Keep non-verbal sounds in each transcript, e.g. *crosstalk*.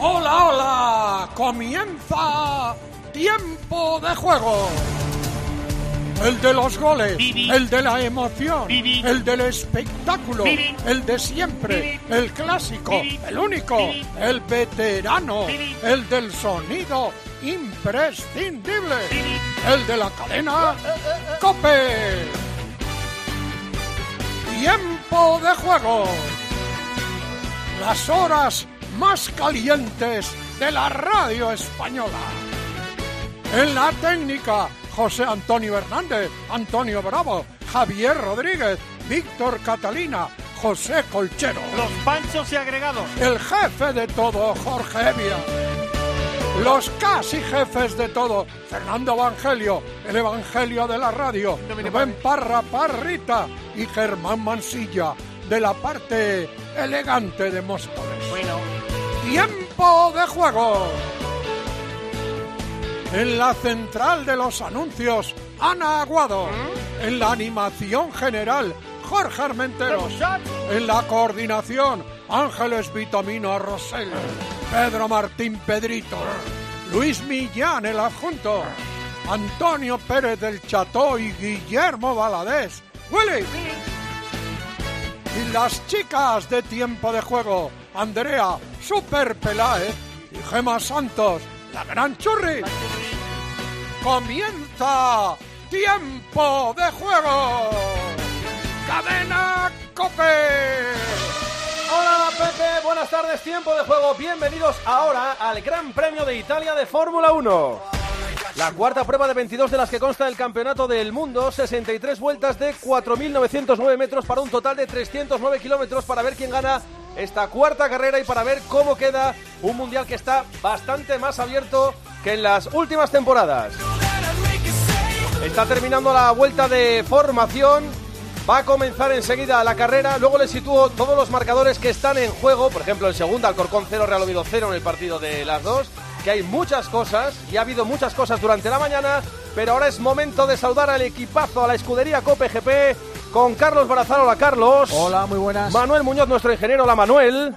Hola, hola, comienza tiempo de juego. El de los goles, el de la emoción, el del espectáculo, el de siempre, el clásico, el único, el veterano, el del sonido imprescindible, el de la cadena Cope. Tiempo de juego. Las horas más calientes de la radio española. En la técnica, José Antonio Hernández, Antonio Bravo, Javier Rodríguez, Víctor Catalina, José Colchero. Los panchos y agregados. El jefe de todo, Jorge Evia. Los casi jefes de todo, Fernando Evangelio, el Evangelio de la radio, Rubén Parra Parrita y Germán Mansilla, de la parte elegante de Móstoles. Bueno. Tiempo de juego. En la central de los anuncios, Ana Aguado. En la animación general, Jorge Armenteros. En la coordinación, Ángeles Vitamino Rosell. Pedro Martín Pedrito. Luis Millán, el adjunto. Antonio Pérez del Cható y Guillermo Valadés. ¡Willy! Y las chicas de tiempo de juego, Andrea Super Peláez y Gema Santos, la gran churri. Comienza tiempo de juego. Cadena Cope. Hola Pepe, buenas tardes, tiempo de juego. Bienvenidos ahora al Gran Premio de Italia de Fórmula 1. La cuarta prueba de 22 de las que consta el Campeonato del Mundo, 63 vueltas de 4.909 metros para un total de 309 kilómetros para ver quién gana esta cuarta carrera y para ver cómo queda un mundial que está bastante más abierto que en las últimas temporadas. Está terminando la vuelta de formación. Va a comenzar enseguida la carrera. Luego le sitúo todos los marcadores que están en juego. Por ejemplo, en segunda, Alcorcón 0, Real Oviedo 0 en el partido de las dos. Que hay muchas cosas y ha habido muchas cosas durante la mañana. Pero ahora es momento de saludar al equipazo, a la escudería Cope GP. Con Carlos Barazal. Hola, Carlos. Hola, muy buenas. Manuel Muñoz, nuestro ingeniero. Hola, Manuel.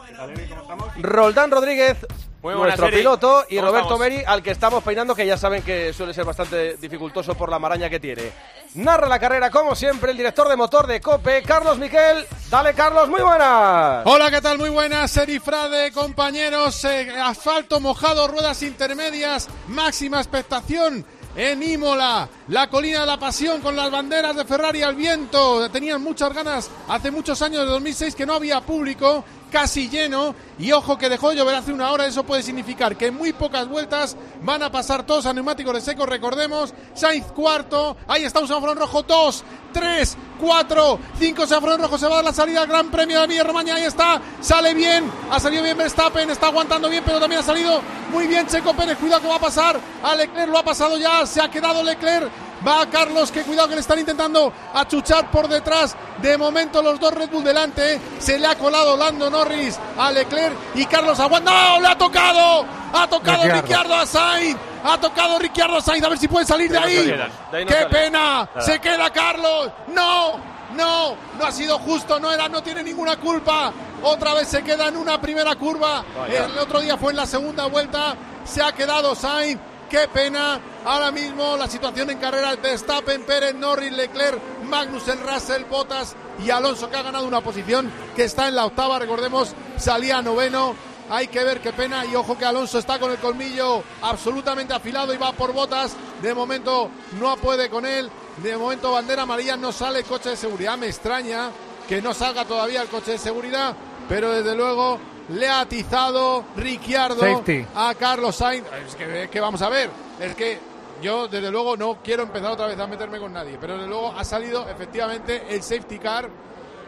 Roldán Rodríguez, Muy nuestro piloto. Y ¿Cómo Roberto estamos? Meri, al que estamos peinando, que ya saben que suele ser bastante dificultoso por la maraña que tiene. Narra la carrera, como siempre, el director de motor de COPE, Carlos Miquel. Dale, Carlos, muy buenas. Hola, ¿qué tal? Muy buenas, Serifrade, compañeros. eh, asfalto mojado, ruedas intermedias, máxima expectación en Imola, la colina de la pasión con las banderas de Ferrari al viento. Tenían muchas ganas hace muchos años, de 2006, que no había público, casi lleno. Y ojo que dejó de llover hace una hora, eso puede significar que en muy pocas vueltas van a pasar todos a neumáticos de seco. Recordemos, Sainz cuarto, ahí está un en rojo, dos, tres, cuatro, cinco en rojo, se va a dar la salida al Gran Premio de Emilia Romagna, ahí está, sale bien, ha salido bien Verstappen, está aguantando bien, pero también ha salido muy bien Checo Pérez, cuidado que va a pasar, a Leclerc lo ha pasado ya, se ha quedado Leclerc, va Carlos, que cuidado que le están intentando achuchar por detrás, de momento los dos Red Bull delante, se le ha colado Lando Norris a Leclerc y Carlos aguanta, ¡no! ¡Le ha tocado! ¡Ha tocado Ricciardo. Ricciardo a Sainz! ¡Ha tocado Ricciardo a Sainz! A ver si puede salir de De ahí de no ¡Qué pena! ¡Se queda Carlos! ¡No! ¡No! No ha sido justo, no era, no tiene ninguna culpa. Otra vez se queda en una primera curva. Vaya. El otro día fue en la segunda vuelta. Se ha quedado Sainz. ¡Qué pena! Ahora mismo la situación en carrera Verstappen, Pérez, Norris, Leclerc, Magnussen, Russell, Bottas y Alonso que ha ganado una posición que está en la octava. Recordemos, salía noveno. Hay que ver qué pena y ojo que Alonso está con el colmillo absolutamente afilado y va por botas. De momento no puede con él. De momento bandera amarilla no sale el coche de seguridad. Me extraña que no salga todavía el coche de seguridad, pero desde luego le ha atizado Ricciardo Safety. a Carlos Sainz. Es que, es que vamos a ver, es que yo desde luego no quiero empezar otra vez a meterme con nadie, pero desde luego ha salido efectivamente el safety car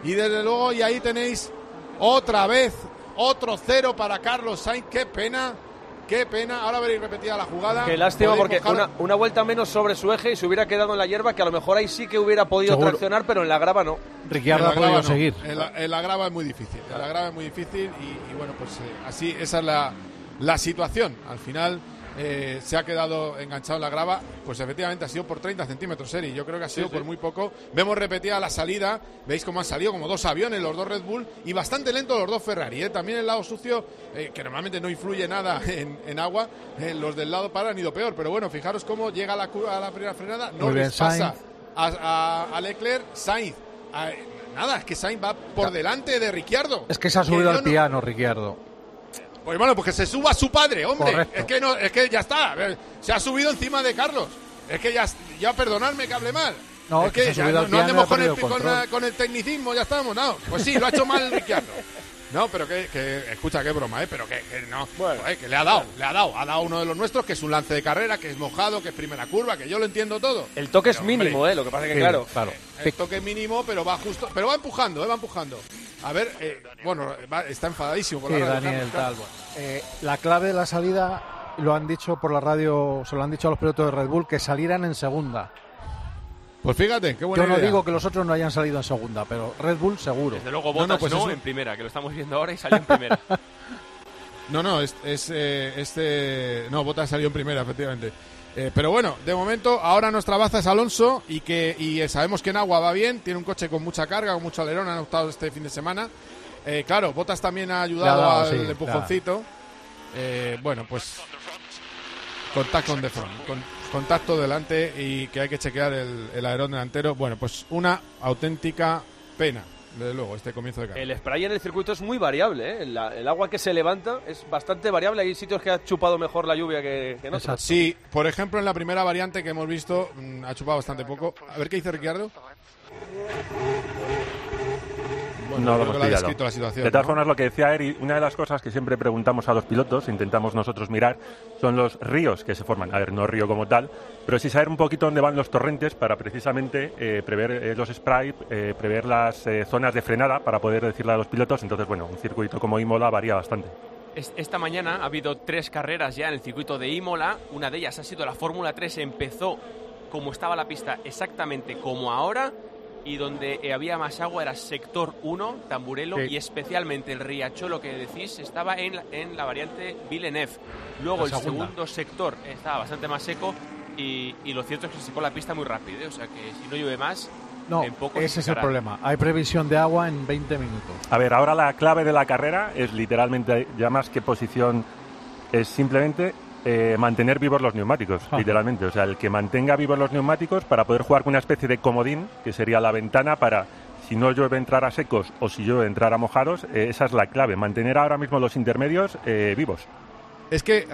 y desde luego y ahí tenéis otra vez otro cero para Carlos Sainz. Qué pena, qué pena. Ahora veréis repetida la jugada. Qué lástima porque mojar- una, una vuelta menos sobre su eje y se hubiera quedado en la hierba que a lo mejor ahí sí que hubiera podido Seguro. traccionar, pero en la grava no. Ricciardo ha podido no. seguir. En la, en la grava es muy difícil. En la grava es muy difícil y, y bueno, pues eh, así, esa es la, la situación. Al final, eh, se ha quedado enganchado en la grava, pues efectivamente ha sido por 30 centímetros, Eri. Yo creo que ha sido por muy poco. Vemos repetida la salida, veis cómo han salido como dos aviones, los dos Red Bull, y bastante lento los dos Ferrari. ¿eh? También el lado sucio, eh, que normalmente no influye nada *laughs* en, agua, eh, los del lado para han ido peor. Pero bueno, fijaros cómo llega a la, a la primera frenada, no les pasa a, a, Leclerc, Sainz. nada, es que Sainz va por delante de Ricciardo. Es que se ha subido al piano, Ricciardo. Pues bueno, porque se suba su padre, hombre. Es que no, es que ya está. Se ha subido encima de Carlos. Es que ya, ya perdonadme que hable mal. No, es que, ya no, andemos con el, con, el, tecnicismo, ya estamos, no. Pues sí, lo ha hecho mal Ricciardo. *laughs* No, pero que, que, escucha, qué broma, ¿eh? Pero que, no, bueno, que le ha dado, le ha dado, ha dado uno de los nuestros, que es un lance de carrera, que es mojado, que es primera curva, que yo lo entiendo todo. El toque es mínimo, ¿eh? Lo que pasa es que, claro, claro. El toque es mínimo, pero va justo, pero va empujando, ¿eh? Va empujando. A ver, eh, bueno, está enfadadísimo por la Daniel, tal, eh, la clave de la salida lo han dicho por la radio, se lo han dicho a los pilotos de Red Bull que salieran en segunda. Pues fíjate, qué buena Yo no digo que los otros no hayan salido en segunda, pero Red Bull seguro. Desde luego Bottas no, pues en primera, que lo estamos viendo ahora y salió en primera. *laughs* no, no, es, eh, este... No, Bottas salió en primera, efectivamente. Eh, pero bueno, de momento, ahora nuestra baza es Alonso y que y sabemos que en agua va bien, tiene un coche con mucha carga, con mucho alerón, han optado este fin de semana. Eh, claro, Botas también ha ayudado al empujoncito. bueno, pues contacto de front, contacto delante y que hay que chequear el, el alerón delantero. Bueno, pues una auténtica pena desde luego, este comienzo de carrera. El spray en el circuito es muy variable, ¿eh? el, agua que se levanta es bastante variable. Hay sitios que ha chupado mejor la lluvia que, que en otros. Sí, por ejemplo, en la primera variante que hemos visto, mm, ha chupado bastante poco. A ver qué dice Ricardo no lo hemos pillado. de todas formas, lo que decía Eri, una de las cosas que siempre preguntamos a los pilotos, intentamos nosotros mirar, son los ríos que se forman. A ver, no río como tal, pero sí saber un poquito dónde van los torrentes para precisamente eh, prever eh, los spray, eh, prever las zonas de frenada para poder decirle a los pilotos. Entonces, bueno, un circuito como Imola varía bastante. Esta mañana ha habido tres carreras ya en el circuito de Imola. Una de ellas ha sido la Fórmula 3. Empezó como estaba la pista exactamente como ahora y donde eh, había más agua era sector 1, Tamburelo, y especialmente el riachuelo que decís estaba en, la, en la variante Villeneuve. Luego el segundo sector estaba bastante más seco y, lo cierto es que se secó la pista muy rápido, ¿eh? o sea que si no llueve más... No, en poco ese es el problema. Hay previsión de agua en 20 minutos. A ver, ahora la clave de la carrera es literalmente, ya más que posición, es simplemente eh, mantener vivos los neumáticos, literalmente. O sea, el que mantenga vivos los neumáticos para poder jugar con una especie de comodín, que sería la ventana para, si no llueve entrar a secos o si llueve entrar a mojados, eh, esa es la clave, mantener ahora mismo los intermedios eh, vivos. Es que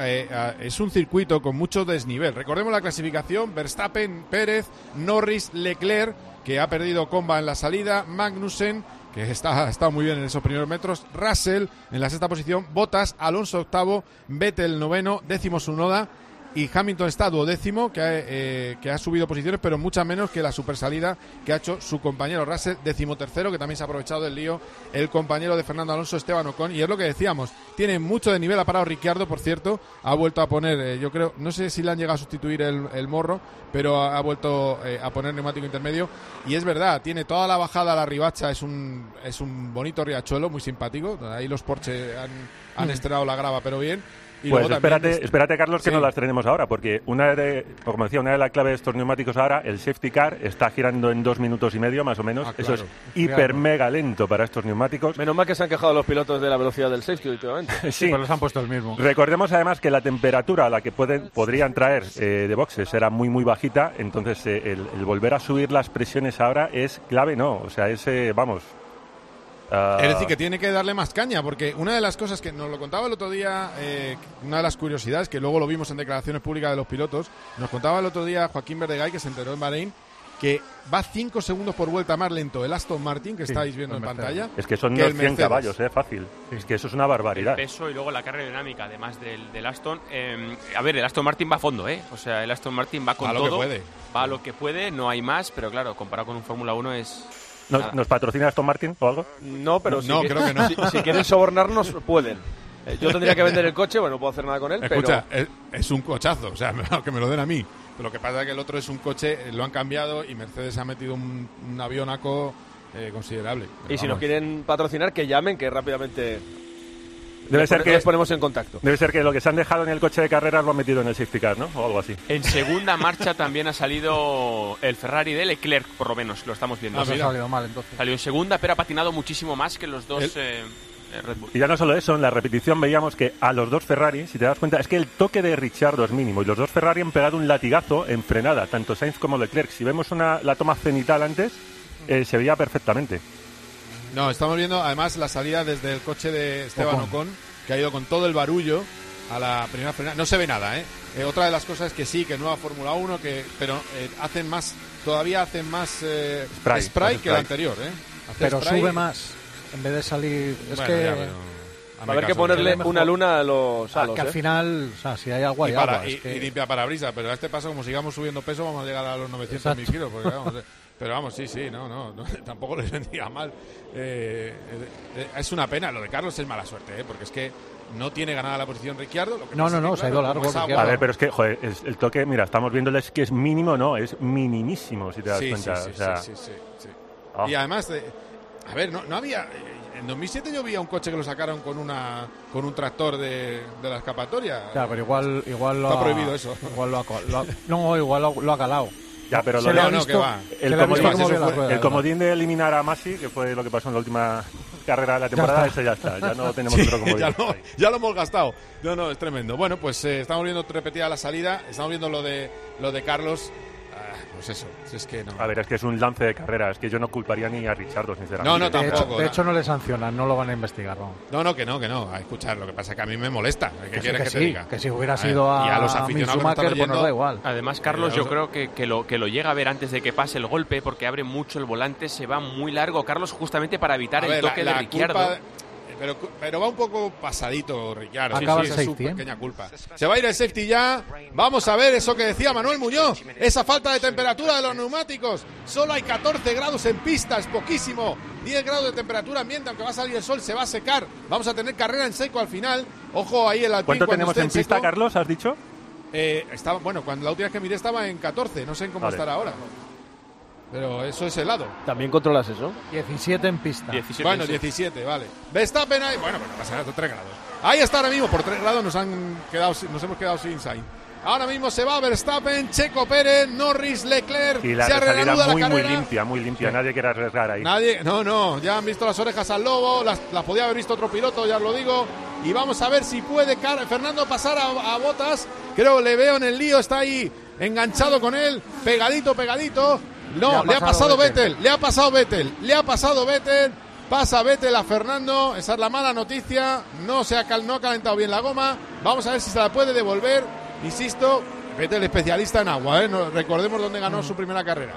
es un circuito con mucho desnivel. Recordemos la clasificación, Verstappen, Pérez, Norris, Leclerc, que ha perdido comba en la salida, Magnussen, que está, muy bien en esos primeros metros. Russell en la sexta posición, Botas, Alonso octavo, Vettel noveno, décimo Sunoda y Hamilton está duodécimo, que ha, eh, que ha subido posiciones, pero mucha menos que la super salida que ha hecho su compañero Russell, decimotercero, que también se ha aprovechado del lío el compañero de Fernando Alonso, Esteban Ocon, y es lo que decíamos, tiene mucho de nivel, ha parado Ricciardo, por cierto, ha vuelto a poner, eh, yo creo, no sé si le han llegado a sustituir el, morro, pero ha, vuelto eh, a poner neumático intermedio, y es verdad, tiene toda la bajada a la ribacha, es un, es un bonito riachuelo, muy simpático, ahí los Porsche han, han mm. estrenado la grava, pero bien, pues espérate, espérate, Carlos, que no las tenemos ahora, porque una de, como decía, una de las claves de estos neumáticos ahora, el safety car está girando en dos minutos y medio, más o menos. Ah, Eso es hiper mega lento para estos neumáticos. Menos mal que se han quejado los pilotos de la velocidad del safety últimamente. *laughs* sí, pues los han puesto el mismo. Recordemos además que la temperatura a la que pueden, podrían traer eh, de boxes era muy, muy bajita, entonces eh, el, volver a subir las presiones ahora es clave, no. O sea, ese, vamos, Ah. Es decir, que tiene que darle más caña, porque una de las cosas que nos lo contaba el otro día, eh, una de las curiosidades, que luego lo vimos en declaraciones públicas de los pilotos, nos contaba el otro día Joaquín Verdegay, que se enteró en Bahrein, que va 5 segundos por vuelta más lento el Aston Martin, que estáis viendo en pantalla. Es que son 100 caballos, eh, fácil. Es que eso es una barbaridad. El peso y luego la carga dinámica, además del, Aston. Em, a ver, el Aston Martin va a fondo, ¿eh? O sea, el Aston Martin va con todo. Lo que puede. Va a lo que puede, no hay más, pero claro, comparado con un Fórmula 1 es ¿Nos, patrocina Aston Martin o algo? No, pero si, creo que no. si, quieren sobornarnos, pueden. Eh, yo tendría que vender el coche, bueno, no puedo hacer nada con él, Escucha, es, un cochazo, o sea, *laughs* que me lo den a mí. Pero lo que pasa es que el otro es un coche, eh, lo han cambiado y Mercedes ha metido un, un avionaco eh, considerable. y si nos quieren patrocinar, que llamen, que rápidamente Debe ser que nos ponemos en contacto. Debe ser que lo que se han dejado en el coche de carreras lo han metido en el safety car, ¿no? O algo así. En segunda marcha también ha salido el Ferrari de Leclerc, por lo menos, lo estamos viendo. Ah, ha salido mal entonces. Salió en segunda, pero ha patinado muchísimo más que los dos eh, eh, Red Bull. Y ya no solo eso, en la repetición veíamos que a los dos Ferrari, si te das cuenta, es que el toque de Ricciardo es mínimo y los dos Ferrari han pegado un latigazo en frenada, tanto Sainz como Leclerc. Si vemos una, la toma cenital antes, eh, se veía perfectamente. No, estamos viendo además la salida desde el coche de Esteban Ocon, que ha ido con todo el barullo a la primera frenada. No se ve nada, ¿eh? otra de las cosas es que sí, que nueva Fórmula 1, que, pero hacen más, todavía hacen más spray, que el anterior, ¿eh? pero sube más en vez de salir. Es que. Va a haber que ponerle una luna a los Que al ¿eh? final, o sea, si hay agua, y, hay para, agua. Y, limpia parabrisas, pero a este paso, como sigamos subiendo peso, vamos a llegar a los 900 mil kilos. Eh, *laughs* pero vamos, sí, sí, no, no, *laughs* tampoco les vendría mal. Eh, es una pena, lo de Carlos es mala suerte, porque es que no tiene ganada la posición Ricciardo. no, no, no, se ha ido largo. A ver, pero es que, joder, el toque, mira, estamos viéndoles que es mínimo, no, es minimísimo, si te das cuenta. Sí, sí, sí, sí, ah. Y además, a ver, no, no había. En 2007 yo vi a un coche que lo sacaron con una con un tractor de, de la escapatoria. Claro, pero igual, igual lo Está prohibido eso. Igual lo ha, no, igual lo, ha calado. Ya, pero lo que va. El, comodín, el comodín de eliminar a Masi, que fue lo que pasó en la última carrera de la temporada, ese ya está. Ya no *laughs* tenemos otro comodín. Ya lo, ya lo, hemos gastado. No, no, es tremendo. Bueno, pues eh, estamos viendo repetida la salida. Estamos viendo lo de, lo de Carlos pues eso, es que no. A ver, es que es un lance de carrera, es que yo no culparía ni a Richardo, sinceramente. No, no, tampoco. De hecho, no le sancionan, no lo van a investigar. No, no, no que no, que no. A escuchar, lo que pasa es que a mí me molesta. ¿Qué quieres que, te diga? Que si hubiera sido a, y a los aficionados pues nos da igual. Además, Carlos, yo creo que, que, lo, que lo llega a ver antes de que pase el golpe, porque abre mucho el volante, se va muy largo, Carlos, justamente para evitar el toque de Ricciardo. Pero, pero va un poco pasadito, Ricciardo. Acaba sí, sí, esa es su ¿eh? pequeña culpa. Se va a ir el safety ya. Vamos a ver eso que decía Manuel Muñoz. Esa falta de temperatura de los neumáticos. Solo hay 14 grados en pista, es poquísimo. 10 grados de temperatura ambiente, aunque va a salir el sol, se va a secar. Vamos a tener carrera en seco al final. Ojo ahí el Alpine. ¿Cuánto tenemos en pista, Carlos? ¿Has dicho? Eh, estaba, bueno, cuando la última vez que miré estaba en 14. No sé en cómo estará ahora. Pero eso es helado. ¿También controlas eso? 17 en pista. bueno, 17, vale. Verstappen ahí. Bueno, pues no pasa nada, 3 grados. Ahí está ahora mismo, por 3 grados nos, han quedado, nos hemos quedado sin sign. Ahora mismo se va Verstappen, Checo Pérez, Norris, Leclerc. Y la se salida muy, muy limpia, muy limpia. Nadie quiere arriesgar ahí. Nadie, no, no. Ya han visto las orejas al lobo. Las, podía haber visto otro piloto, ya os lo digo. Y vamos a ver si puede Fernando pasar a, a Botas. Creo le veo en el lío, está ahí enganchado con él. Pegadito, pegadito. No, le ha pasado, Vettel. le ha pasado Vettel, le ha pasado Vettel. Pasa Vettel a Fernando, esa es la mala noticia. No se ha, no ha calentado bien la goma. Vamos a ver si se la puede devolver. Insisto, Vettel especialista en agua, ¿eh? recordemos dónde ganó su primera carrera.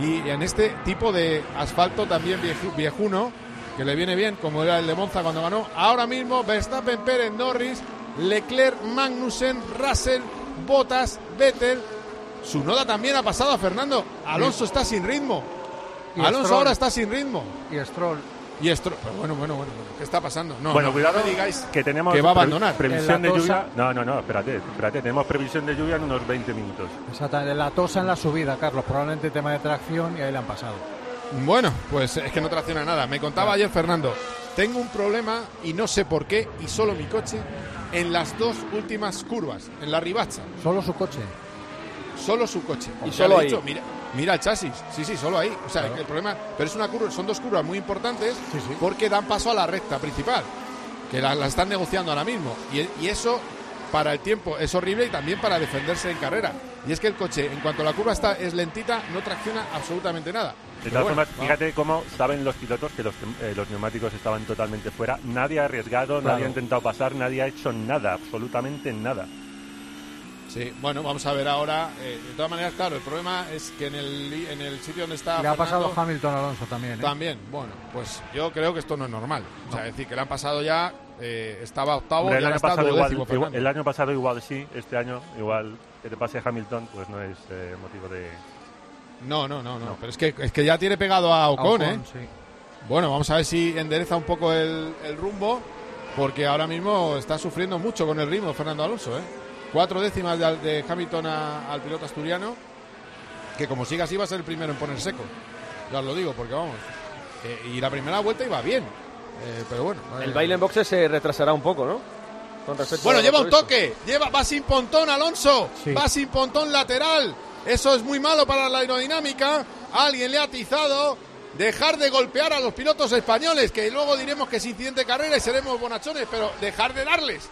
Y en este tipo de asfalto también viejuno, que le viene bien, como era el de Monza cuando ganó. Ahora mismo Verstappen, Pérez, Norris, Leclerc, Magnussen, Russell, Bottas, Vettel, su noda también ha pasado a Fernando. Alonso está sin ritmo. Alonso ahora está sin ritmo. Y Stroll. Y Stroll. bueno, bueno, bueno, ¿Qué está pasando? No, bueno, no, cuidado. digáis que tenemos que va a abandonar. previsión de lluvia. No, no, no, espérate, espérate. Tenemos previsión de lluvia en unos 20 minutos. Exactamente. La tosa en la subida, Carlos. Probablemente tema de tracción y ahí le han pasado. Bueno, pues es que no tracciona nada. Me contaba ayer Fernando. Tengo un problema y no sé por qué, y solo mi coche, en las dos últimas curvas, en la ribacha. ¿Solo su coche? Solo su coche. Y solo ahí. mira, mira el chasis. Sí, sí, solo ahí. O sea, el problema. Pero es una curva, son dos curvas muy importantes porque dan paso a la recta principal, que la, están negociando ahora mismo. Y, eso para el tiempo es horrible y también para defenderse en carrera. Y es que el coche, en cuanto la curva está es lentita, no tracciona absolutamente nada. De todas formas, fíjate cómo saben los pilotos que los, eh, los, neumáticos estaban totalmente fuera. Nadie ha arriesgado, nadie ha intentado pasar, nadie ha hecho nada, absolutamente nada. Sí, bueno, vamos a ver ahora. Eh, de todas maneras, claro, el problema es que en el, en el sitio donde está. Le ha pasado Hamilton Alonso también. ¿eh? También, bueno, pues yo creo que esto no es normal. O sea, decir, que le han pasado ya. Eh, estaba octavo el, año pasado igual, el año pasado igual sí, este año igual que te pase Hamilton, pues no es motivo de. No, no, no, no, Pero es que, es que ya tiene pegado a Ocon, ¿eh? Bueno, vamos a ver si endereza un poco el, el rumbo, porque ahora mismo está sufriendo mucho con el ritmo Fernando Alonso, ¿eh? Cuatro décimas de, Hamilton al piloto asturiano, que como siga así va a ser el primero en poner seco. Ya os lo digo, porque vamos. Eh, y la primera vuelta iba bien. Eh, pero bueno. El baile en boxes se retrasará un poco, ¿no? bueno, lleva un toque. Lleva, va sin pontón Alonso. Va sin pontón lateral. Eso es muy malo para la aerodinámica. Alguien le ha atizado. Dejar de golpear a los pilotos españoles, que luego diremos que es incidente de carrera y seremos bonachones, pero dejar de darles.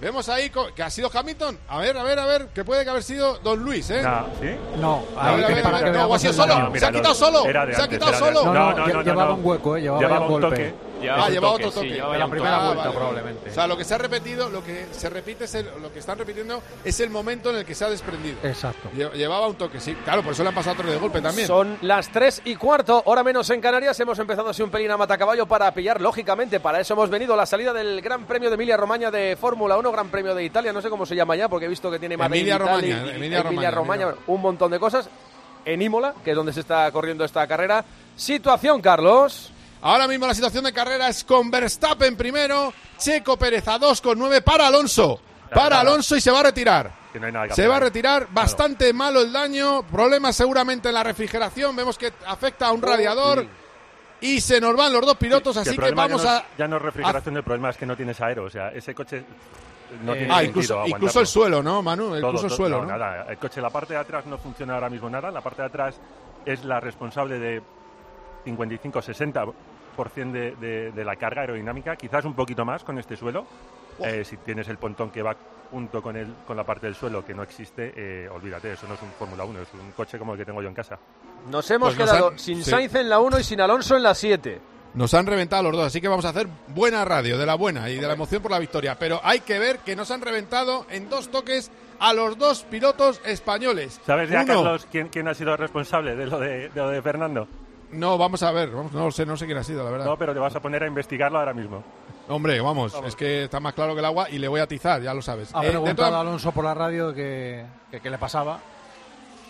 Vemos ahí que ha sido Hamilton. A ver, a ver, a ver, que puede que haber sido Don Luis, ¿eh? No, ¿sí? No, a ver, a ver, a ver, no, ha sido solo. se ha quitado solo. Se ha quitado solo. No, no, no, llevaba un hueco, ¿eh? Llevaba, un, golpe. Toque. ah, llevaba otro toque. Sí, la primera vuelta, probablemente. O sea, lo que se ha repetido, lo que se repite es el, lo que están repitiendo es el momento en el que se ha desprendido. Exacto. Llevaba un toque, sí. Claro, por eso le han pasado otro de golpe también. Son las 3 y cuarto, hora menos en Canarias. Hemos empezado así un pelín a matacaballo para pillar, lógicamente. Para eso hemos venido la salida del Gran Premio de Emilia Romagna de Fórmula 1, Gran Premio de Italia. No sé cómo se llama ya, porque he visto que tiene Emilia Romagna, Emilia, Emilia Romagna, un montón de cosas. En Imola, que es donde se está corriendo esta carrera. Situación, Carlos. Ahora mismo la situación de carrera es con Verstappen primero, Checo Pérez a 2 con 9 para Alonso. Para Alonso y se va a retirar. se va a retirar, bastante malo el daño, problemas seguramente en la refrigeración, vemos que afecta a un radiador y se nos van los dos pilotos, así que vamos a... Ya no es refrigeración, el problema es que no tienes aero, o sea, ese coche no eh, tiene ah, incluso, incluso, el suelo, ¿no, Manu? Incluso el suelo, no, nada, el coche, la parte de atrás no funciona ahora mismo nada, la parte de atrás es la responsable de 55-60 de, de, la carga aerodinámica, quizás un poquito más con este suelo. Eh, si tienes el pontón que va junto con, el, con la parte del suelo que no existe, eh, olvídate, eso no es un Fórmula 1, es un coche como el que tengo yo en casa. Nos hemos pues quedado sin Sainz en la 1 y sin Alonso en la 7. Nos han reventado los dos, así que vamos a hacer buena radio, de la buena y de la emoción por la victoria. Pero hay que ver que nos han reventado en dos toques a los dos pilotos españoles. ¿Sabes ya, Carlos, quién, quién ha sido responsable de lo de, de, lo de Fernando? No, vamos a ver, no sé, no sé quién ha sido, la verdad. No, pero te vas a poner a investigarlo ahora mismo. Hombre, vamos, es que está más claro que el agua y le voy a atizar, ya lo sabes. Ha eh, preguntado a Alonso por la radio que, que, le pasaba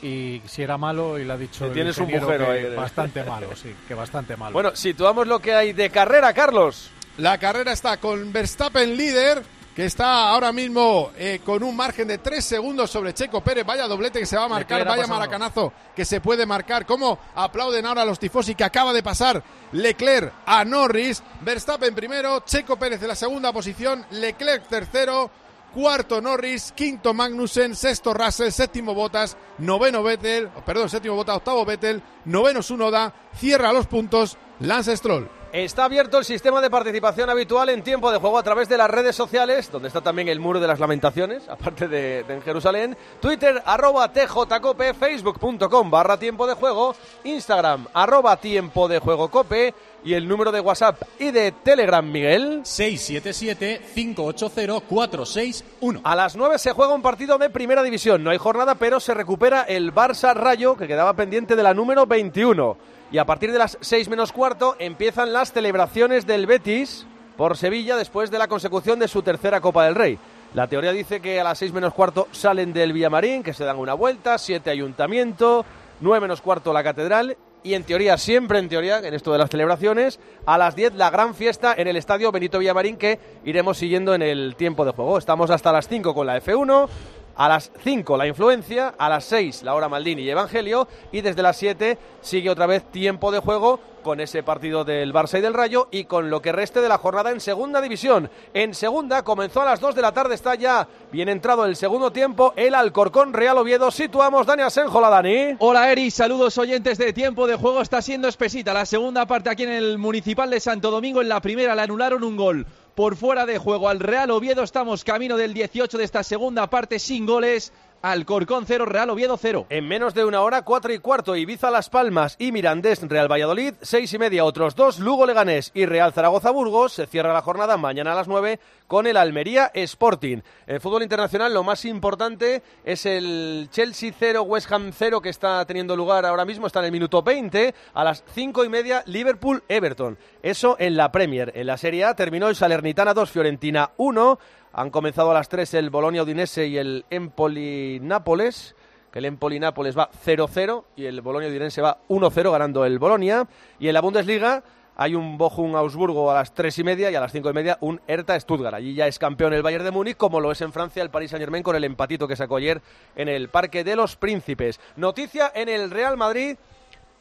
y si era malo y le ha dicho tienes un bujero ahí, bastante malo, sí, que bastante malo. Bueno, situamos lo que hay de carrera, Carlos. La carrera está con Verstappen líder, que está ahora mismo eh, con un margen de tres segundos sobre Checo Pérez. Vaya doblete que se va a marcar, vaya maracanazo que se puede marcar. ¿Cómo aplauden ahora los tifosi que acaba de pasar Leclerc a Norris? Verstappen primero, Checo Pérez en la segunda posición, Leclerc tercero. Cuarto Norris, quinto Magnussen, sexto Russell, séptimo Botas, noveno Vettel, perdón, séptimo Botas, octavo Vettel, noveno Sunoda, cierra los puntos Lance Stroll. Está abierto el sistema de participación habitual en tiempo de juego a través de las redes sociales, donde está también el muro de las lamentaciones, *laughs* aparte de, en Jerusalén. Twitter, arroba tjcope, facebook.com barra tiempo de juego, Instagram, arroba tiempo de juego cope y el número de WhatsApp y de Telegram, Miguel. 677-580-461. A las 9 se juega un partido de primera división. No hay jornada, pero se recupera el Barça Rayo, que quedaba pendiente de la número 21. Y a partir de las 6 menos cuarto empiezan las celebraciones del Betis por Sevilla después de la consecución de su tercera Copa del Rey. La teoría dice que a las 6 menos cuarto salen del Villamarín, que se dan una vuelta, 7 Ayuntamiento, 9 menos cuarto la Catedral y en teoría, siempre en teoría, en esto de las celebraciones, a las 10 la gran fiesta en el estadio Benito Villamarín que iremos siguiendo en el tiempo de juego. Estamos hasta las 5 con la F1, a las 5 la influencia, a las 6 la hora Maldini y Evangelio y desde las 7 sigue otra vez tiempo de juego con ese partido del Barça y del Rayo y con lo que reste de la jornada en segunda división. En segunda comenzó a las 2 de la tarde, está ya bien entrado el segundo tiempo, el Alcorcón Real Oviedo. Situamos Dani Asenjo, la Dani. Hola Eri, saludos oyentes de tiempo de juego. Está siendo espesita la segunda parte aquí en el Municipal de Santo Domingo. En la primera le anularon un gol por fuera de juego al Real Oviedo. Estamos camino del 18 de esta segunda parte sin goles. Alcorcón 0, Real Oviedo 0. En menos de una hora, 4 y cuarto, Ibiza Las Palmas y Mirandés Real Valladolid, 6 y media otros dos, Lugo Leganés y Real Zaragoza Burgos. Se cierra la jornada mañana a las 9 con el Almería Sporting. En fútbol internacional lo más importante es el Chelsea 0, West Ham 0 que está teniendo lugar ahora mismo, está en el minuto 20, a las 5 y media Liverpool Everton. Eso en la Premier. En la Serie A terminó el Salernitana 2, Fiorentina 1. Han comenzado a las 3 el Bolonia Udinese y el Empoli Nápoles. El Empoli Nápoles va 0-0 y el Bolonia Udinese va 1-0 ganando el Bolonia. Y en la Bundesliga hay un Bochum Augsburgo a las 3 y media y a las 5 y media un Hertha Stuttgart. Allí ya es campeón el Bayern de Múnich, como lo es en Francia el Paris Saint Germain con el empatito que sacó ayer en el Parque de los Príncipes. Noticia en el Real Madrid.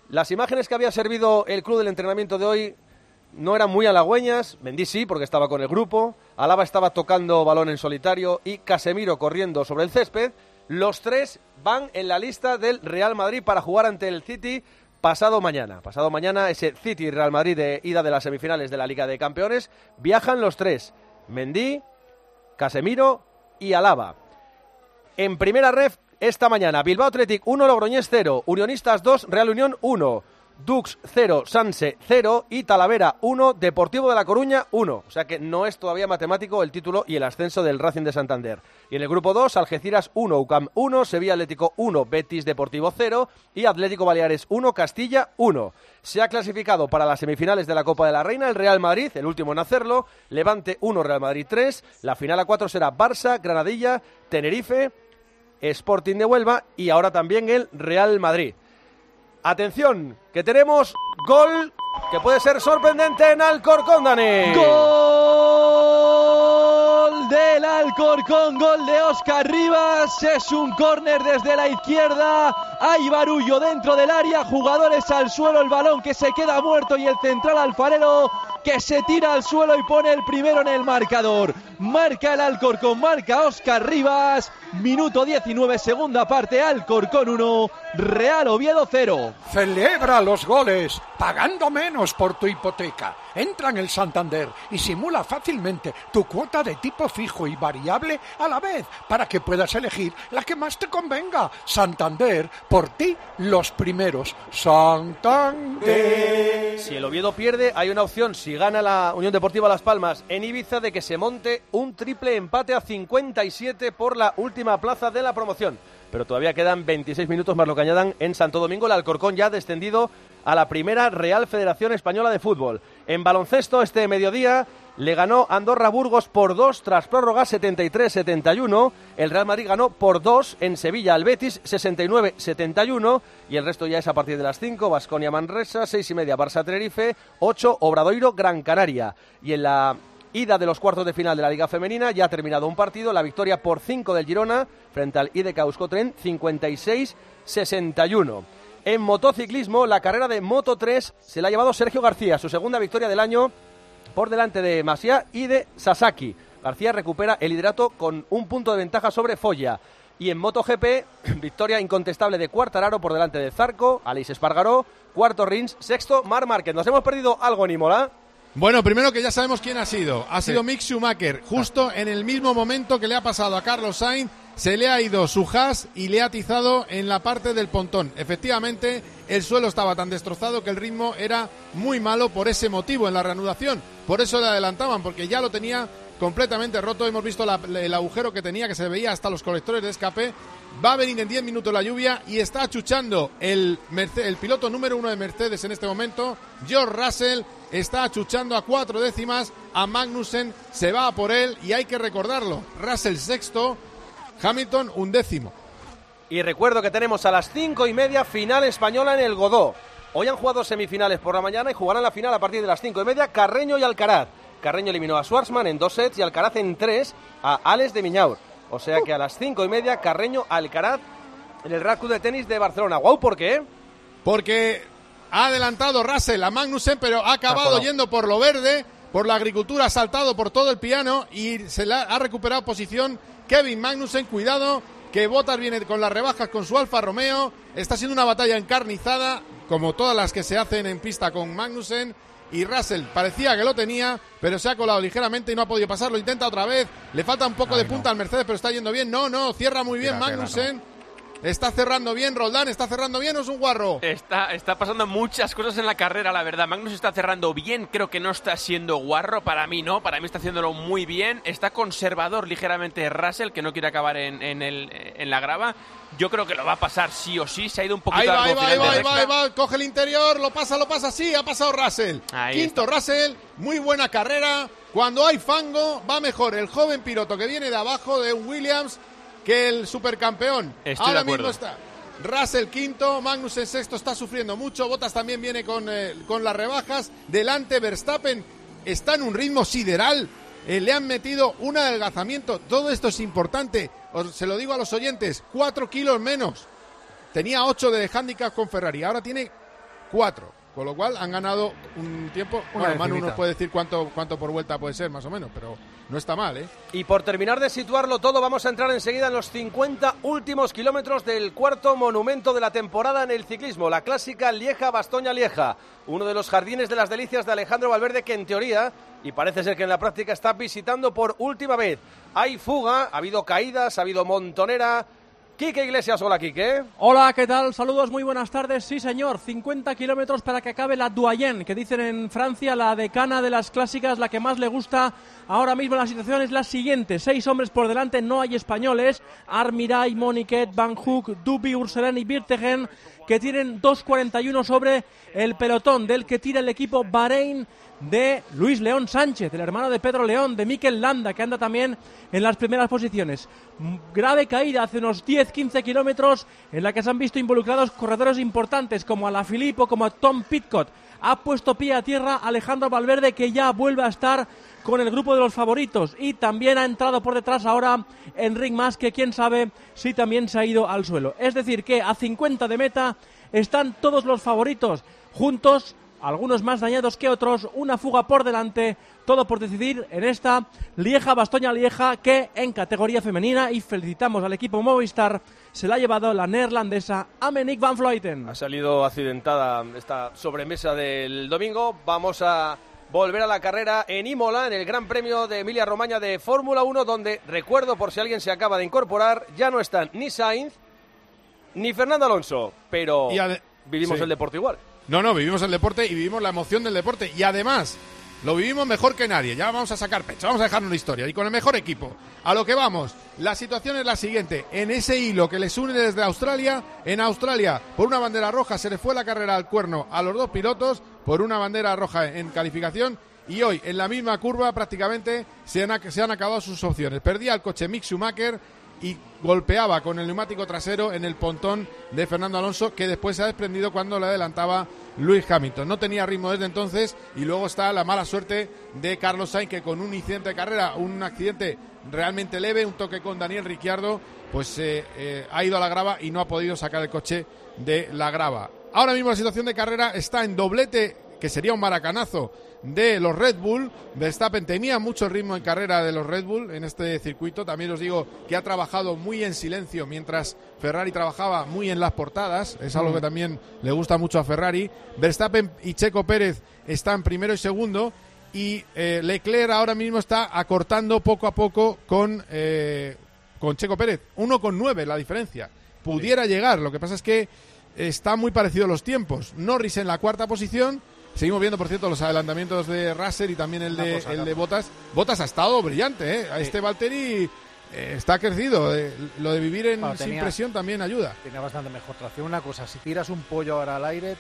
Las imágenes que había servido el club del entrenamiento de hoy no eran muy halagüeñas. Mendy sí, porque estaba con el grupo. Alaba estaba tocando balón en solitario y Casemiro corriendo sobre el césped. Los tres van en la lista del Real Madrid para jugar ante el City pasado mañana. Pasado mañana ese City Real Madrid de ida de las semifinales de la Liga de Campeones. Viajan los tres. Mendy, Casemiro y Alaba. En primera ref esta mañana, Bilbao Athletic 1, Logroñés 0, Unionistas 2, Real Unión 1. Dux 0, Sanse 0 y Talavera 1, Deportivo de La Coruña 1. O sea que no es todavía matemático el título y el ascenso del Racing de Santander. Y en el grupo 2, Algeciras 1, UCAM 1, Sevilla Atlético 1, Betis Deportivo 0 y Atlético Baleares 1, Castilla 1. Se ha clasificado para las semifinales de la Copa de la Reina el Real Madrid, el último en hacerlo, Levante 1, Real Madrid 3. La final a 4 será Barça, Granadilla, Tenerife, Sporting de Huelva y ahora también el Real Madrid. Atención, que tenemos gol que puede ser sorprendente en Alcorcón, Dani. Gol del Alcorcón, gol de Oscar Rivas. Es un córner desde la izquierda. Hay barullo dentro del área, jugadores al suelo, el balón que se queda muerto y el central alfarero que se tira al suelo y pone el primero en el marcador. Marca el Alcorcón, marca Oscar Rivas. Minuto 19, segunda parte, Alcorcón 1, Real Oviedo 0. Celebra los goles, pagando menos por tu hipoteca. Entra en el Santander y simula fácilmente tu cuota de tipo fijo y variable a la vez para que puedas elegir la que más te convenga. Santander, por ti los primeros. Santander. Si el Oviedo pierde, hay una opción, si gana la Unión Deportiva Las Palmas en Ibiza, de que se monte un triple empate a 57 por la última plaza de la promoción. Pero todavía quedan 26 minutos más lo que añadan en Santo Domingo. El Alcorcón ya descendido a la primera Real Federación Española de Fútbol. En baloncesto este mediodía le ganó Andorra Burgos por dos tras prórroga 73-71. El Real Madrid ganó por dos en Sevilla al Betis 69-71 y el resto ya es a partir de las 5. Vasconia Manresa, seis y media Barça Tenerife, 8 Obradoiro Gran Canaria. Y en la ida de los cuartos de final de la Liga Femenina. Ya ha terminado un partido, la victoria por 5 del Girona frente al IDK Euskotren 56-61. En motociclismo, la carrera de Moto 3 se la ha llevado Sergio García, su segunda victoria del año por delante de Masia y de Sasaki. García recupera el liderato con un punto de ventaja sobre Foya. Y en MotoGP, *clears throat* victoria incontestable de Cuartararo por delante de Zarco, Aleix Espargaró, cuarto Rins, sexto Mar Márquez. ¿Nos hemos perdido algo en Imola? Bueno, primero que ya sabemos quién ha sido. Ha sido Mick Schumacher, justo en el mismo momento que le ha pasado a Carlos Sainz. Se le ha ido su has y le ha atizado en la parte del pontón. Efectivamente, el suelo estaba tan destrozado que el ritmo era muy malo por ese motivo en la reanudación. Por eso le adelantaban, porque ya lo tenía completamente roto. Hemos visto el agujero que tenía, que se veía hasta los colectores de escape. Va a venir en 10 minutos la lluvia y está achuchando el, el piloto número uno de Mercedes en este momento, George Russell está achuchando a cuatro décimas a Magnussen, se va por él y hay que recordarlo. Russell sexto, Hamilton un décimo. Y recuerdo que tenemos a las cinco y media final española en el Godó. Hoy han jugado semifinales por la mañana y jugarán la final a partir de las cinco y media Carreño y Alcaraz. Carreño eliminó a Schwarzman en dos sets y Alcaraz en tres a Alex de Miñaur. O sea que a las cinco y media Carreño Alcaraz en el Raku de tenis de Barcelona. ¡Guau! ¿Por qué? Porque ha adelantado Russell a Magnussen, pero ha acabado yendo por lo verde, por la agricultura, ha saltado por todo el piano y se la ha recuperado posición Kevin Magnussen. Cuidado, que Bottas viene con las rebajas con su Alfa Romeo. Está siendo una batalla encarnizada, como todas las que se hacen en pista con Magnussen. Y Russell parecía que lo tenía, pero se ha colado ligeramente y no ha podido pasarlo. Intenta otra vez. Le falta un poco de punta al Mercedes, pero está yendo bien. No, no, cierra muy bien Magnussen. Está cerrando bien Roldán, está cerrando bien o es un guarro. Está, está pasando muchas cosas en la carrera, la verdad. Magnus está cerrando bien, creo que no está siendo guarro. Para mí no, para mí está haciéndolo muy bien. Está conservador ligeramente Russell, que no quiere acabar en, en, el, en la grava. Yo creo que lo va a pasar sí o sí. Se ha ido un poquito ahí va, ahí va, ahí va, ahí va, ahí va, coge el interior, lo pasa, lo pasa, sí, ha pasado Russell. Quinto Russell, muy buena carrera. Cuando hay fango, va mejor el joven piloto que viene de abajo de Williams que el supercampeón. Ahora mismo está. Russell quinto, Magnus en sexto está sufriendo mucho, Botas también viene con, eh, con las rebajas, delante Verstappen está en un ritmo sideral, eh, le han metido un adelgazamiento, todo esto es importante, se lo digo a los oyentes, cuatro kilos menos, tenía ocho de handicap con Ferrari, ahora tiene cuatro, Con lo cual han ganado un tiempo. bueno, Manu nos puede decir cuánto, cuánto por vuelta puede ser, más o menos, pero no está mal, ¿eh? Y por terminar de situarlo todo, vamos a entrar enseguida en los 50 últimos kilómetros del cuarto monumento de la temporada en el ciclismo, la clásica Lieja-Bastoña-Lieja. Uno de los jardines de las delicias de Alejandro Valverde, que en teoría, y parece ser que en la práctica, está visitando por última vez. Hay fuga, ha habido caídas, ha habido montonera Quique Iglesias, hola Quique. Hola, ¿qué tal? Saludos, muy buenas tardes. Sí, señor, 50 kilómetros para que acabe la Doyen, que dicen en Francia la decana de las clásicas, la que más le gusta. Ahora mismo la situación es la siguiente: seis hombres por delante, no hay españoles. Armiray, Moniquet, Van Hook, Duby, Urselen y Birtegen, que tienen 2.41 sobre el pelotón del que tira el equipo Bahrein de Luis León Sánchez, el hermano de Pedro León, de Mikel Landa, que anda también en las primeras posiciones. Grave caída hace unos 10-15 kilómetros en la que se han visto involucrados corredores importantes como Filippo, como a Tom Pitcott. Ha puesto pie a tierra Alejandro Valverde, que ya vuelve a estar con el grupo de los favoritos. Y también ha entrado por detrás ahora Enric Mas, que quién sabe si también se ha ido al suelo. Es decir, que a 50 de meta están todos los favoritos juntos algunos más dañados que otros, una fuga por delante, todo por decidir en esta Lieja Bastoña Lieja que en categoría femenina y felicitamos al equipo Movistar se la ha llevado la neerlandesa Amenik van Vleuten. Ha salido accidentada esta sobremesa del domingo. Vamos a volver a la carrera en Imola, en el Gran Premio de Emilia Romagna de Fórmula 1, donde recuerdo por si alguien se acaba de incorporar, ya no están ni Sainz ni Fernando Alonso, pero vivimos el deporte igual. No, no, vivimos el deporte y vivimos la emoción del deporte. Y además, lo vivimos mejor que nadie. Ya vamos a sacar pecho, vamos a dejar una historia. Y con el mejor equipo. A lo que vamos. La situación es la siguiente. En ese hilo que les une desde Australia, en Australia, por una bandera roja se le fue la carrera al cuerno a los dos pilotos, por una bandera roja en calificación. Y hoy, en la misma curva, prácticamente se han, acabado sus opciones. Perdía el coche Mick Schumacher y golpeaba con el neumático trasero en el pontón de Fernando Alonso, que después se ha desprendido cuando le adelantaba Luis Hamilton. No tenía ritmo desde entonces y luego está la mala suerte de Carlos Sainz, que con un incidente de carrera, un accidente realmente leve, un toque con Daniel Ricciardo, pues eh, eh, ha ido a la grava y no ha podido sacar el coche de la grava. Ahora mismo la situación de carrera está en doblete, que sería un maracanazo de los Red Bull. Verstappen tenía mucho ritmo en carrera de los Red Bull en este circuito. También os digo que ha trabajado muy en silencio mientras Ferrari trabajaba muy en las portadas. Es algo que mm. también le gusta mucho a Ferrari. Verstappen y Checo Pérez están primero y segundo. Y eh, Leclerc ahora mismo está acortando poco a poco con, eh, con Checo Pérez. Uno con nueve la diferencia. Pudiera llegar. Lo que pasa es que está muy parecido los tiempos. Norris en la cuarta posición Seguimos viendo, por cierto, los adelantamientos de Russell y también el de, el de Botas. Botas ha estado brillante, ¿eh? A este Valtteri eh, está crecido. Eh, lo de vivir en sin presión también ayuda. Tiene bastante mejor tracción. Una cosa, si tiras un pollo ahora al aire,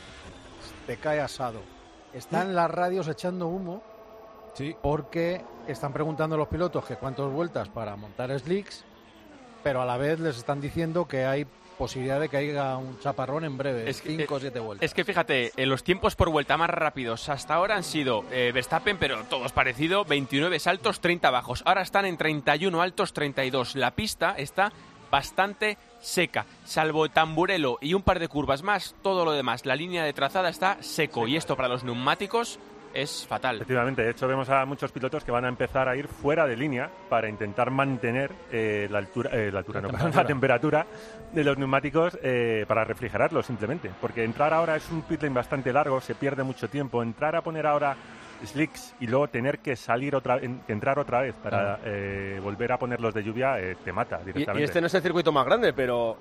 te cae asado. Están las radios echando humo sí. porque están preguntando a los pilotos que cuántas vueltas para montar slicks, pero a la vez les están diciendo que hay posibilidad de que haya un chaparrón en breve, 5 o 7 vueltas. Es que fíjate, en los tiempos por vuelta más rápidos hasta ahora han sido eh, Verstappen, pero todos parecido, 29 saltos, 30 bajos. Ahora están en 31 altos, 32. La pista está bastante seca, salvo Tamburelo y un par de curvas más, todo lo demás, la línea de trazada está seco y esto para los neumáticos es fatal. Efectivamente, de hecho vemos a muchos pilotos que van a empezar a ir fuera de línea para intentar mantener eh, la altura, eh, la, altura la, temperatura de los neumáticos eh, para refrigerarlos simplemente. Porque entrar ahora es un pit lane bastante largo, se pierde mucho tiempo. Entrar a poner ahora slicks y luego tener que salir otra entrar otra vez para volver a ponerlos de lluvia te mata directamente. Y, este no es el circuito más grande, pero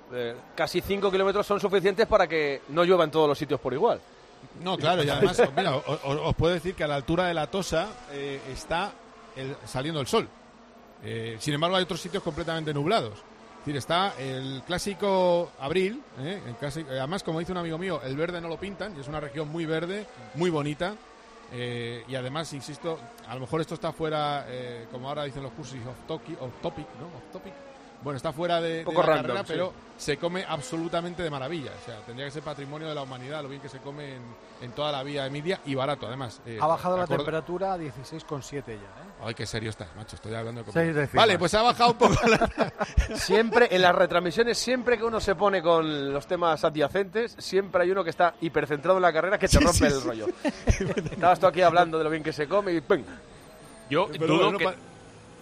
casi 5 kilómetros son suficientes para que no llueva en todos los sitios por igual. No, claro, y además, *laughs* mira, os, puedo decir que a la altura de la Tosa eh, está saliendo el sol. Eh, sin embargo, hay otros sitios completamente nublados. Es decir, está el clásico abril, eh, además, como dice un amigo mío, el verde no lo pintan, y es una región muy verde, muy bonita. y además, insisto, a lo mejor esto está fuera, como ahora dicen los cursos, off topic, ¿no? Off topic bueno, está fuera de, la carrera, pero se come absolutamente de maravilla. O sea, tendría que ser patrimonio de la humanidad, lo bien que se come en, toda la vía de media y barato, además. Eh, ha bajado la temperatura a 16,7 ya, ¿eh? Ay, qué serio estás, macho, estoy hablando de Vale, pues ha bajado un poco *laughs* Siempre, en las retransmisiones, siempre que uno se pone con los temas adyacentes, siempre hay uno que está hipercentrado en la carrera que te rompe el rollo. *laughs* Estabas tú aquí hablando de lo bien que se come y ¡pum! Yo dudo que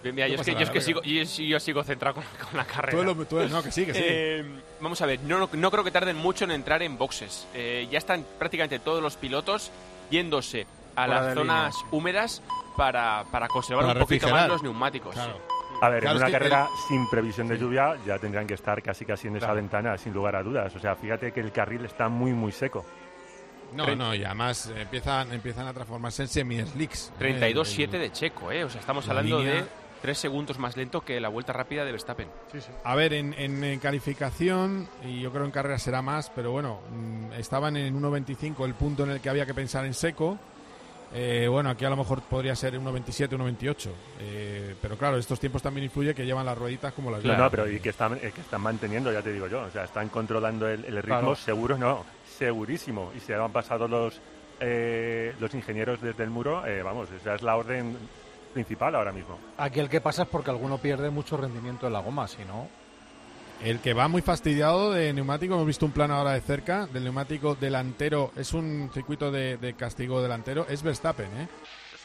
yo, es que, sigo, yo, sigo centrado con, la carrera. no, que sí, que sí. Eh, vamos a ver, no, no, creo que tarden mucho en entrar en boxes. Eh, ya están prácticamente todos los pilotos yéndose a las zonas húmedas para, para conservar un poquito más los neumáticos. A ver, en una carrera sin previsión de lluvia ya tendrían que estar casi casi en esa ventana, sin lugar a dudas. O sea, fíjate que el carril está muy, muy seco. No, no, y además empiezan, empiezan a transformarse en semi-slicks. 32-7 de Checo, ¿eh? O sea, estamos hablando de tres segundos más lento que la vuelta rápida de Verstappen. A ver, en, calificación, y yo creo en carrera será más, pero bueno, mm, estaban en 1.25 el punto en el que había que pensar en seco. Eh, bueno, aquí a lo mejor podría ser 1.27, 1.28. Eh, pero claro, estos tiempos también influye que llevan las rueditas como las No, no, pero y que están, eh, que están manteniendo, ya te digo yo. O sea, están controlando el, ritmo, seguro no, segurísimo. Y se han pasado los, los ingenieros desde el muro, vamos, esa es la orden principal ahora mismo. Aquí el que pasa es porque alguno pierde mucho rendimiento en la goma, si no... El que va muy fastidiado de neumático, hemos visto un plano ahora de cerca, del neumático delantero, es un circuito de, castigo delantero, es Verstappen, ¿eh?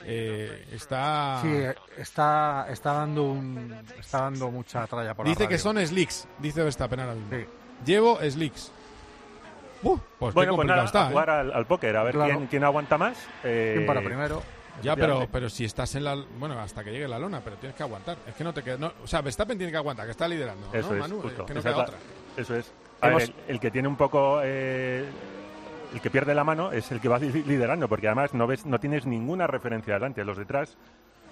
¿eh? está sí está está dando un está dando mucha tralla por dice que son slicks dice Verstappen ahora mismo llevo slicks uh, pues bueno pues nada, está, jugar ¿eh? al, póker a ver quién, quién, aguanta más quién para primero ya, pero, pero si estás en la. Bueno, hasta que llegue la lona, pero tienes que aguantar. Es que no te queda. No, o sea, Verstappen tiene que aguantar, que está liderando. Eso es, Manu? que no queda otra. Eso es. el, que tiene un poco. Eh, el que pierde la mano es el que va liderando, porque además no ves, no tienes ninguna referencia adelante. Los detrás,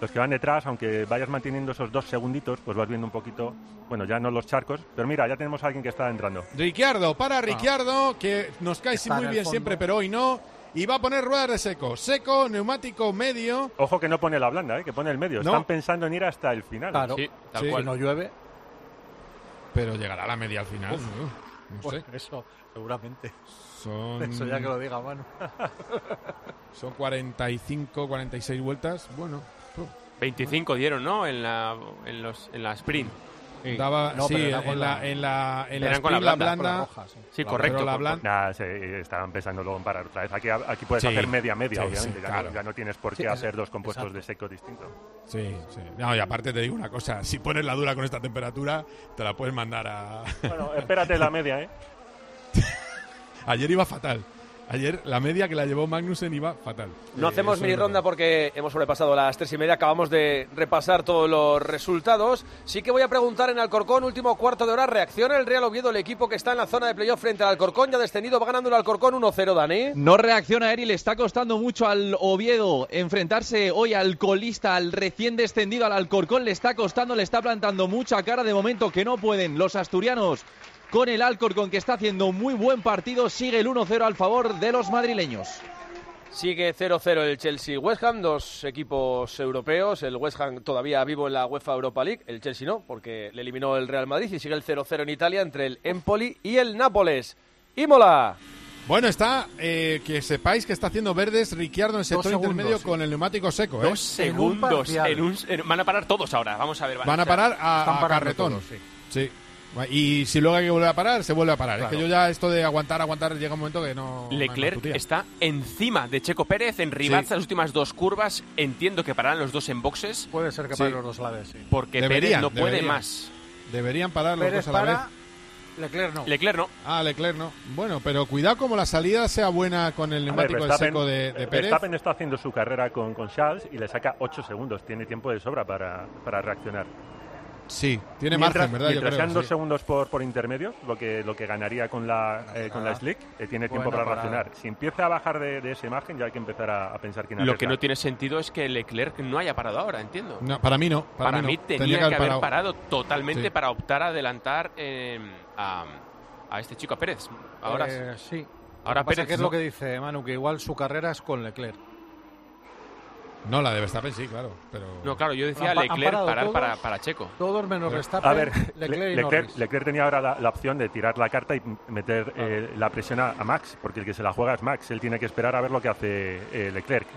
los que van detrás, aunque vayas manteniendo esos dos segunditos, pues vas viendo un poquito, bueno, ya no los charcos, pero mira, ya tenemos a alguien que está entrando. Ricciardo, para ah. Ricciardo, que nos cae muy bien siempre, pero hoy no y va a poner ruedas de seco. Seco, neumático medio. Ojo que no pone la blanda, ¿eh? que pone el medio. Están pensando en ir hasta el final. Claro, sí, tal cual no llueve. Pero llegará la media al final. no sé. Eso, seguramente. Son... Eso ya que lo diga, bueno. *laughs* Son 45, 46 vueltas. Bueno. 25 dieron, ¿no? En la, en los, en la sprint. Sí. Daba, sí, en la, en la, en la, con la blanda. sí. correcto. La blanda. estaban pensando luego en parar otra vez. Aquí, aquí puedes hacer media media, obviamente. Ya, no, ya, no, tienes por qué hacer dos compuestos de seco distintos. Sí, sí. No, y aparte te digo una cosa. Si pones la dura con esta temperatura, te la puedes mandar a... Bueno, espérate la media, ¿eh? *laughs* Ayer iba fatal. Ayer la media que la llevó Magnussen iba fatal. No hacemos mini ronda porque hemos sobrepasado las tres y media. Acabamos de repasar todos los resultados. Sí que voy a preguntar en Alcorcón, último cuarto de hora. ¿Reacciona el Real Oviedo, el equipo que está en la zona de playoff frente al Alcorcón? Ya descendido, va ganando el Alcorcón 1-0, Dani. No reacciona Eri, le está costando mucho al Oviedo enfrentarse hoy al colista, al recién descendido, al Alcorcón. Le está costando, le está plantando mucha cara de momento que no pueden los asturianos con el Alcorcón que está haciendo un muy buen partido. Sigue el 1-0 al favor de los madrileños. Sigue 0-0 el Chelsea-West Ham, dos equipos europeos. El West Ham todavía vivo en la UEFA Europa League, el Chelsea no, porque le eliminó el Real Madrid. Y sigue el 0-0 en Italia entre el Empoli y el Nápoles. ¡Imola! Bueno, está, eh, que sepáis que está haciendo verdes Ricciardo en el sector intermedio con el neumático seco. ¿eh? Dos segundos. van a parar todos ahora. Vamos a ver. Van, a parar a, Carretón. sí. Y si luego hay que volver a parar, se vuelve a parar. Es que yo ya esto de aguantar, aguantar, llega un momento que no... Leclerc está encima de Checo Pérez en Rivazza las últimas dos curvas. Entiendo que pararán los dos en boxes. Puede ser que paren los dos a la vez, sí. Porque Pérez no puede más. Deberían parar los dos a la vez. Leclerc no. Leclerc no. Ah, Leclerc no. Bueno, pero cuidado como la salida sea buena con el neumático de seco de, de, Pérez. Verstappen está haciendo su carrera con, con Charles y le saca 8 segundos. Tiene tiempo de sobra para, para reaccionar. Sí, tiene margen, ¿verdad? Mientras sean dos segundos por, por intermedio, lo que, lo que ganaría con la, eh, con la Slick, eh, tiene tiempo para reaccionar. Si empieza a bajar de, de, ese margen, ya hay que empezar a, pensar quién Lo que no tiene sentido es que Leclerc no haya parado ahora, entiendo. No, para mí no. Para, mí, tenía, que haber parado, totalmente para optar a adelantar eh, a, a, este chico, a Pérez. Ahora sí. Ahora Pérez. ¿Qué es lo que dice Manu? Que igual su carrera es con Leclerc. No, la de Verstappen sí, claro. Pero... No, claro, yo decía Leclerc parar para, para, Checo. Todos menos Verstappen. A ver, Leclerc, Leclerc, tenía ahora la, opción de tirar la carta y meter eh, la presión a, Max, porque el que se la juega es Max. Él tiene que esperar a ver lo que hace eh, Leclerc.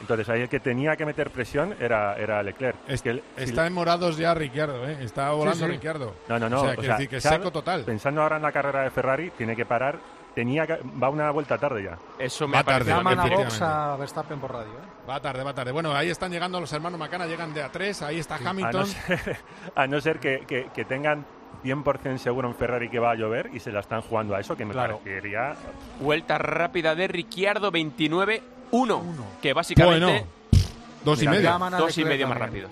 Entonces ahí el que tenía que meter presión era, era Leclerc. Es que está en morados ya Ricciardo, ¿eh? Está volando Ricciardo. No, no, no. O sea, decir que seco total. Pensando ahora en la carrera de Ferrari, tiene que parar tenía va una vuelta tarde ya. Eso me va tarde. Llaman a Vox a Verstappen por radio. ¿eh? Va tarde, va tarde. Bueno, ahí están llegando los hermanos Macana, llegan de A3, ahí está Hamilton. *laughs* A no ser, que, que, tengan 100% seguro en Ferrari que va a llover y se la están jugando a eso, que me claro. parecería... Vuelta rápida de Ricciardo, 29-1, que básicamente... Bueno, dos y medio. Dos y medio más rápido,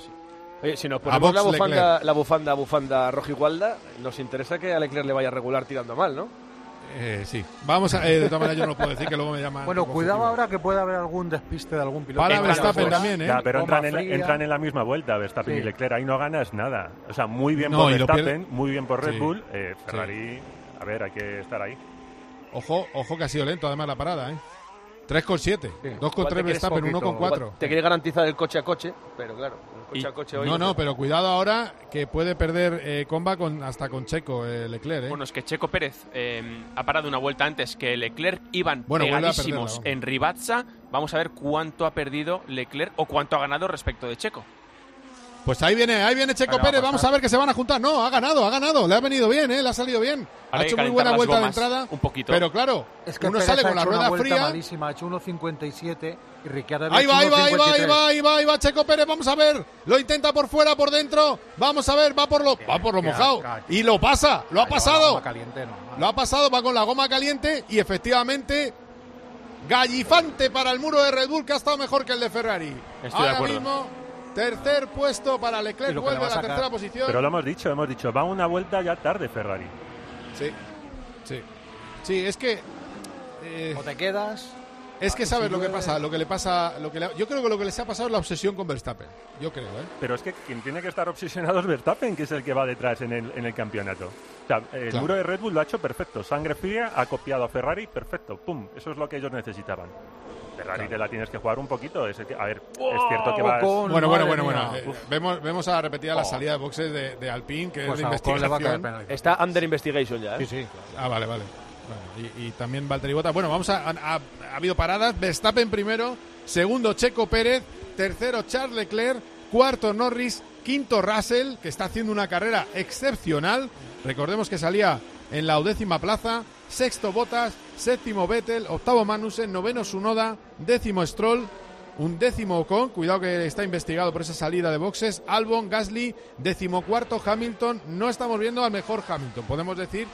si nos ponemos la bufanda, la bufanda, bufanda rojigualda, nos interesa que a Leclerc le vaya regular tirando mal, ¿no? Eh, sí. Vamos a, eh, de todas maneras yo no puedo decir que luego me llaman. Bueno, cuidado ahora que puede haber algún despiste de algún piloto. Para Verstappen también, ¿eh? pero entran en, entran en, la misma vuelta, Verstappen y Leclerc. Ahí no ganas nada. O sea, muy bien por Verstappen, muy bien por Red Bull. Eh, Ferrari, a ver, hay que estar ahí. Ojo, ojo que ha sido lento además la parada, ¿eh? 3,7. 2,3 Verstappen, 1,4. Te quiere garantizar el coche a coche, pero claro, el coche a coche hoy. No, no, pero cuidado ahora que puede perder eh, comba con, hasta con Checo, eh, Leclerc. ¿eh? Bueno, es que Checo Pérez eh, ha parado una vuelta antes que Leclerc. Iban bueno, pegadísimos en Ribazza. Vamos a ver cuánto ha perdido Leclerc o cuánto ha ganado respecto de Checo. Pues ahí viene, ahí viene Checo Pérez, vamos a ver que se van a juntar. No, ha ganado, ha ganado, le ha venido bien, ¿eh? le ha salido bien. ha hecho muy buena vuelta de entrada. Un poquito. Pero claro, es que uno sale con la rueda fría. malísima, ha hecho 1.57 y Ricciardo ahí va, ahí va, ahí va, ahí va, ahí va, ahí va Checo Pérez, vamos a ver. Lo intenta por fuera, por dentro. Vamos a ver, va por lo, va por lo mojado. Y lo pasa, lo ha pasado. Lo ha pasado, va con la goma caliente y efectivamente gallifante para el muro de Red Bull que ha estado mejor que el de Ferrari. Estoy de acuerdo. mismo Tercer puesto para Leclerc, vuelve a la tercera posición. Pero lo hemos dicho, hemos dicho, va una vuelta ya tarde Ferrari. Sí, sí. Sí, es que... Eh, o te quedas... Es que sabes lo que pasa, lo que le pasa, lo que yo creo que lo que les ha pasado es la obsesión con Verstappen. Yo creo, ¿eh? Pero es que quien tiene que estar obsesionado es Verstappen, que es el que va detrás en el, en el campeonato. O sea, el muro de Red Bull lo ha hecho perfecto. Sangre fría, ha copiado a Ferrari, perfecto. Pum, eso es lo que ellos necesitaban. Ferrari te la tienes que jugar un poquito. Es, a ver, es cierto que vas... Bueno, bueno, bueno, bueno. Eh, vemos, vemos a la repetida la oh. salida de boxes de, de Alpine, que es pues de investigación. Está under investigation ya, ¿eh? Sí, sí. Ah, vale, vale. y, también Valtteri Bota. Bueno, vamos a, ha habido paradas. Verstappen primero, segundo Checo Pérez, tercero Charles Leclerc, cuarto Norris, quinto Russell, que está haciendo una carrera excepcional. Recordemos que salía en la undécima plaza, sexto Botas, séptimo Vettel, octavo Manusen, noveno Sunoda, décimo Stroll, un décimo Ocon, cuidado que está investigado por esa salida de boxes, Albon, Gasly, cuarto Hamilton, no estamos viendo al mejor Hamilton, podemos decir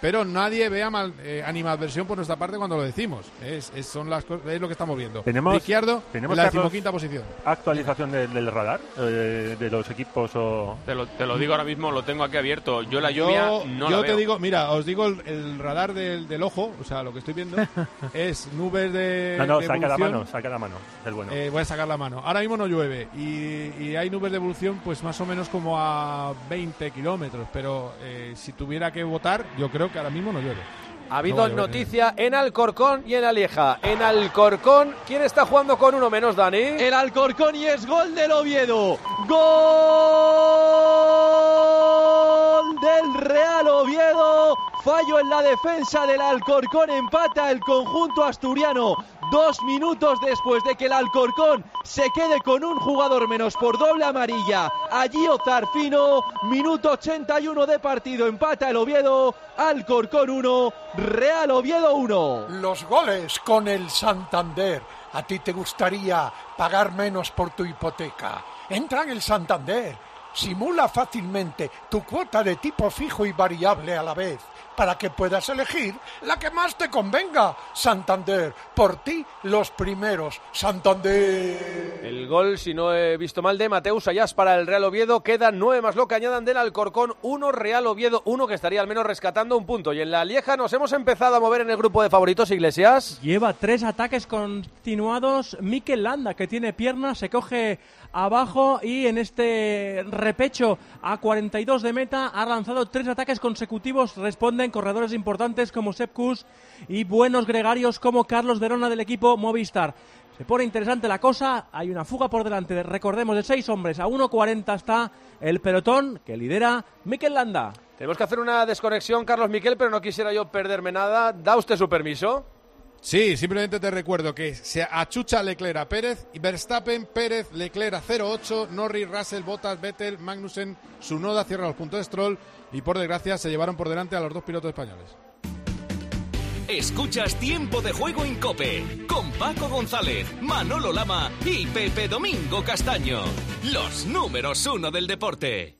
pero nadie vea mal, eh, animadversión por nuestra parte cuando lo decimos. Es, son las es lo que estamos viendo. Tenemos, Izquierdo, ¿tenemos la decimoquinta posición. ¿Actualización del, radar eh, de los equipos o...? Te lo, te lo, digo ahora mismo, lo tengo aquí abierto. Yo la lluvia no Yo te digo, mira, os digo el, radar del, ojo, o sea, lo que estoy viendo *laughs* es nubes de No, no, saca la mano, saca la mano, el bueno. Eh, voy a sacar la mano. Ahora mismo no llueve y, y, hay nubes de evolución pues más o menos como a 20 kilómetros, pero si tuviera que votar, yo creo que ahora mismo no llueve. Ha habido noticia en Alcorcón y en Alieja. En Alcorcón, ¿quién está jugando con uno menos, Dani? El Alcorcón y es gol del Oviedo. Gol del Real Oviedo. Fallo en la defensa del Alcorcón. Empata el conjunto asturiano dos minutos después de que el Alcorcón se quede con un jugador menos por doble amarilla. Allí Ozarfino, minuto 81 de partido, empata el Oviedo, Alcorcón 1, Real Oviedo 1. Los goles con el Santander. ¿A ti te gustaría pagar menos por tu hipoteca? Entra en el Santander. Simula fácilmente tu cuota de tipo fijo y variable a la vez para que puedas elegir la que más te convenga. Santander, por ti los primeros. Santander. El gol, si no he visto mal, de Mateus Ayas para el Real Oviedo. Quedan nueve más lo que añadan del Alcorcón. Uno Real Oviedo, uno que estaría al menos rescatando un punto. Y en la Lieja nos hemos empezado a mover en el grupo de favoritos, Iglesias. Lleva tres ataques continuados. Mikel Landa, que tiene piernas, se coge abajo y en este repecho a 42 de meta ha lanzado tres ataques consecutivos. Responden corredores importantes como Sepkus y buenos gregarios como Carlos Verona del equipo Movistar. Se pone interesante la cosa, hay una fuga por delante, recordemos, de seis hombres, a 1.40 está el pelotón que lidera Mikel Landa. Tenemos que hacer una desconexión, Carlos Miquel, pero no quisiera yo perderme nada. ¿Da usted su permiso? Sí, simplemente te recuerdo que se achucha Leclerc a Pérez y Verstappen, Pérez, Leclerc a 0-8, Norris, Russell, Bottas, Vettel, Magnussen, Sunoda cierra los puntos de Stroll y por desgracia se llevaron por delante a los dos pilotos españoles. Escuchas Tiempo de Juego en Cope con Paco González, Manolo Lama y Pepe Domingo Castaño. Los números uno del deporte.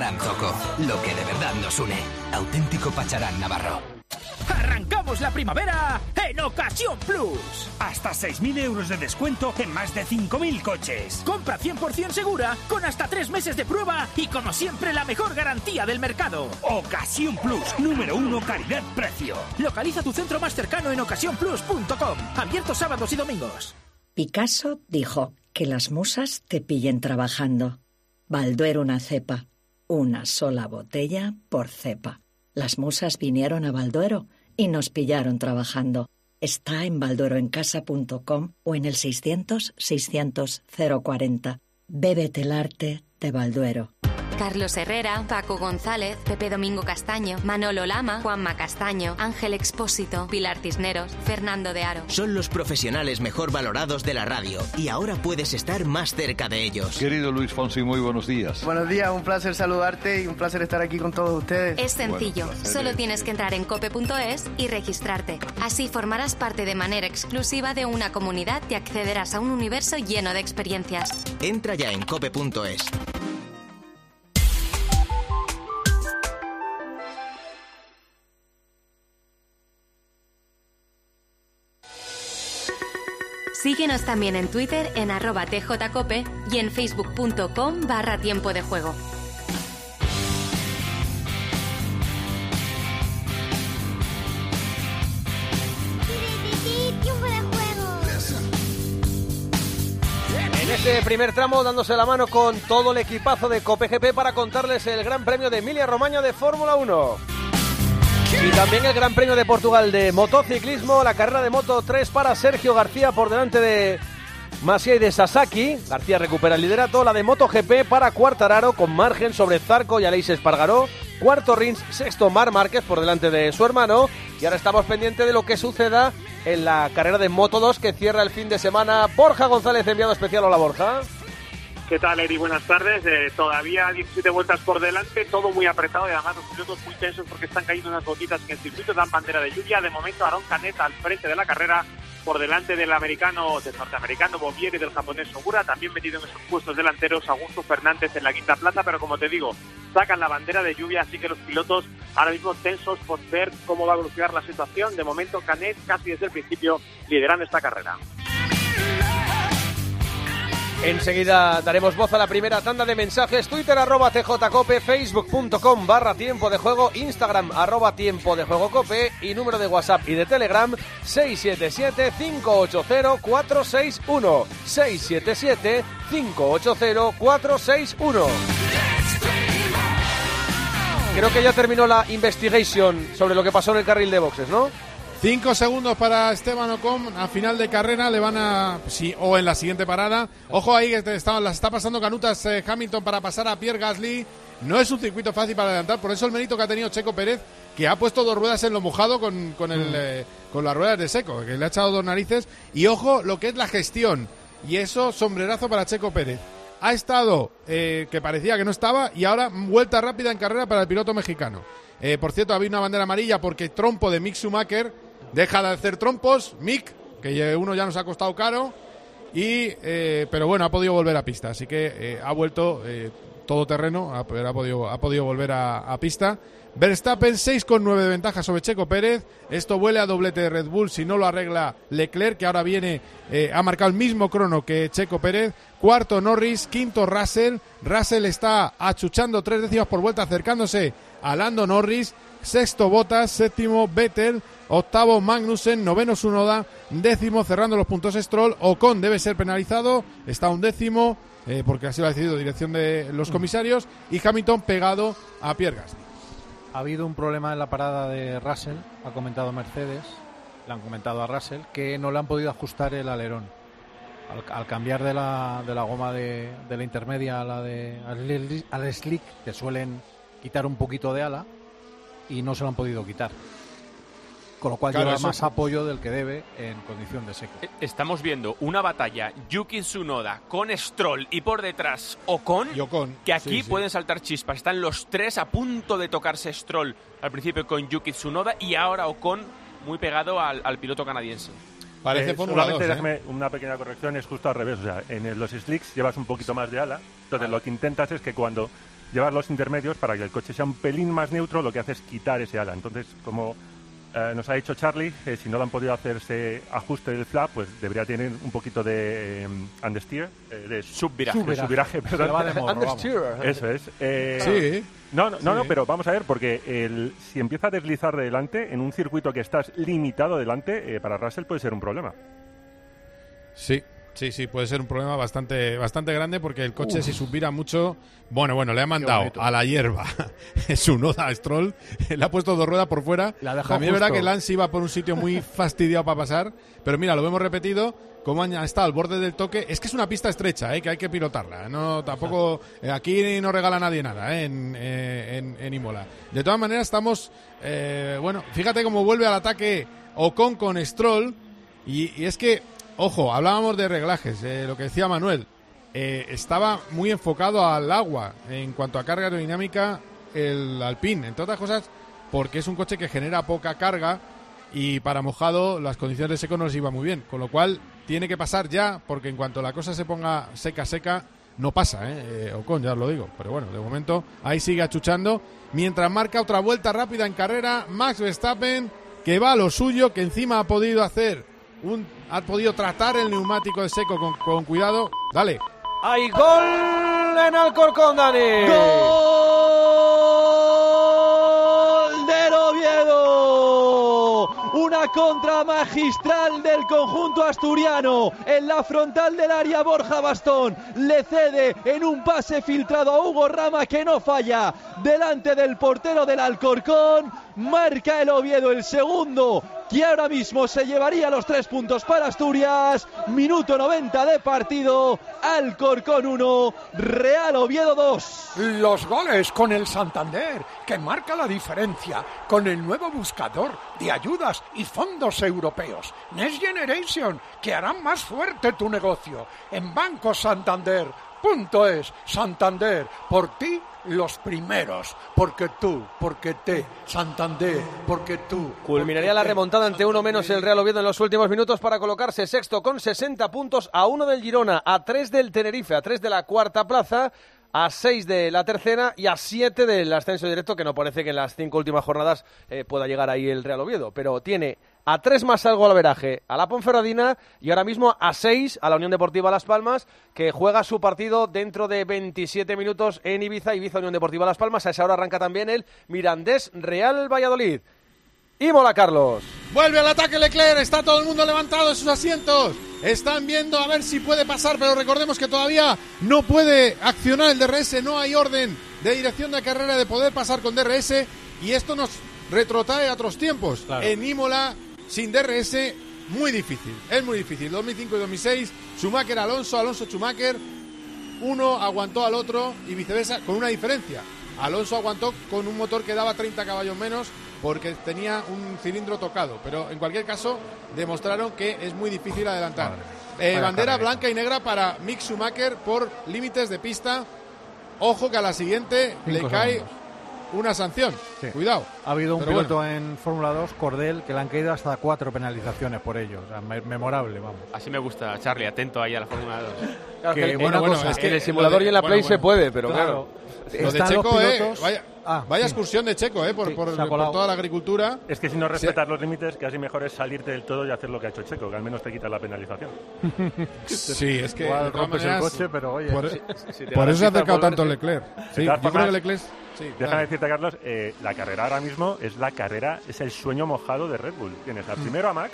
Pacharán Zoco, lo que de verdad nos une. Auténtico Pacharán Navarro. ¡Arrancamos la primavera en Ocasión Plus! Hasta 6.000 euros de descuento en más de 5.000 coches. Compra 100% segura con hasta 3 meses de prueba y como siempre la mejor garantía del mercado. Ocasión Plus, número uno calidad-precio. Localiza tu centro más cercano en ocasiónplus.com. Abierto sábados y domingos. Picasso dijo que las musas te pillen trabajando. Balduero una cepa una sola botella por cepa. Las musas vinieron a Balduero y nos pillaron trabajando. Está en baldueroencasa.com o en el 600 600 040. Bébete el arte de Balduero. Carlos Herrera, Paco González, Pepe Domingo Castaño, Manolo Lama, Juanma Castaño, Ángel Expósito, Pilar Cisneros, Fernando de Aro. Son los profesionales mejor valorados de la radio y ahora puedes estar más cerca de ellos. Querido Luis Fonsi, muy buenos días. Buenos días, un placer saludarte y un placer estar aquí con todos ustedes. Es sencillo, solo tienes que entrar en cope.es y registrarte. Así formarás parte de manera exclusiva de una comunidad y accederás a un universo lleno de experiencias. Entra ya en cope.es. Síguenos también en Twitter en arroba tjcope y en facebook.com barra tiempo de juego. En este primer tramo dándose la mano con todo el equipazo de Cope GP para contarles el Gran Premio de Emilia Romagna de Fórmula 1. Y también el Gran Premio de Portugal de motociclismo, la carrera de Moto 3 para Sergio García por delante de Masia y de Sasaki. García recupera el liderato, la de MotoGP para Cuartararo con margen sobre Zarco y Aleix Espargaró. Cuarto Rins, sexto Mar Márquez por delante de su hermano. Y ahora estamos pendientes de lo que suceda en la carrera de Moto 2 que cierra el fin de semana. Borja González, enviado especial. Hola Borja. ¿Qué tal, Eri? Buenas tardes. Eh, todavía 17 vueltas por delante, todo muy apretado y además los pilotos muy tensos porque están cayendo unas gotitas en el circuito, dan bandera de lluvia. De momento, Aaron Canet al frente de la carrera, por delante del americano, del norteamericano Bovier y del japonés Segura, también metido en esos puestos delanteros Augusto Fernández en la quinta plaza, pero como te digo, sacan la bandera de lluvia, así que los pilotos ahora mismo tensos por ver cómo va a evolucionar la situación. De momento, Canet casi desde el principio liderando esta carrera. Enseguida daremos voz a la primera tanda de mensajes. Twitter arroba tjcope, facebook.com barra tiempo de juego, Instagram arroba tiempo de juego cope y número de WhatsApp y de Telegram 677-580-461. 677-580-461. Creo que ya terminó la investigation sobre lo que pasó en el carril de boxes, ¿no? Cinco segundos para Esteban Ocon a final de carrera, le van a. Sí, o en la siguiente parada. Ojo ahí, que está, las está pasando canutas eh, Hamilton para pasar a Pierre Gasly. No es un circuito fácil para adelantar, por eso el mérito que ha tenido Checo Pérez, que ha puesto dos ruedas en lo mojado con, con, el, mm. eh, con las ruedas de seco, que le ha echado dos narices. Y ojo lo que es la gestión. Y eso, sombrerazo para Checo Pérez. Ha estado, eh, que parecía que no estaba, y ahora vuelta rápida en carrera para el piloto mexicano. por cierto, había una bandera amarilla porque trompo de Mick Schumacher Deja de hacer trompos, Mick, que uno ya nos ha costado caro. Y, eh, pero bueno, ha podido volver a pista, así que eh, ha vuelto eh, todo terreno, ha, podido, ha podido volver a, pista. Verstappen 6,9 de ventaja sobre Checo Pérez. Esto huele a doblete de Red Bull si no lo arregla Leclerc, que ahora viene, ha marcado el mismo crono que Checo Pérez. Cuarto Norris, quinto Russell. Russell está achuchando tres décimas por vuelta, acercándose a Lando Norris. Sexto Bottas, séptimo Vettel, octavo Magnussen, noveno Sunoda, décimo cerrando los puntos Stroll. Ocon debe ser penalizado, está un décimo, eh, porque así lo ha decidido dirección de los mm. comisarios, y Hamilton pegado a Pierre Gasly. Ha habido un problema en la parada de Russell, ha comentado Mercedes, le han comentado a Russell, que no le han podido ajustar el alerón. Al, cambiar de la, de la goma de, la intermedia a la de al slick, te suelen quitar un poquito de ala y no se lo han podido quitar con lo cual lleva más apoyo del que debe en condición de seco. Eh, estamos viendo una batalla Yuki Tsunoda con Stroll y por detrás Ocon, que aquí pueden saltar chispas. Están los tres a punto de tocarse Stroll al principio con Yuki Tsunoda y ahora Ocon muy pegado al, piloto canadiense. Parece eh, solamente ¿eh? una pequeña corrección, es justo al revés. O sea, en los slicks llevas un poquito más de ala. Entonces lo que intentas es que cuando llevas los intermedios, para que el coche sea un pelín más neutro, lo que hace es quitar ese ala. Entonces, como eh, nos ha dicho Charlie que si no le han podido hacer ese ajuste del flap, pues debería tener un poquito de um, understeer, eh, de subviraje, subviraje, perdón. Eso es. sí. No, no, no, pero vamos a ver, porque el, si empieza a deslizar de delante, en un circuito que estás limitado delante, para Russell puede ser un problema. Sí, Sí, sí, puede ser un problema bastante, bastante grande porque el coche si subira mucho, bueno, bueno, le ha mandado a la hierba *laughs* su noda Stroll, *laughs* le ha puesto dos ruedas por fuera. También es verdad que Lance iba por un sitio muy *laughs* fastidiado para pasar, pero mira, lo hemos repetido, como han estado al borde del toque, es que es una pista estrecha, ¿eh? que hay que pilotarla. No, tampoco eh, aquí no regala nadie nada ¿eh? en, en, Imola. De todas maneras, estamos, bueno, fíjate cómo vuelve al ataque Ocon con Stroll y es que Ojo, hablábamos de reglajes, eh, lo que decía Manuel. Eh, estaba muy enfocado al agua en cuanto a carga aerodinámica el Alpine, entre otras cosas porque es un coche que genera poca carga y para mojado las condiciones de seco no les iba muy bien, con lo cual tiene que pasar ya porque en cuanto la cosa se ponga seca, seca, no pasa, ¿eh? eh con ya os lo digo, pero bueno, de momento ahí sigue achuchando, mientras marca otra vuelta rápida en carrera, Max Verstappen, que va a lo suyo, que encima ha podido hacer un, ha podido tratar el neumático de seco con, con cuidado. Dale. Hay gol en Alcorcón, Dani. Gol del Oviedo. Una contra magistral del conjunto asturiano. En la frontal del área Borja Bastón le cede en un pase filtrado a Hugo Rama que no falla. Delante del portero del Alcorcón. Marca el Oviedo el segundo que ahora mismo se llevaría los tres puntos para Asturias. Minuto 90 de partido. Alcorcón 1, Real Oviedo 2. Los goles con el Santander, que marca la diferencia con el nuevo buscador de ayudas y fondos europeos. Next Generation, que harán más fuerte tu negocio. En Banco Santander. Punto es Santander, por ti los primeros, porque tú, porque te, Santander, porque tú. Culminaría la remontada ante uno menos el Real Oviedo en los últimos minutos para colocarse sexto con 60 puntos a uno del Girona, a tres del Tenerife, a tres de la cuarta plaza a seis de la tercera y a siete del ascenso directo, que no parece que en las cinco últimas jornadas eh, pueda llegar ahí el Real Oviedo, pero tiene a tres más algo al veraje a la Ponferradina y ahora mismo a seis a la Unión Deportiva Las Palmas, que juega su partido dentro de 27 minutos en Ibiza, Ibiza Unión Deportiva Las Palmas. A esa hora arranca también el Mirandés Real Valladolid. Y mola Carlos. Vuelve al ataque Leclerc, está todo el mundo levantado en sus asientos. Están viendo a ver si puede pasar, pero recordemos que todavía no puede accionar el DRS, no hay orden de dirección de carrera de poder pasar con DRS y esto nos retrotrae a otros tiempos. En Imola sin DRS, muy difícil. Es muy difícil. 2005 y 2006, Schumacher Alonso, Alonso Schumacher, uno aguantó al otro y viceversa, con una diferencia. Alonso aguantó con un motor que daba 30 caballos menos porque tenía un cilindro tocado, pero en cualquier caso demostraron que es muy difícil adelantar. Eh, bandera blanca y negra para Mick Schumacher por límites de pista. Ojo que a la siguiente le cae una sanción. Cuidado. Ha habido un piloto en Fórmula 2, Cordel, que le han caído hasta cuatro penalizaciones por ello. memorable, vamos. Así me gusta, Charlie, atento ahí a la Fórmula 2. que, bueno, es que en el simulador y en la Play se puede, pero claro. Lo de Checo, eh, vaya, ah, vaya excursión de Checo, eh, por, por, toda la agricultura. Es que si no respetas los límites, casi mejor es salirte del todo y hacer lo que ha hecho Checo, que al menos te quita la penalización. *laughs* sí, es que Igual, rompes el coche, pero oye, por, si, si por eso se ha acercado tanto Leclerc. Sí, yo creo que Leclerc Sí, Déjame decirte, Carlos, eh, la carrera ahora mismo es la carrera, es el sueño mojado de Red Bull. Tienes al mm. primero a Max,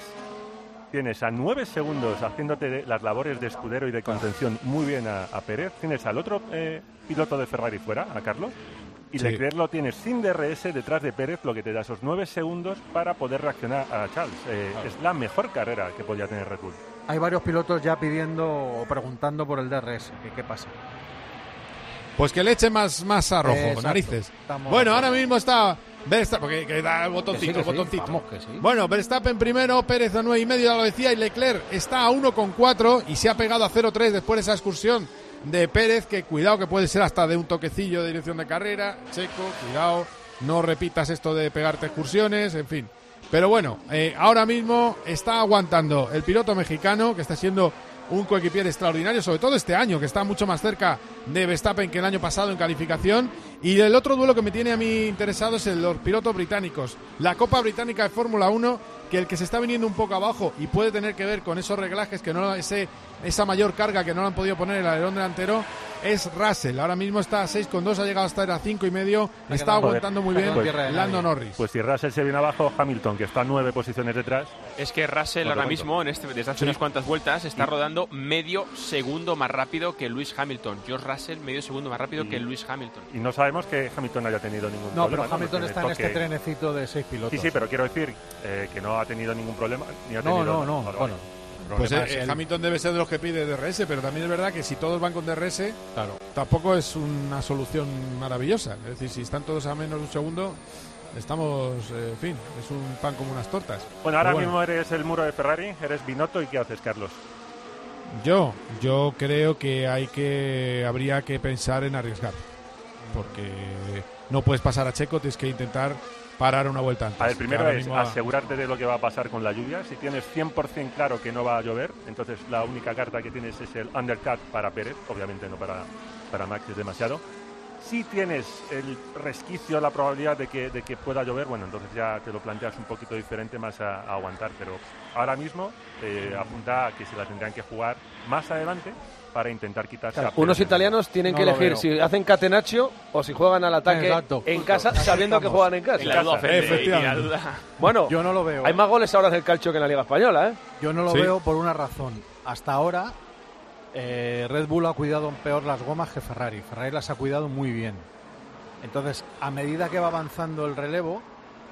tienes a nueve segundos haciéndote las labores de escudero y de contención muy bien a, Pérez, tienes al otro eh, piloto de Ferrari fuera, a Carlos, y Leclerc lo tienes sin DRS detrás de Pérez, lo que te da esos nueve segundos para poder reaccionar a Charles. Eh, es la mejor carrera que podía tener Red Bull. Hay varios pilotos ya pidiendo o preguntando por el DRS. ¿Qué pasa? Pues que le eche más, más arrojo, narices. bueno, ahora mismo está Verstappen, porque que da el botoncito, botoncito. Bueno, Verstappen primero, Pérez a nueve y medio, ya lo decía, y Leclerc está a 1,4 y se ha pegado a 0,3 después de esa excursión de Pérez, que cuidado que puede ser hasta de un toquecillo de dirección de carrera. Checo, cuidado, no repitas esto de pegarte excursiones, en fin. Pero bueno, eh, ahora mismo está aguantando el piloto mexicano, que está siendo un coequipier extraordinario, sobre todo este año, que está mucho más cerca de Verstappen que el año pasado en calificación. Y el otro duelo que me tiene a mí interesado es el de los pilotos británicos. La Copa Británica de Fórmula 1, que el que se está viniendo un poco abajo y puede tener que ver con esos reglajes, que no esa mayor carga que no le han podido poner el alerón delantero, es Russell. Ahora mismo está a 6,2, ha llegado a estar a 5,5 y medio. Está aguantando muy bien Lando Norris. Pues si Russell se viene abajo, Hamilton, que está nueve posiciones detrás. Es que Russell ahora mismo, en este, desde hace unas cuantas vueltas, está rodando medio segundo más rápido que Luis Hamilton. George Russell, medio segundo más rápido que Luis Hamilton. Y no sabemos que Hamilton haya tenido ningún no, problema. Pero Hamilton está en este trenecito de seis pilotos. Sí, sí, pero quiero decir eh, que no ha tenido ningún problema. Ni ha no, tenido, no, no, Bueno, pues eh, Hamilton debe ser de los que pide DRS, pero también es verdad que si todos van con DRS, claro. tampoco es una solución maravillosa. Es decir, si están todos a menos de un segundo, estamos, eh, en fin, es un pan como unas tortas. Bueno, ahora mismo eres el muro de Ferrari, eres Binotto, ¿y qué haces, Carlos? Yo, yo creo que hay que, habría que pensar en arriesgar, porque no puedes pasar a Checo, tienes que intentar parar una vuelta antes. A ver, primero es asegurarte de lo que va a pasar con la lluvia. Si tienes 100% claro que no va a llover, entonces la única carta que tienes es el undercut para Pérez, obviamente no para, para Max, es demasiado. Si tienes el resquicio, la probabilidad de que, de que pueda llover, bueno, entonces ya te lo planteas un poquito diferente, más a, aguantar. Pero ahora mismo eh, apunta a que se la tendrán que jugar más adelante para intentar quitarse Unos italianos tienen que elegir si hacen catenaccio o si juegan al ataque en casa sabiendo que juegan en casa. Bueno, yo no lo veo. Hay más goles ahora en el calcio que en la Liga Española, ¿eh? Yo no lo veo por una razón. Hasta ahora eh, Red Bull ha cuidado peor las gomas que Ferrari. Ferrari las ha cuidado muy bien. Entonces, a medida que va avanzando el relevo,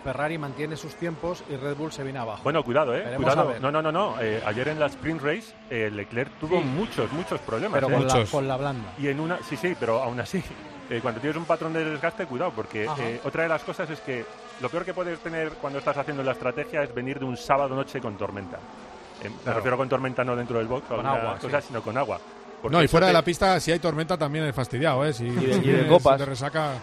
Ferrari mantiene sus tiempos y Red Bull se viene abajo. Bueno, cuidado, ¿eh? cuidado. No, no, no, no. Eh, ayer en la sprint race, eh, Leclerc tuvo muchos, muchos problemas. Pero ¿eh? con, la, blanda. Y en una, sí, sí, pero aún así, cuando tienes un patrón de desgaste, cuidado, porque otra de las cosas es que lo peor que puedes tener cuando estás haciendo la estrategia es venir de un sábado noche con tormenta. Me refiero con tormenta no dentro del box, con agua, sino con agua. no, y fuera de la pista, si hay tormenta también es fastidiado, ¿eh? Si, y de, *laughs* copas. te resaca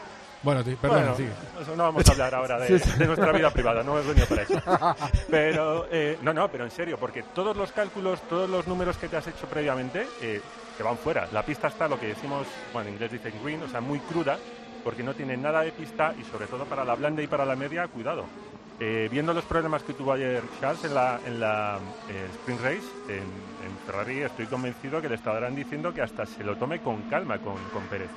bueno, perdón, sigue. no vamos a hablar ahora de, nuestra vida privada, no es venido para eso. *laughs* Pero, eh, no, no, pero en serio, porque todos los cálculos, todos los números que te has hecho previamente, eh, te van fuera. La pista está, lo que decimos, bueno, en inglés dicen green, o sea, muy cruda, porque no tiene nada de pista y sobre todo para la blanda y para la media, cuidado. Eh, viendo los problemas que tuvo ayer Charles en la, en la Sprint Race, en, en, Ferrari, estoy convencido que le estarán diciendo que hasta se lo tome con calma con, con Pérez.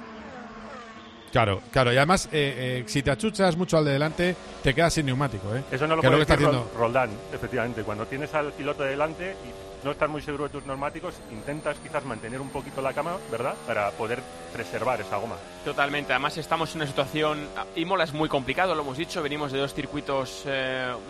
Claro, claro, y además, eh, eh, si te achuchas mucho al de delante, te quedas sin neumático. ¿eh? Eso no lo puede decir Roldán, efectivamente. Cuando tienes al piloto de delante y no estás muy seguro de tus neumáticos, intentas quizás mantener un poquito la cama, ¿verdad? Para poder preservar esa goma. Totalmente. Además, estamos en una situación. Imola es muy complicado, lo hemos dicho. Venimos de dos circuitos,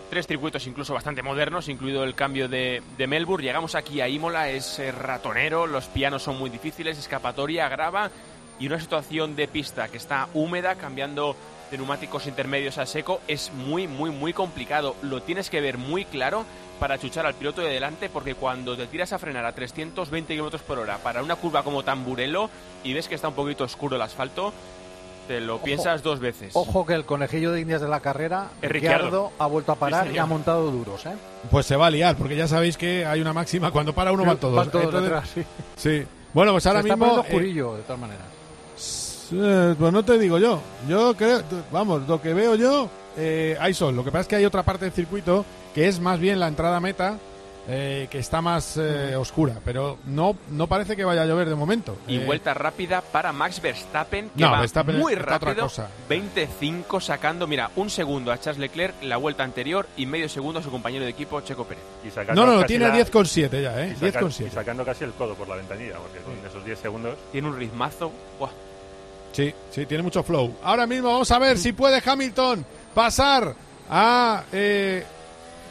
tres circuitos incluso bastante modernos, incluido el cambio de, de Melbourne. Llegamos aquí a Imola, es ratonero, los pianos son muy difíciles, escapatoria, grava y una situación de pista que está húmeda, cambiando de neumáticos intermedios a seco, es muy, muy, muy complicado. Lo tienes que ver muy claro para chuchar al piloto de delante, porque cuando te tiras a frenar a 320 km por hora para una curva como Tamburello y ves que está un poquito oscuro el asfalto, Te lo piensas dos veces. Ojo que el conejillo de indias de la carrera, Ricciardo, Ricciardo. ha vuelto a parar Sí, y ha montado duros, ¿eh? Pues se va a liar, porque ya sabéis que hay una máxima, cuando para uno van todos. Van todos Entonces- detrás, sí. sí. Bueno, pues ahora Se está mismo... poniendo eh, oscurillo, de todas maneras. Eh, pues no te digo yo. Yo creo, vamos, lo que veo yo, eh, hay sol. Lo que pasa es que hay otra parte del circuito que es más bien la entrada meta, eh, que está más eh, oscura. Pero no, no parece que vaya a llover de momento. Y Eh, vuelta rápida para Max Verstappen, que No, va Verstappen muy otra rápido. cosa. 25 sacando, mira, un segundo a Charles Leclerc la vuelta anterior y medio segundo a su compañero de equipo Checo Pérez. Y sacando No, no, lo casi tiene a la- 10,7 ya, ¿eh? y saca- 10,7. Y sacando casi el codo por la ventanilla, porque con esos 10 segundos. Tiene un ritmazo. Buah. Sí, sí, tiene mucho flow. Ahora mismo vamos a ver si puede Hamilton pasar a eh,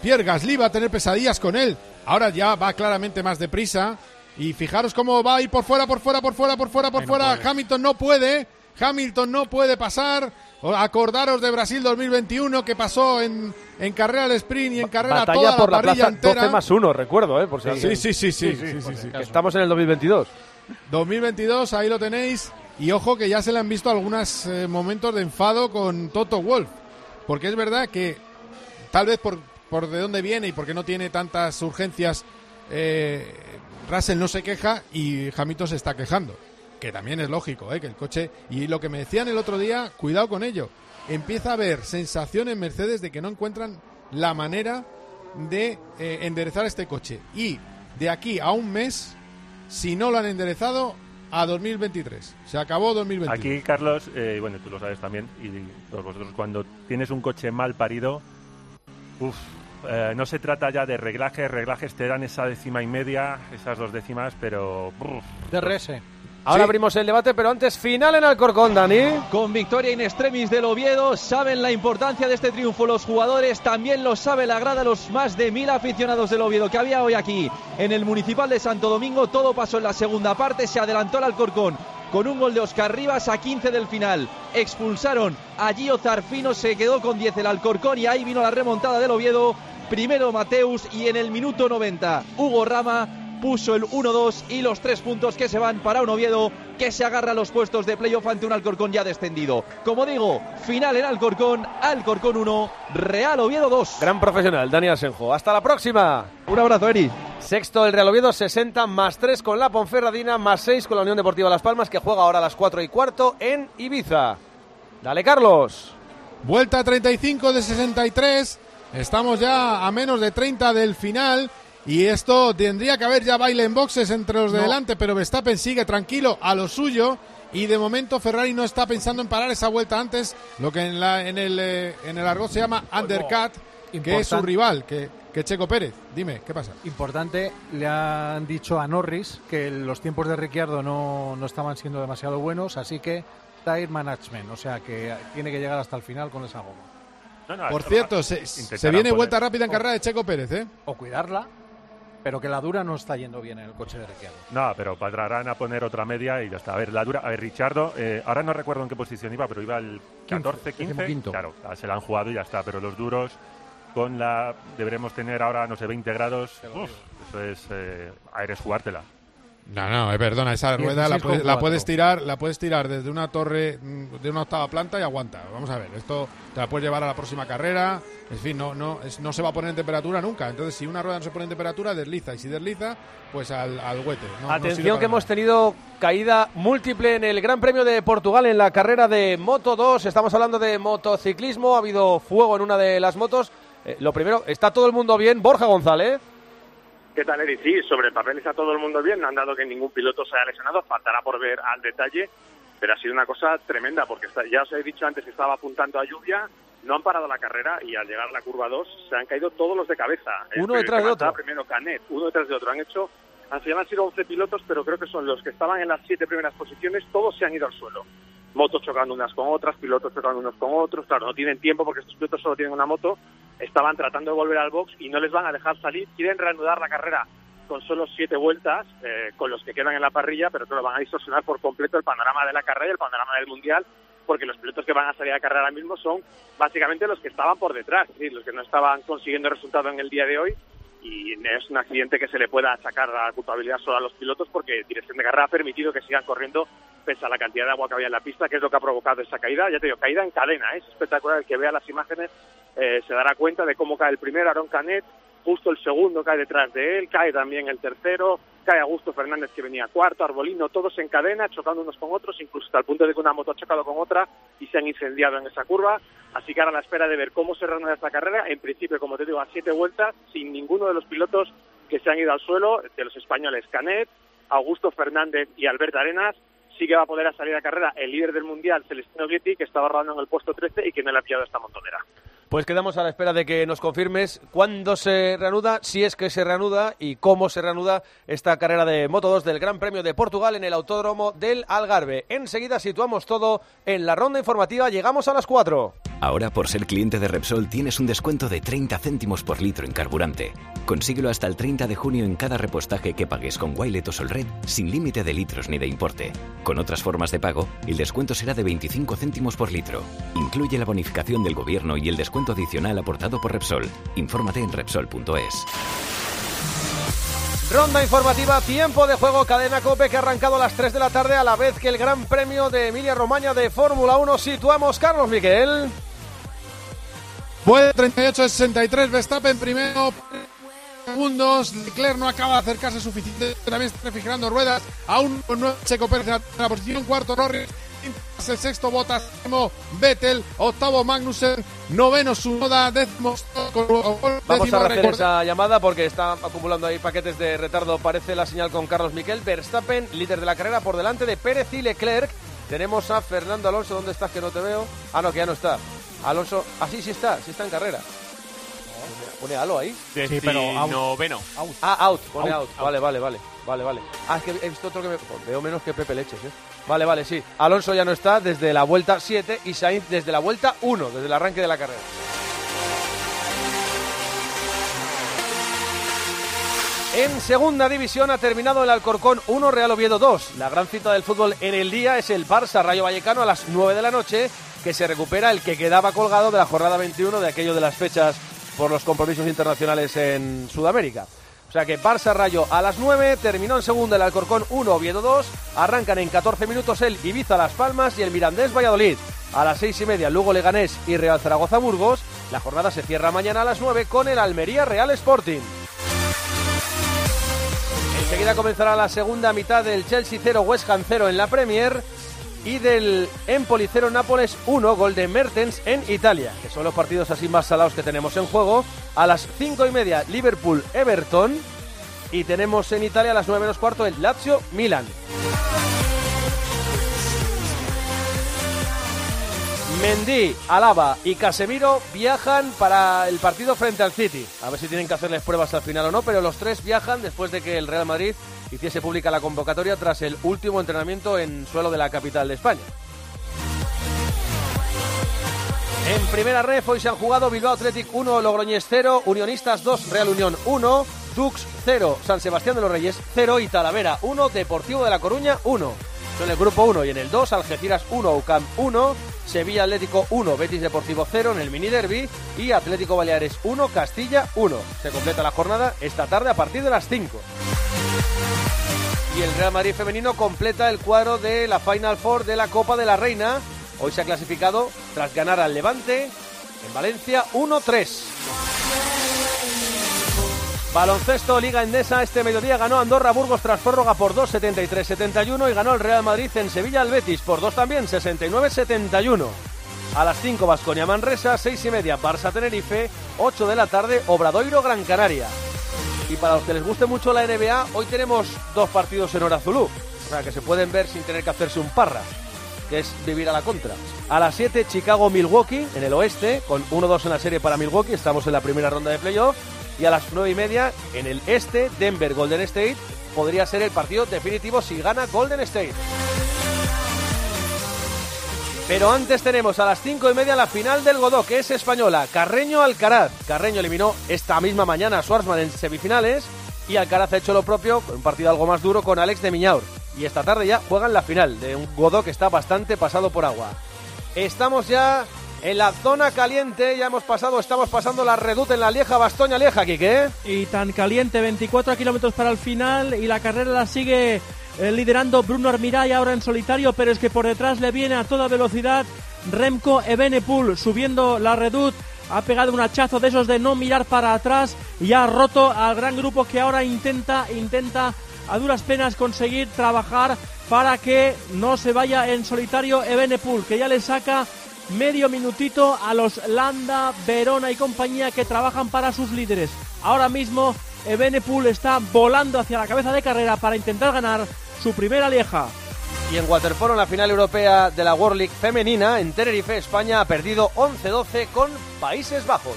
Pierre Gasly. Va a tener pesadillas con él. Ahora ya va claramente más deprisa. Y fijaros cómo va a ir por fuera, por fuera, por fuera, por fuera, por Ay, fuera. Hamilton no puede. Hamilton no puede pasar. Acordaros de Brasil 2021 que pasó en, en carrera al sprint y en carrera Batalla toda por la la parrilla plaza entera. 12 más 1, recuerdo, ¿eh? Por si Sí, sí, sí, sí, sí, sí, sí. Que Estamos en el 2022. 2022, ahí lo tenéis. Y ojo que ya se le han visto algunos eh, momentos de enfado con Toto Wolf. Porque es verdad que tal vez por, por de dónde viene y porque no tiene tantas urgencias, eh, Russell no se queja y Hamilton se está quejando. Que también es lógico, ¿eh? que el coche... Y lo que me decían el otro día, cuidado con ello. Empieza a haber sensación en Mercedes de que no encuentran la manera de eh, enderezar este coche. Y de aquí a un mes, si no lo han enderezado, a 2023. Se acabó 2023. Aquí, Carlos, eh, bueno, tú lo sabes también, y todos vosotros, cuando tienes un coche mal parido, uff, eh, no se trata ya de reglajes, reglajes te dan esa décima y media, esas dos décimas, pero... bruf, DRS. Ahora abrimos el debate, pero antes final en Alcorcón, Dani. Con victoria in extremis del Oviedo, saben la importancia de este triunfo los jugadores, también lo sabe la grada los más de mil aficionados del Oviedo que había hoy aquí en el Municipal de Santo Domingo. Todo pasó en la segunda parte, se adelantó el Alcorcón con un gol de Oscar Rivas a 15 del final. Expulsaron a Gio Zarfino, se quedó con 10 el Alcorcón y ahí vino la remontada del Oviedo. Primero Mateus y en el minuto 90 Hugo Rama puso el 1-2 y los tres puntos que se van para un Oviedo que se agarra a los puestos de playoff ante un Alcorcón ya descendido. Como digo, final en Alcorcón, Alcorcón 1, Real Oviedo 2. Gran profesional, Dani Asenjo. Hasta la próxima. Un abrazo, Eri. Sexto el Real Oviedo, 60 más 3 con la Ponferradina, más 6 con la Unión Deportiva Las Palmas, que juega ahora a las 4 y cuarto en Ibiza. Dale, Carlos. Vuelta 35 de 63. Estamos ya a menos de 30 del final. Y esto tendría que haber ya baile en boxes entre los de No. delante, pero Verstappen sigue tranquilo a lo suyo. Y de momento Ferrari no está pensando en parar esa vuelta antes, lo que en, la, en, el, eh, en el argot se llama undercut, que es su rival, que, que Checo Pérez. Dime, ¿qué pasa? Importante, le han dicho a Norris que los tiempos de Ricciardo no, no estaban siendo demasiado buenos, así que tire management, o sea que tiene que llegar hasta el final con esa goma. no, no, Por cierto, se, se viene poner- vuelta rápida en carrera de Checo Pérez, ¿eh? O cuidarla, pero que la dura no está yendo bien en el coche de Ricciardo. No, pero pararán a poner otra media y ya está. A ver, la dura. A ver, Richardo, eh, ahora no recuerdo en qué posición iba, pero iba el 14, 15. quinto. Claro, ah, se la han jugado y ya está. Pero los duros, con la. Deberemos tener ahora, no sé, 20 grados. Uf, eso es. Eh, eres jugártela. No, no, eh, perdona, esa rueda la, 16,4. puedes- la puedes tirar, la puedes tirar desde una torre mm, de una octava planta y aguanta. Vamos a ver, esto te la puedes llevar a la próxima carrera. En fin, no, no, es- no se va a poner en temperatura nunca. Entonces, si una rueda no se pone en temperatura, desliza. Y si desliza, pues al, al huete. No- Atención que hemos tenido caída múltiple en el Gran Premio de Portugal en la carrera de Moto 2. Estamos hablando de motociclismo. Ha habido fuego en una de las motos. Eh, lo primero, ¿está todo el mundo bien? Borja González. ¿Qué tal, Eri? Sí, sobre el papel está todo el mundo bien, no han dado que ningún piloto se haya lesionado, faltará por ver al detalle, pero ha sido una cosa tremenda, porque está- ya os he dicho antes que estaba apuntando a lluvia, no han parado la carrera y al llegar a la curva 2 se han caído todos los de cabeza. Uno detrás de otro. Primero Canet, uno detrás de otro. Han hecho, al final han sido 11 pilotos, pero creo que son los que estaban en las siete primeras posiciones, todos se han ido al suelo. Motos chocando unas con otras, pilotos chocando unos con otros, claro, no tienen tiempo porque estos pilotos solo tienen una moto, estaban tratando de volver al box y no les van a dejar salir, quieren reanudar la carrera con solo siete vueltas, eh, con los que quedan en la parrilla, pero lo van a distorsionar por completo el panorama de la carrera y el panorama del mundial, porque los pilotos que van a salir a carrera ahora mismo son básicamente los que estaban por detrás, es los que no estaban consiguiendo resultado en el día de hoy. Y es un accidente que se le pueda sacar la culpabilidad solo a los pilotos porque Dirección de Carrera ha permitido que sigan corriendo pese a la cantidad de agua que había en la pista, que es lo que ha provocado esa caída. Ya te digo, caída en cadena, ¿eh? es espectacular. El que vea las imágenes eh, se dará cuenta de cómo cae el primero, Aaron Canet, justo el segundo cae detrás de él, cae también el tercero, cae Augusto Fernández que venía cuarto, Arbolino, todos en cadena, chocando unos con otros, incluso hasta el punto de que una moto ha chocado con otra y se han incendiado en esa curva. Así que ahora a la espera de ver cómo se reanuda esta carrera, en principio, como te digo, a siete vueltas, sin ninguno de los pilotos que se han ido al suelo, de los españoles Canet, Augusto Fernández y Albert Arenas, sí que va a poder salir a carrera el líder del mundial, Celestino Vietti, que estaba rodando en el puesto 13 y que no le ha pillado esta montonera. Pues quedamos a la espera de que nos confirmes cuándo se reanuda, si es que se reanuda y cómo se reanuda esta carrera de Moto 2 del Gran Premio de Portugal en el Autódromo del Algarve. Enseguida situamos todo en la ronda informativa, llegamos a las 4. Ahora por ser cliente de Repsol tienes un descuento de 30 céntimos por litro en carburante. Consíguelo hasta el 30 de junio en cada repostaje que pagues con Wilet o Solred sin límite de litros ni de importe. Con otras formas de pago, el descuento será de 25 céntimos por litro. Incluye la bonificación del gobierno y el descuento adicional aportado por Repsol. Infórmate en Repsol.es. Ronda informativa, tiempo de juego, cadena Cope que ha arrancado a las 3 de la tarde a la vez que el Gran Premio de Emilia Romagna de Fórmula 1. Situamos Carlos Miguel. Vuelve 38-63, Verstappen primero segundos. Leclerc no acaba de acercarse suficiente. También está refrigerando ruedas. Aún no Checo Pérez en la posición. Cuarto Norris el sexto Botas, Vettel, octavo Magnussen, noveno Sunoda, décimo Vamos a rehacer esa llamada porque está acumulando ahí paquetes de retardo. Parece la señal con Carlos Miquel. Verstappen, líder de la carrera, por delante de Pérez y Leclerc. Tenemos a Fernando Alonso. ¿Dónde estás que no te veo? Ah, no, que ya no está. Alonso, así sí, sí está, sí está en carrera. Pone halo ahí. Sí, pero noveno. Ah, out, pone out. Vale, vale, vale. Vale, vale. Ah, es que he visto otro que me... Pues veo menos que Pepe Leches, ¿eh? Vale, vale, sí. Alonso ya no está desde la vuelta 7 y Sainz desde la vuelta 1, desde el arranque de la carrera. En segunda división ha terminado el Alcorcón 1, Real Oviedo 2. La gran cita del fútbol en el día es el Barça Rayo Vallecano a las 9 de la noche, que se recupera el que quedaba colgado de la jornada 21 de aquello de las fechas por los compromisos internacionales en Sudamérica. Sea que Barça Rayo a las 9, terminó en segundo el Alcorcón 1, Oviedo 2, arrancan en 14 minutos el Ibiza Las Palmas y el Mirandés Valladolid. A las 6 y media Lugo Leganés y Real Zaragoza Burgos. La jornada se cierra mañana a las 9 con el Almería Real Sporting. Enseguida comenzará la segunda mitad del Chelsea 0 West Ham 0 en la Premier y del Empoli 0 Nápoles 1, gol de Mertens en Italia, que son los partidos así más salados que tenemos en juego. A las 5 y media Liverpool Everton y tenemos en Italia a las 9 menos cuarto el Lazio Milan. Mendy, Alaba y Casemiro viajan para el partido frente al City. A ver si tienen que hacerles pruebas al final o no, pero los tres viajan después de que el Real Madrid hiciese pública la convocatoria tras el último entrenamiento en suelo de la capital de España. En primera red hoy se han jugado Bilbao Athletic 1, Logroñés 0, Unionistas 2, Real Unión 1, Dux 0, San Sebastián de los Reyes 0 y Talavera 1, Deportivo de la Coruña 1. Son el grupo 1 y en el 2, Algeciras 1, UCAM 1, Sevilla Atlético 1, Betis Deportivo 0 en el mini derby y Atlético Baleares 1, Castilla 1. Se completa la jornada esta tarde a partir de las 5. Y el Real Madrid femenino completa el cuadro de la Final Four de la Copa de la Reina. Hoy se ha clasificado tras ganar al Levante en Valencia 1-3. Baloncesto Liga Endesa este mediodía ganó Andorra Burgos tras prórroga por 2 73-71 y ganó el Real Madrid en Sevilla al Betis por 2 también 69-71. A las 5 Vasconia Manresa, 6 y media Barça Tenerife, 8 de la tarde Obradoiro Gran Canaria. Y para los que les guste mucho la NBA, hoy tenemos dos partidos en hora azulú. O sea, que se pueden ver sin tener que hacerse un parra, que es vivir a la contra. A las 7, Chicago-Milwaukee, en el oeste, con 1-2 en la serie para Milwaukee. Estamos en la primera ronda de playoff. Y a las 9 y media, en el este, Denver-Golden State. Podría ser el partido definitivo si gana Golden State. Pero antes tenemos a las 5 y media la final del Godó, que es española. Carreño Alcaraz. Carreño eliminó esta misma mañana a Schwarzman en semifinales y Alcaraz ha hecho lo propio, un partido algo más duro con Alex de Miñaur. Y esta tarde ya juegan la final de un Godó que está bastante pasado por agua. Estamos ya en la zona caliente, ya hemos pasado, estamos pasando la reduta en la Lieja, Bastoña Lieja, Kike. Y tan caliente, 24 kilómetros para el final y la carrera la sigue eh, liderando Bruno Armirá y ahora en solitario, pero es que por detrás le viene a toda velocidad Remco Evenepoel subiendo la Redut. Ha pegado un hachazo de esos de no mirar para atrás y ha roto al gran grupo que ahora intenta, intenta a duras penas conseguir trabajar para que no se vaya en solitario Evenepoel, que ya le saca medio minutito a los Landa, Verona y compañía que trabajan para sus líderes. Ahora mismo Evenepoel está volando hacia la cabeza de carrera para intentar ganar su primera lieja. Y en waterpolo, en la final europea de la World League femenina, en Tenerife, España ha perdido 11-12 con Países Bajos.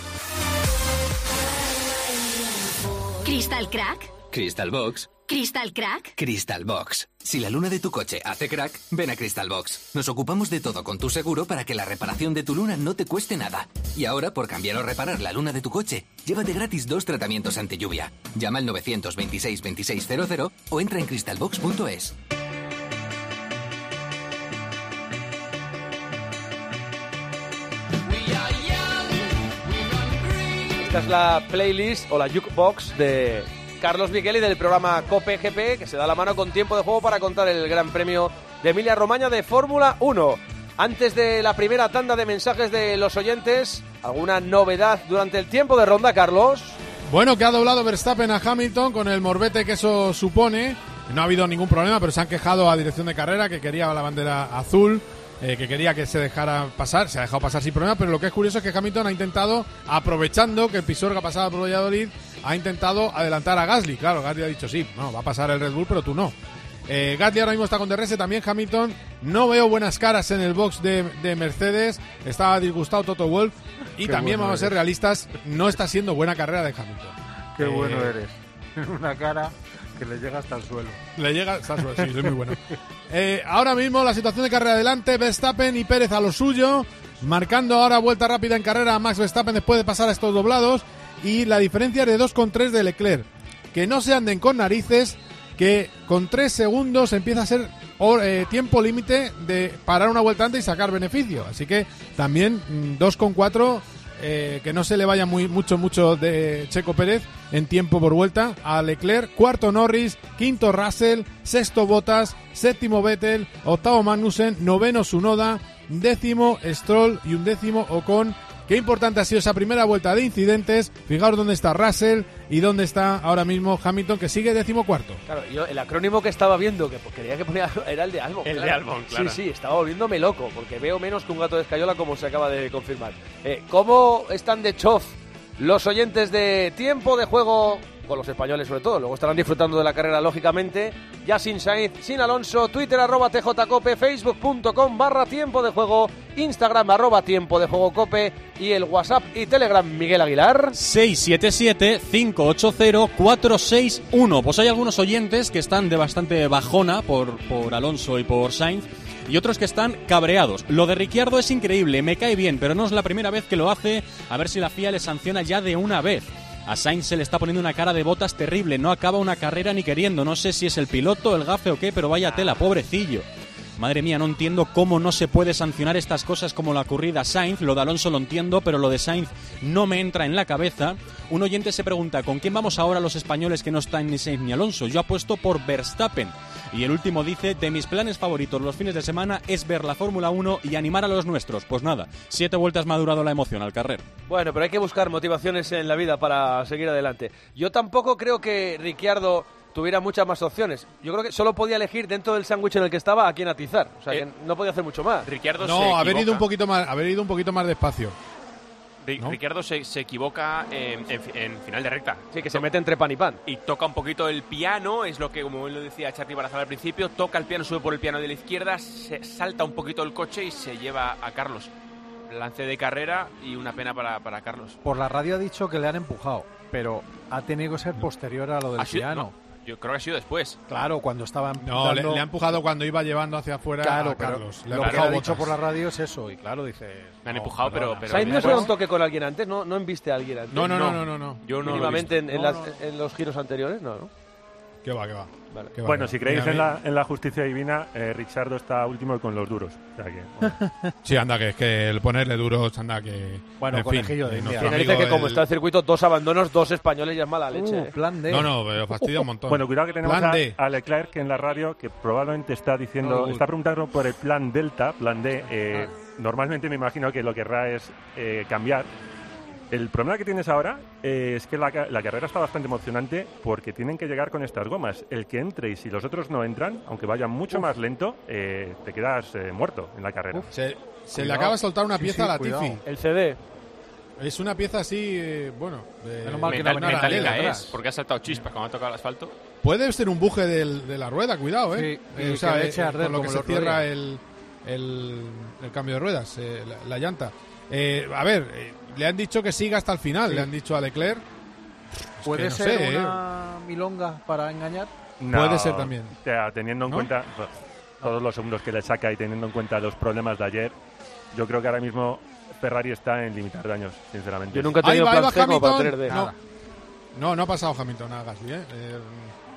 Crystal Crack. Crystal Box. Crystal Crack. Crystal Box. Si la luna de tu coche hace crack, ven a Crystal Box. Nos ocupamos de todo con tu seguro para que la reparación de tu luna no te cueste nada. Y ahora, por cambiar o reparar la luna de tu coche, llévate gratis dos tratamientos ante lluvia. Llama al 926 2600 o entra en crystalbox.es. Esta es la playlist o la jukebox de Carlos Miguel y del programa COPE GP, que se da la mano con tiempo de juego para contar el Gran Premio de Emilia Romagna de Fórmula 1. Antes de la primera tanda de mensajes de los oyentes, ¿alguna novedad durante el tiempo de ronda, Carlos? Bueno, que ha doblado Verstappen a Hamilton con el morbete que eso supone. No ha habido ningún problema, pero se han quejado a dirección de carrera que quería la bandera azul. Eh, que quería que se dejara pasar, se ha dejado pasar sin problema, pero lo que es curioso es que Hamilton ha intentado, aprovechando que el Pisuerga pasaba por Valladolid, ha intentado adelantar a Gasly. Claro, Gasly ha dicho sí, no, va a pasar el Red Bull, pero tú no. Eh, Gasly ahora mismo está con DRS, también Hamilton. No veo buenas caras en el box de, Mercedes. Estaba disgustado Toto Wolf. Y también vamos a ser realistas, no está siendo buena carrera de Hamilton. Qué bueno eh, eres. *laughs* Una cara que le llega hasta el suelo. Le llega hasta el suelo, sí, soy muy bueno. Eh, ahora mismo la situación de carrera adelante, Verstappen y Pérez a lo suyo, marcando ahora vuelta rápida en carrera a Max Verstappen después de pasar a estos doblados y la diferencia es de 2,3 de Leclerc. Que no se anden con narices, que con 3 segundos empieza a ser eh, tiempo límite de parar una vuelta antes y sacar beneficio. Así que también 2,4 mm, eh, que no se le vaya muy mucho mucho de Checo Pérez en tiempo por vuelta a Leclerc, cuarto Norris, quinto Russell, sexto Bottas, séptimo Vettel, octavo Magnussen, noveno Sunoda, décimo Stroll. Y un décimo Ocon Qué importante ha sido esa primera vuelta de incidentes. Fijaos dónde está Russell y dónde está ahora mismo Hamilton, que sigue décimo cuarto. Claro, yo el acrónimo que estaba viendo, que quería que ponía, era el de Albon. El de Albon, claro. Sí, sí, estaba volviéndome loco, porque veo menos que un gato de escayola, como se acaba de confirmar. Eh, ¿Cómo están de chof los oyentes de tiempo de juego con los españoles sobre todo. Luego estarán disfrutando de la carrera, lógicamente. Ya sin Sainz, sin Alonso, Twitter arroba TJCope, Facebook.com barra tiempo de juego, Instagram arroba tiempo de juego cope y el WhatsApp y Telegram Miguel Aguilar. 677-580-461. Pues hay algunos oyentes que están de bastante bajona por, por Alonso y por Sainz y otros que están cabreados. Lo de Ricciardo es increíble, me cae bien, pero no es la primera vez que lo hace. A ver si la FIA le sanciona ya de una vez. A Sainz se le está poniendo una cara de botas terrible, no acaba una carrera ni queriendo, no sé si es el piloto, el gafe o qué, pero vaya tela, pobrecillo. Madre mía, no entiendo cómo no se puede sancionar estas cosas como la ocurrida Sainz. Lo de Alonso lo entiendo, pero lo de Sainz no me entra en la cabeza. Un oyente se pregunta, ¿con quién vamos ahora los españoles que no están ni Sainz ni Alonso? Yo apuesto por Verstappen. Y el último dice, de mis planes favoritos los fines de semana es ver la Fórmula 1 y animar a los nuestros. Pues nada, siete vueltas me ha durado la emoción al carrer. Bueno, pero hay que buscar motivaciones en la vida para seguir adelante. Yo tampoco creo que Ricciardo tuviera muchas más opciones. Yo creo que solo podía elegir dentro del sándwich en el que estaba a quién atizar. O sea, que eh, no podía hacer mucho más. Ricciardo no, se haber ido un poquito más, haber ido un poquito más despacio. Ricciardo se, equivoca en, final de recta. Sí, que se mete entre pan y pan. Y toca un poquito el piano, es lo que, como él lo decía Charlie Barazal al principio, toca el piano, sube por el piano de la izquierda, se salta un poquito el coche y se lleva a Carlos. Lance de carrera y una pena para, para Carlos. Por la radio ha dicho que le han empujado, pero ha tenido que ser posterior a lo del piano. Yo creo que ha sido después. Claro, cuando estaba No, le, ha empujado cuando iba llevando hacia afuera claro, a Carlos. lo que ha dicho por la radio es eso, y claro, dice... Me han empujado, pero... pero ¿Sainz no se da un toque con alguien antes? ¿No, no enviste a alguien antes? No, no, no, no, no. Yo no Mínimamente en, en, los giros anteriores, no, ¿no? Que va, que va. bueno, si creéis en la, en la, justicia divina, eh, Richardo está último con los duros. *laughs* sí, anda, que es que el ponerle duros, anda, que. Bueno, conejillo de Tiene dice que como está el circuito, dos abandonos, dos españoles ya es mala leche. Uh, ¿eh? plan D. No, no, pero fastidia un montón. bueno, cuidado que tenemos a, Leclerc en la radio que probablemente está diciendo, está preguntando por el plan Delta, plan D. Eh, ah. Normalmente me imagino que lo querrá es cambiar el problema que tienes ahora eh, es que la, carrera está bastante emocionante porque tienen que llegar con estas gomas. El que entre y si los otros no entran, aunque vayan mucho más lento, eh, te quedas eh, muerto en la carrera. se, le acaba de soltar una pieza a la Tifi. El CD. Es una pieza así, bueno, de metálica es, porque ha saltado chispas cuando ha tocado el asfalto. Puede ser un buje de la rueda, cuidado, ¿eh? o sea, con lo que se cierra el, el, cambio de ruedas, la, llanta. a ver, le han dicho que siga hasta el final, le han dicho a Leclerc. ¿Puede ser ¿eh? una milonga para engañar? Puede ser también. teniendo en cuenta todos los segundos que le saca y teniendo en cuenta los problemas de ayer, yo creo que ahora mismo Ferrari está en limitar daños, sinceramente. Yo nunca he tenido plan para No. no, ha pasado Hamilton a Gasly, ¿eh? ¿eh?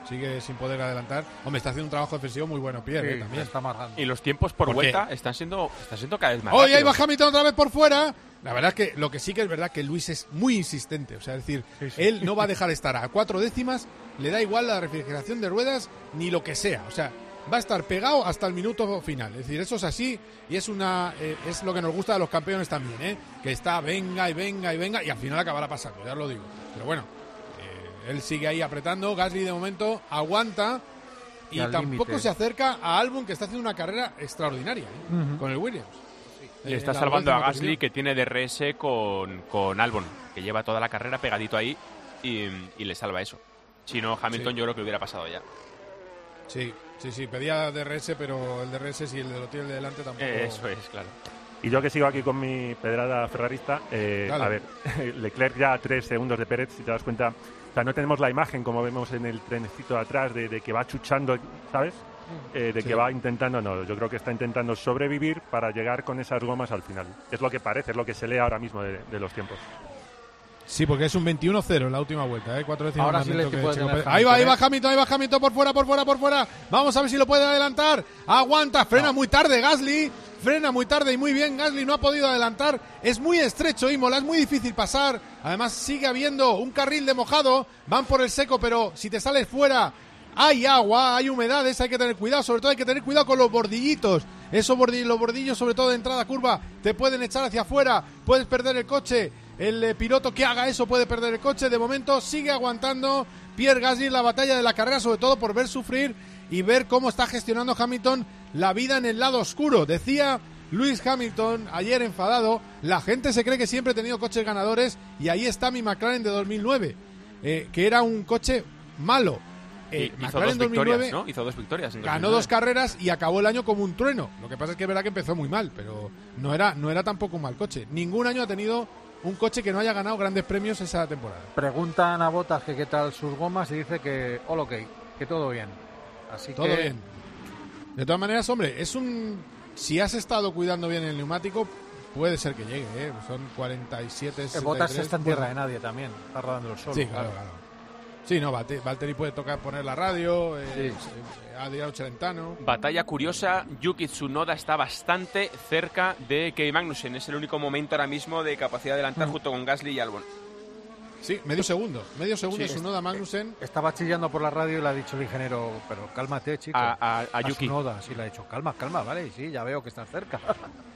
sigue sin poder adelantar. Hombre, está haciendo un trabajo defensivo muy bueno, Pierre, ¿eh? también. Está marcando. Y los tiempos por, vuelta están siendo, están siendo cada vez más Hoy ahí va Hamilton otra vez por fuera. La verdad es que lo que sí que es verdad que Luis es muy insistente. O sea, es decir, él no va a dejar estar a cuatro décimas, le da igual la refrigeración de ruedas ni lo que sea. O sea, va a estar pegado hasta el minuto final. Es decir, eso es así y es una eh, es lo que nos gusta de los campeones también, ¿eh? Que está venga y venga y venga y al final acabará pasando, ya lo digo. Pero bueno, eh, él sigue ahí apretando. Gasly de momento aguanta y, tampoco se acerca a Albon que está haciendo una carrera extraordinaria ¿eh? con el Williams. Y está salvando a Gasly que tiene DRS con, con Albon, que lleva toda la carrera pegadito ahí y, le salva eso. Si no, Hamilton yo creo que hubiera pasado ya. Sí, sí, sí, pedía DRS, pero el DRS si el de lo tiene de delante tampoco. Eso es, claro. Y yo que sigo aquí con mi pedrada ferrarista, eh, a ver, *laughs* Leclerc ya a tres segundos de Pérez, si te das cuenta, o sea, no tenemos la imagen como vemos en el trenecito de atrás de, de que va chuchando, ¿sabes? Eh, de que va intentando, no, yo creo que está intentando sobrevivir para llegar con esas gomas al final. Es lo que parece, es lo que se lee ahora mismo de, los tiempos. Sí, porque es un 21-0 en la última vuelta, ¿eh? Cuatro décimas Ahora sí Ahí va, ahí va Hamilton, ahí va Hamilton por fuera, por fuera, por fuera. Vamos a ver si lo puede adelantar. Aguanta, frena muy tarde Gasly. Frena muy tarde y muy bien. Gasly no ha podido adelantar. Es muy estrecho Imola, es muy difícil pasar. Además sigue habiendo un carril de mojado. Van por el seco, pero si te sales fuera hay agua, hay humedades, hay que tener cuidado, sobre todo hay que tener cuidado con los bordillitos. Esos bordillos, los bordillos, sobre todo de entrada curva, te pueden echar hacia afuera, puedes perder el coche. El eh, piloto que haga eso puede perder el coche. De momento sigue aguantando Pierre Gasly la batalla de la carrera, sobre todo por ver sufrir y ver cómo está gestionando Hamilton la vida en el lado oscuro. Decía Luis Hamilton ayer enfadado, la gente se cree que siempre he tenido coches ganadores y ahí está mi McLaren de 2009, eh, que era un coche malo eh, hizo dos victorias, ¿no? Hizo dos victorias. ganó dos carreras y acabó el año como un trueno. Lo que pasa es que es verdad que empezó muy mal, pero no era, no era tampoco un mal coche. Ningún año ha tenido un coche que no haya ganado grandes premios esa temporada. Preguntan a Botas que qué tal sus gomas y dice que all ok, que todo bien. Así todo bien. De todas maneras, hombre, es un... Si has estado cuidando bien el neumático, puede ser que llegue, ¿eh? Son 47, 63. Botas está en tierra de nadie también, está rodando el sol. Sí, claro, claro. Sí, no, Valtteri puede tocar poner la radio, eh, Adriano Celentano. Batalla curiosa, Yuki Tsunoda está bastante cerca de Kevin Magnussen. Es el único momento ahora mismo de capacidad de adelantar mm. junto con Gasly y Albon. Sí, medio segundo, medio segundo sí, Tsunoda Magnussen. Estaba chillando por la radio y le ha dicho el ingeniero, pero cálmate, chico. A, a, Yuki. Tsunoda, sí, le ha dicho, calma, calma, vale, sí, ya veo que estás cerca.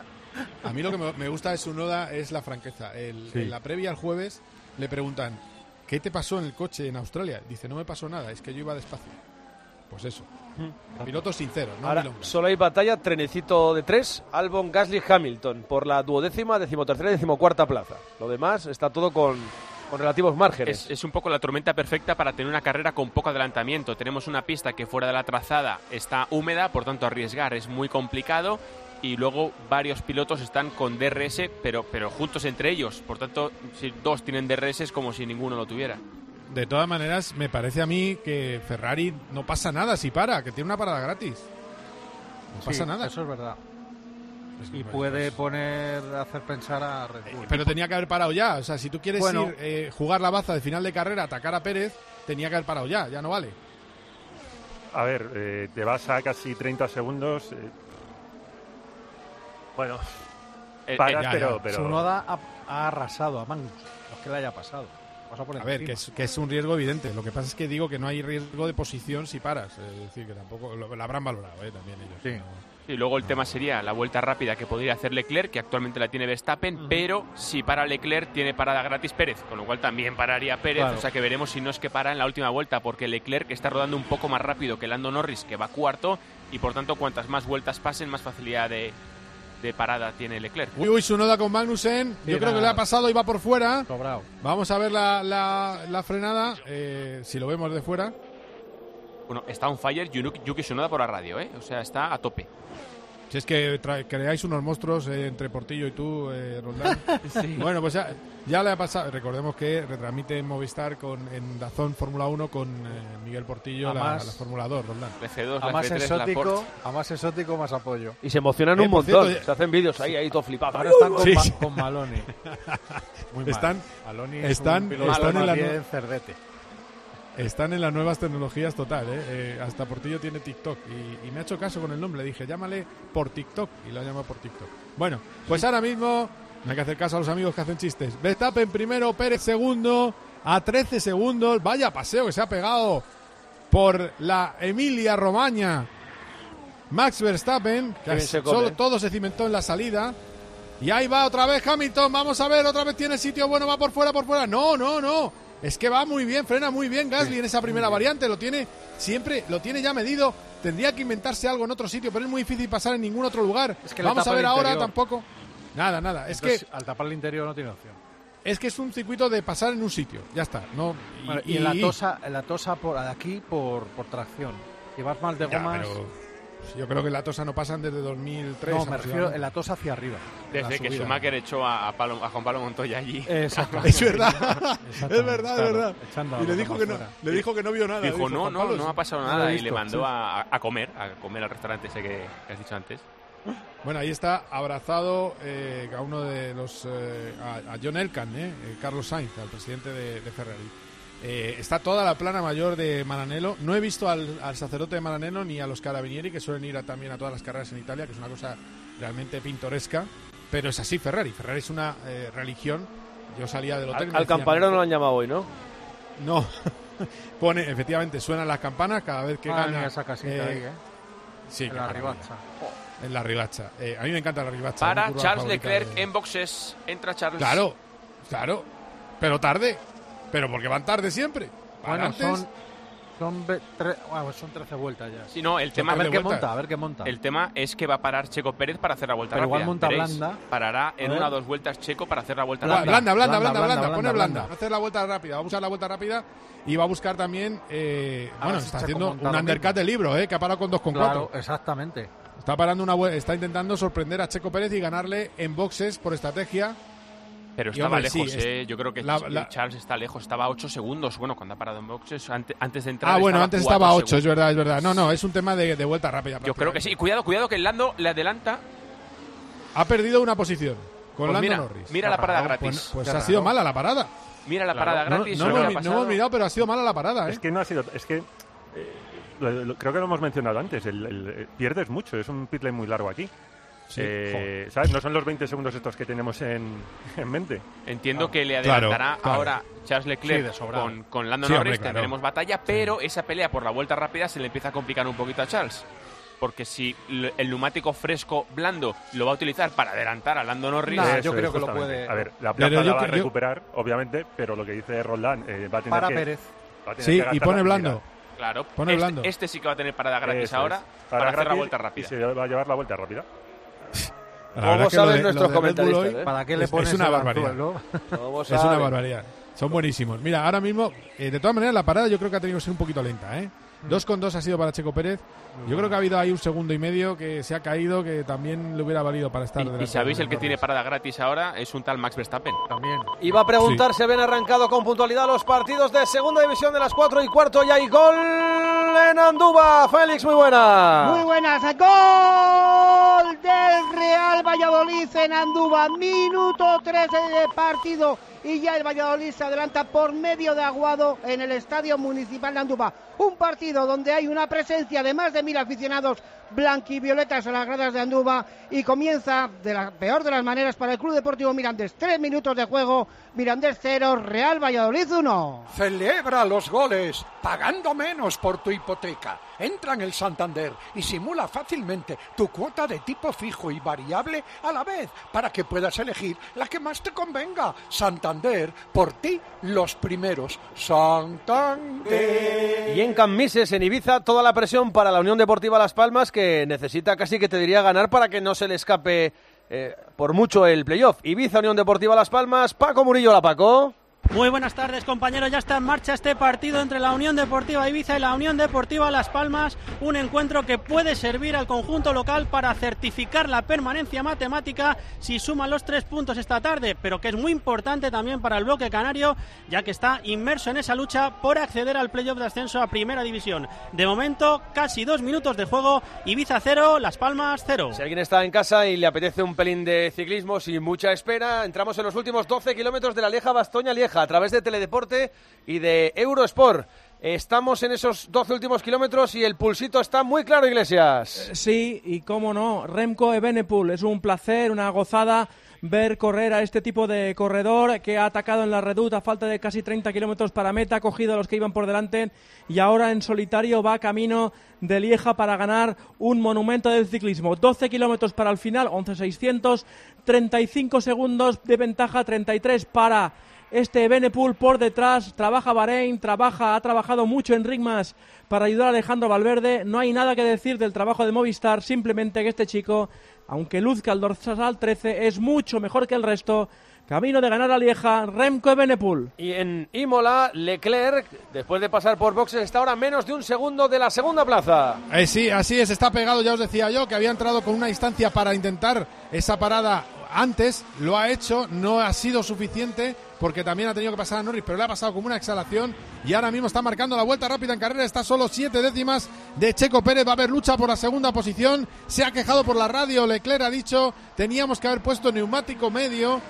*laughs* a mí lo que me, gusta de Tsunoda es la franqueza. En la previa al jueves le preguntan, ¿Qué te pasó en el coche en Australia? Dice, no me pasó nada, es que yo iba despacio. Pues eso. Mm. Piloto sincero, no Ahora, solo hay batalla, trenecito de tres, Albon, Gasly, Hamilton, por la duodécima, decimotercera y decimocuarta plaza. Lo demás está todo con, con relativos márgenes. Es, es, un poco la tormenta perfecta para tener una carrera con poco adelantamiento. Tenemos una pista que fuera de la trazada está húmeda, por tanto arriesgar es muy complicado y luego varios pilotos están con DRS, pero, pero juntos entre ellos. Por tanto, si dos tienen DRS es como si ninguno lo tuviera. De todas maneras, me parece a mí que Ferrari no pasa nada si para, que tiene una parada gratis. No pasa nada. Eso es verdad. y puede poner, hacer pensar a Red Bull. Pero tenía que haber parado ya. O sea, si tú quieres ir, eh, jugar la baza de final de carrera, atacar a Pérez, tenía que haber parado ya. Ya no vale. a ver, eh, te vas a casi 30 segundos. Eh, bueno, eh, paras, pero, pero... Sunoda ha, ha, arrasado a Magnus, no es que le haya pasado. a ver, que es, que es, un riesgo evidente. Lo que pasa es que digo que no hay riesgo de posición si paras. Es decir, que tampoco lo, habrán valorado también ellos. Sí. Y luego el tema sería la vuelta rápida que podría hacer Leclerc, que actualmente la tiene Verstappen, pero si para Leclerc tiene parada gratis Pérez, con lo cual también pararía Pérez, o sea que veremos si no es que para en la última vuelta, porque Leclerc está rodando un poco más rápido que Lando Norris, que va cuarto, y por tanto cuantas más vueltas pasen, más facilidad de, parada tiene Leclerc. Uy, uy, su noda con Magnussen, yo creo que le ha pasado y va por fuera. Vamos a ver la, la, frenada, eh, si lo vemos de fuera. Bueno, está on fire Yuki Tsunoda por la radio, ¿eh? O sea, está a tope. Si es que creáis unos monstruos eh, entre Portillo y tú, eh, Roldán. *laughs* Bueno, pues ya, le ha pasado. Recordemos que retransmite en Movistar con, en Dazón Fórmula 1 con eh, Miguel Portillo, la, la, Fórmula 2, Roldán. a, más exótico, a más exótico, más apoyo. Y se emocionan un montón. se hacen vídeos ahí, ahí todo flipado. Ahora están con, con Maloni. *laughs* Muy están, Maloni están, están en la Cerdete. Están en las nuevas tecnologías total, ¿eh? ¿eh? hasta Portillo tiene TikTok y, me ha hecho caso con el nombre. Le dije, llámale por TikTok y lo llama por TikTok. Bueno, pues ahora mismo no hay que hacer caso a los amigos que hacen chistes. Verstappen primero, Pérez segundo, a 13 segundos. Vaya paseo que se ha pegado por la Emilia Romagna. Max Verstappen, que solo todo se cimentó en la salida. Y ahí va otra vez Hamilton. Vamos a ver, otra vez tiene sitio bueno, va por fuera, por fuera. No, no, no. Es que va muy bien, frena muy bien Gasly en esa primera variante, lo tiene siempre, lo tiene ya medido. Tendría que inventarse algo en otro sitio, pero es muy difícil pasar en ningún otro lugar. Vamos a ver ahora tampoco. Nada, nada. Es que al tapar el interior no tiene opción. Es que es un circuito de pasar en un sitio, ya está. No y, en la tosa, en la tosa por aquí por, por tracción. Si vas mal de gomas. Yo creo que en la Tosa no pasan desde 2003. No, me refiero en la Tosa hacia arriba. Desde que Schumacher echó a, a, Juan Pablo Montoya allí. Exacto. *laughs* es verdad, es verdad, es verdad. Y le dijo, que no, le dijo que no vio nada. Dijo, no, no, no ha pasado nada y le mandó a, a, comer, a comer al restaurante ese que, has dicho antes. Bueno, ahí está abrazado eh, a uno de los. Eh, a, John Elkan, eh, eh, Carlos Sainz, al presidente de, de Ferrari. Eh, está toda la plana mayor de Maranello. No he visto al, sacerdote de Maranello ni a los carabinieri que suelen ir también a todas las carreras en Italia, que es una cosa realmente pintoresca. Pero es así Ferrari. Ferrari es una eh, religión. Yo salía del hotel. Al, campanero no lo han llamado hoy, ¿no? No. *laughs* Pone, efectivamente, suenan las campanas cada vez que ah, gana. Esa casita eh, ahí, ¿eh? Sí, en la ribacha. En la ribacha. a mí me encanta la ribacha. Para Charles Leclerc en boxes. Entra Charles. Claro, claro. Pero tarde. Pero porque van tarde siempre. bueno, son, son, son 13 vueltas ya. Sí, no, el tema a ver qué monta, a ver qué monta. El tema es que va a parar Checo Pérez para hacer la vuelta Pero rápida. igual monta blanda. Parará en una o dos vueltas Checo para hacer la vuelta rápida. Blanda, blanda, blanda, blanda, pone blanda. Va a hacer la vuelta rápida, va a buscar la vuelta rápida y va a buscar también, eh, bueno, está haciendo un undercut de libro, eh, que ha parado con 2,4. Claro, exactamente. Está parando una está intentando sorprender a Checo Pérez y ganarle en boxes por estrategia pero estaba lejos, eh. Yo creo que Charles está lejos. Estaba a 8 segundos. Bueno, cuando ha parado en boxes, antes, de entrar. Ah, bueno, antes estaba a 8, es verdad, es verdad. No, no, es un tema de, vuelta rápida. Yo creo que sí. Cuidado, cuidado, que el Lando le adelanta. Ha perdido una posición con pues Lando mira, Norris. Mira la parada gratis. Pues, pues ha sido mala la parada. Mira la parada gratis. No, no, hemos mirado, pero ha sido mala la parada. ¿eh? Es que no ha sido. Es que. Eh, creo que lo hemos mencionado antes. El, pierdes mucho. Es un pit muy largo aquí. Eh, ¿sabes? No son los 20 segundos estos que tenemos en, mente. Entiendo que le adelantará ahora Charles Leclerc con, con, Lando Norris, tendremos batalla, pero esa pelea por la vuelta rápida se le empieza a complicar un poquito a Charles. Porque si el neumático fresco blando lo va a utilizar para adelantar a Lando Norris, yo creo que lo puede. A ver, la plaza la va a recuperar, obviamente, pero lo que dice Roland eh, va a tener para que. Pérez. sí, y pone blando. Claro, pone este, blando. este, sí que va a tener parada gratis ahora para, hacer la vuelta rápida. Y se va a llevar la vuelta rápida. ¿Cómo saben nuestros comentarios? ¿Para qué le pones es una barbaridad. es una barbaridad. Son buenísimos. Mira, ahora mismo, eh, de todas maneras, la parada yo creo que ha tenido que ser un poquito lenta, ¿eh? Dos con dos ha sido para Checo Pérez. Yo creo que ha habido ahí un segundo y medio que se ha caído que también le hubiera valido para estar. Y, y sabéis el que tiene parada gratis ahora es un tal Max Verstappen. También. Iba a preguntar si habían arrancado con puntualidad los partidos de segunda división de las cuatro y cuarto y hay gol en Andúba. Félix, muy buena. Muy buenas. Gol del Real Valladolid en Andúba. Minuto 13 de partido y ya el Valladolid se adelanta por medio de Aguado en el Estadio Municipal de Andúba. Un partido donde hay una presencia de más de mil aficionados blanquivioletas en las gradas de Andúba y comienza de la peor de las maneras para el Club Deportivo Mirandés. Tres minutos de juego, Mirandés cero, Real Valladolid uno. Celebra los goles, pagando menos por tu hipoteca. Entra en el Santander y simula fácilmente tu cuota de tipo fijo y variable a la vez para que puedas elegir la que más te convenga. Santander, por ti los primeros. Santander. Y en Cammises, en Ibiza, toda la presión para la Unión Deportiva Las Palmas que necesita casi que te diría ganar para que no se le escape eh, por mucho el playoff. Ibiza, Unión Deportiva Las Palmas, Paco Murillo, la Paco. Muy buenas tardes compañeros, ya está en marcha este partido entre la Unión Deportiva Ibiza y la Unión Deportiva Las Palmas, un encuentro que puede servir al conjunto local para certificar la permanencia matemática si suma los tres puntos esta tarde, pero que es muy importante también para el bloque canario, ya que está inmerso en esa lucha por acceder al playoff de ascenso a Primera División. De momento, casi dos minutos de juego, Ibiza cero, Las Palmas cero. Si alguien está en casa y le apetece un pelín de ciclismo sin mucha espera, entramos en los últimos 12 kilómetros de la Lieja Bastoña-Lieja a través de Teledeporte y de Eurosport. Estamos en esos 12 últimos kilómetros y el pulsito está muy claro, Iglesias. Eh, sí, y cómo no, Remco Evenepoel, es un placer, una gozada ver correr a este tipo de corredor que ha atacado en la reduta a falta de casi 30 kilómetros para meta, ha cogido a los que iban por delante y ahora en solitario va camino de Lieja para ganar un monumento del ciclismo. 12 kilómetros para el final, 11.600, 35 segundos de ventaja, 33 para este Benepool por detrás, trabaja Bahrein, trabaja, ha trabajado mucho en Rigmas para ayudar a Alejandro Valverde. No hay nada que decir del trabajo de Movistar, simplemente que este chico, aunque luzca el dorsal 13, es mucho mejor que el resto. Camino de ganar a Lieja, Remco Benepool. Y en Imola, Leclerc, después de pasar por boxes, está ahora menos de un segundo de la segunda plaza. Eh, sí, así es, está pegado, ya os decía yo, que había entrado con una distancia para intentar esa parada antes, lo ha hecho, no ha sido suficiente porque también ha tenido que pasar a Norris, pero le ha pasado como una exhalación y ahora mismo está marcando la vuelta rápida en carrera, está solo siete décimas de Checo Pérez, va a haber lucha por la segunda posición, se ha quejado por la radio, Leclerc ha dicho, teníamos que haber puesto neumático medio,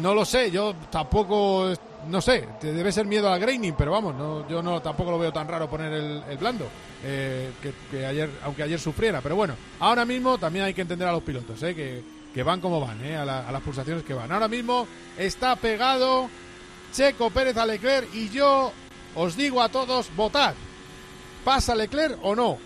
no lo sé, yo tampoco, no sé, debe ser miedo al graining, pero vamos, yo no tampoco lo veo tan raro poner el, blando, eh, que, ayer, aunque ayer sufriera, pero bueno, ahora mismo también hay que entender a los pilotos, eh, que que van como van, ¿eh? a, las pulsaciones que van. Ahora mismo está pegado Checo Pérez a Leclerc y yo os digo a todos, votad. ¿Pasa Leclerc o no?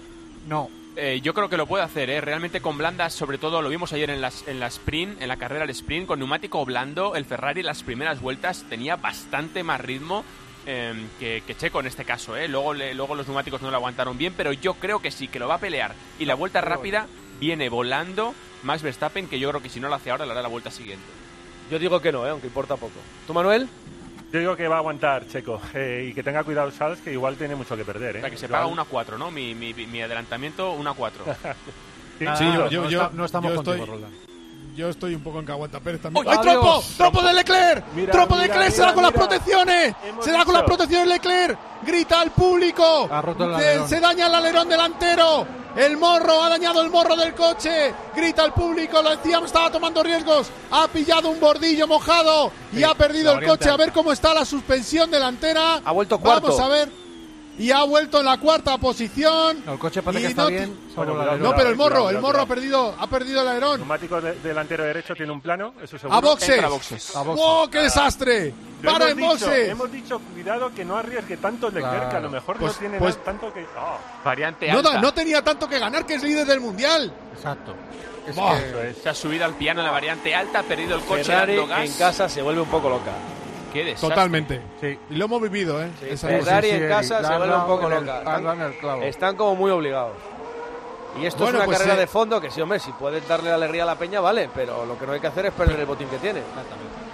No. Eh, yo creo que lo puede hacer, ¿eh? realmente con blandas, sobre todo lo vimos ayer en, las, en la sprint, en la carrera del sprint, con neumático blando, el Ferrari las primeras vueltas tenía bastante más ritmo em, que, Checo en este caso. ¿eh? Luego, luego los neumáticos no lo aguantaron bien, pero yo creo que sí, que lo va a pelear. Y la vuelta rápida viene volando Max Verstappen, que yo creo que si no lo hace ahora, le hará la vuelta siguiente. Yo digo que no, ¿eh? aunque importa poco. ¿Tú, Manuel? Yo digo que va a aguantar Checo eh, y que tenga cuidado Charles, que igual tiene mucho que perder. ¿eh? O sea, que se paga 1-4, ¿no? Mi, mi, mi adelantamiento 1-4. *laughs* sí, yo, yo, no, estamos yo estoy, Yo estoy un poco en que aguanta Pérez también. ¡Ay, trompo! ¡Trompo de Leclerc! ¡Trompo de Leclerc! ¡Se da con las protecciones! ¡Se da con las protecciones Leclerc! ¡Grita al público! Se, se daña el alerón delantero el morro ha dañado el morro del coche. Grita el público, lo decíamos, estaba tomando riesgos. Ha pillado un bordillo mojado y ha perdido el coche. A ver cómo está la suspensión delantera. Ha vuelto cuarto. Vamos a ver y ha vuelto en la cuarta posición. el coche parece que está bien. no, pero el morro, el morro ha perdido, ha perdido el alerón. neumático delantero derecho tiene un plano, eso seguro. A boxes. ¡Oh, qué desastre! ¡Para en boxes! Hemos dicho, cuidado, que no arriesgue tanto el Leclerc, que a lo mejor no pues, tiene pues tanto que. Oh. Variante alta. No, tenía tanto que ganar, que es líder del mundial. Exacto. Se ha subido al piano en la variante alta, ha perdido el coche Ferrari en casa se vuelve un poco loca. Totalmente. Sí. Y lo hemos vivido, ¿eh? Ferrari en casa se vuelve un poco loca. Están, como muy obligados. Y esto es una pues carrera de fondo que sí, hombre, si puedes darle alegría a la peña, vale, pero lo que no hay que hacer es perder el botín que tiene.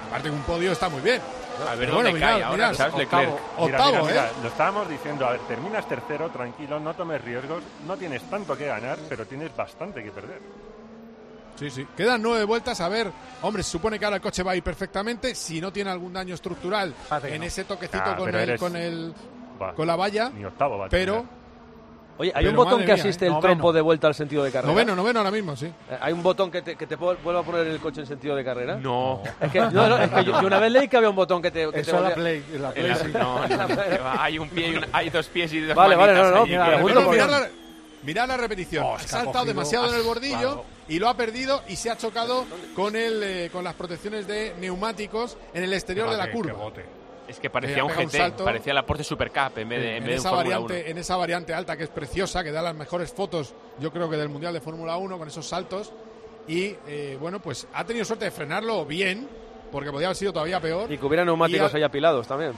Aparte un podio está muy bien. A ver dónde cae ahora octavo, octavo ¿eh? Lo estábamos diciendo, a ver, terminas tercero, tranquilo, no tomes riesgos, no tienes tanto que ganar, pero tienes bastante que perder. Sí, sí. Quedan nueve vueltas. A ver, hombre, se supone que ahora el coche va a ir perfectamente. Si no tiene algún daño estructural en ese toquecito con, el, con, el, con la valla. Ni octavo Pero Oye, hay un botón que asiste el trompo de vuelta al sentido de carrera. Noveno, noveno ahora mismo, sí. Eh, ¿Hay un botón que te, que te vuelva a poner el coche en sentido de carrera? No. Es que, no, no, es que yo, una vez leí que había un botón que te. Que Eso te la Play. La Play El- sí. no, no, *laughs* no, va, hay un pie y un- hay dos pies y dos Vale, vale, no, no, mira, Pero mirad la, la repetición. Oh, ha saltado cogido- demasiado en el bordillo Claro. Y lo ha perdido y se ha chocado con el eh, con las protecciones de neumáticos en el exterior de la curva. Es que parecía un un GT, salto. parecía la Porsche Super Cup en vez de, en en, vez de esa un Fórmula 1. variante, en esa variante alta que es preciosa, que da las mejores fotos, yo creo que del Mundial de Fórmula 1 con esos saltos. Y eh, bueno, pues ha tenido suerte de frenarlo bien, porque podía haber sido todavía peor. Y que hubiera neumáticos ha- ahí apilados también.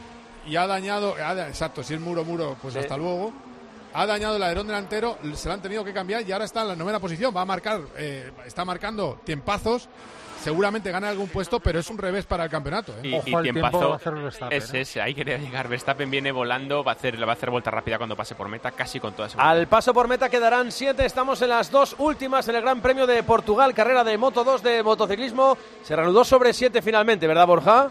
y ha dañado, ha exacto, si es muro, muro, pues Sí. hasta luego. Ha dañado el alerón delantero, se lo han tenido que cambiar y ahora está en la novena posición. Va a marcar, eh, está marcando tiempazos. Seguramente gana algún puesto, pero es un revés para el campeonato. ¿eh? Y, Ojo y al tiempo tiempazo va a hacer Verstappen, es ¿eh? ese, ahí quería llegar. Verstappen viene volando, va a hacer, le va a hacer vuelta rápida cuando pase por meta, casi con toda seguridad. Al paso por meta quedarán siete. Estamos en las dos últimas en el Gran Premio de Portugal, carrera de Moto 2 de motociclismo. Se reanudó sobre siete finalmente, ¿verdad, Borja?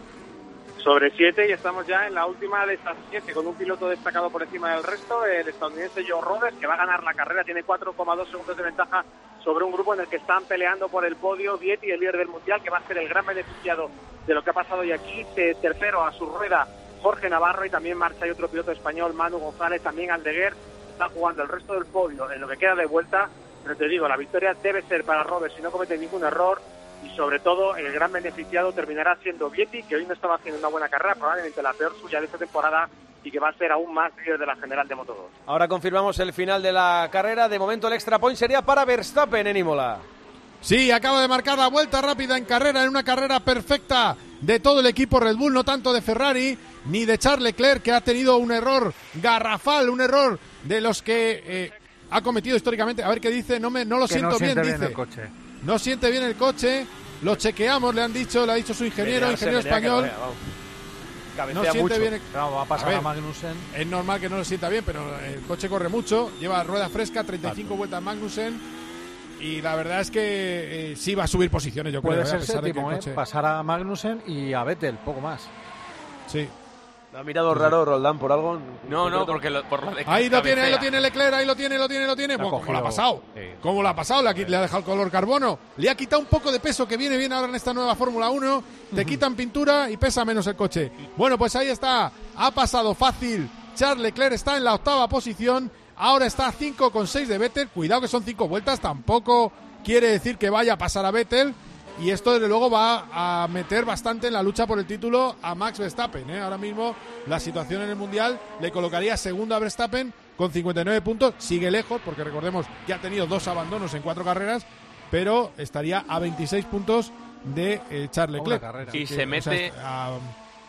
Sobre siete y estamos ya en la última de estas siete con un piloto destacado por encima del resto, el estadounidense Joe Roberts, que va a ganar la carrera, tiene 4,2 segundos de ventaja sobre un grupo en el que están peleando por el podio Vietti, el líder del mundial, que va a ser el gran beneficiado de lo que ha pasado hoy aquí, Te- tercero a su rueda Jorge Navarro y también marcha hay otro piloto español, Manu González, también Aldeguer, está jugando el resto del podio en lo que queda de vuelta, pero te digo, la victoria debe ser para Roberts si no comete ningún error y sobre todo el gran beneficiado terminará siendo Vietti, que hoy no estaba haciendo una buena carrera, probablemente la peor suya de esta temporada y que va a ser aún más líder de la general de Moto 2. Ahora confirmamos el final de la carrera. De momento el extra point sería para Verstappen en Imola. Sí, acaba de marcar la vuelta rápida en carrera, en una carrera perfecta de todo el equipo Red Bull, no tanto de Ferrari ni de Charles Leclerc, que ha tenido un error garrafal, un error de los que eh, ha cometido históricamente. A ver qué dice, no, me, no lo Que siento no bien, dice. el coche. No siente bien el coche, lo chequeamos, le han dicho, le ha dicho su ingeniero, ingeniero español. No siente mucho. bien el- Claro, va a pasar A a. Magnussen. Es normal que no lo sienta bien, pero el coche corre mucho, lleva rueda fresca, 35 vueltas Magnussen. Y la verdad es que eh, sí va a subir posiciones, yo creo. Puede eh, a ser pesar de que séptimo, el ¿eh? Pasar a Magnussen y a Vettel, poco más. Sí. ¿Me ha mirado raro Roldán por algo? No, no, porque lo, por lo de Ahí lo tiene, ahí lo tiene Leclerc, ahí lo tiene, lo tiene, lo tiene. Bueno, ¿Cómo lo ha pasado? Sí. ¿Cómo lo ha pasado? Le ha, qui- le ha dejado el color carbono. Le ha quitado un poco de peso que viene bien ahora en esta nueva Fórmula 1. Te quitan pintura y pesa menos el coche. Bueno, pues ahí está. Ha pasado fácil. Charles Leclerc está en la octava posición. Ahora está a 5,6 de Vettel. Cuidado que son 5 vueltas. Tampoco quiere decir que vaya a pasar a Vettel. Y esto, desde luego, va a meter bastante en la lucha por el título a Max Verstappen. ¿eh? Ahora mismo, la situación en el Mundial le colocaría segundo a Verstappen con 59 puntos. Sigue lejos, porque recordemos que ha tenido dos abandonos en cuatro carreras, pero estaría a 26 puntos de eh, Charles Leclerc. carrera. Y Que, se o sea, mete- a-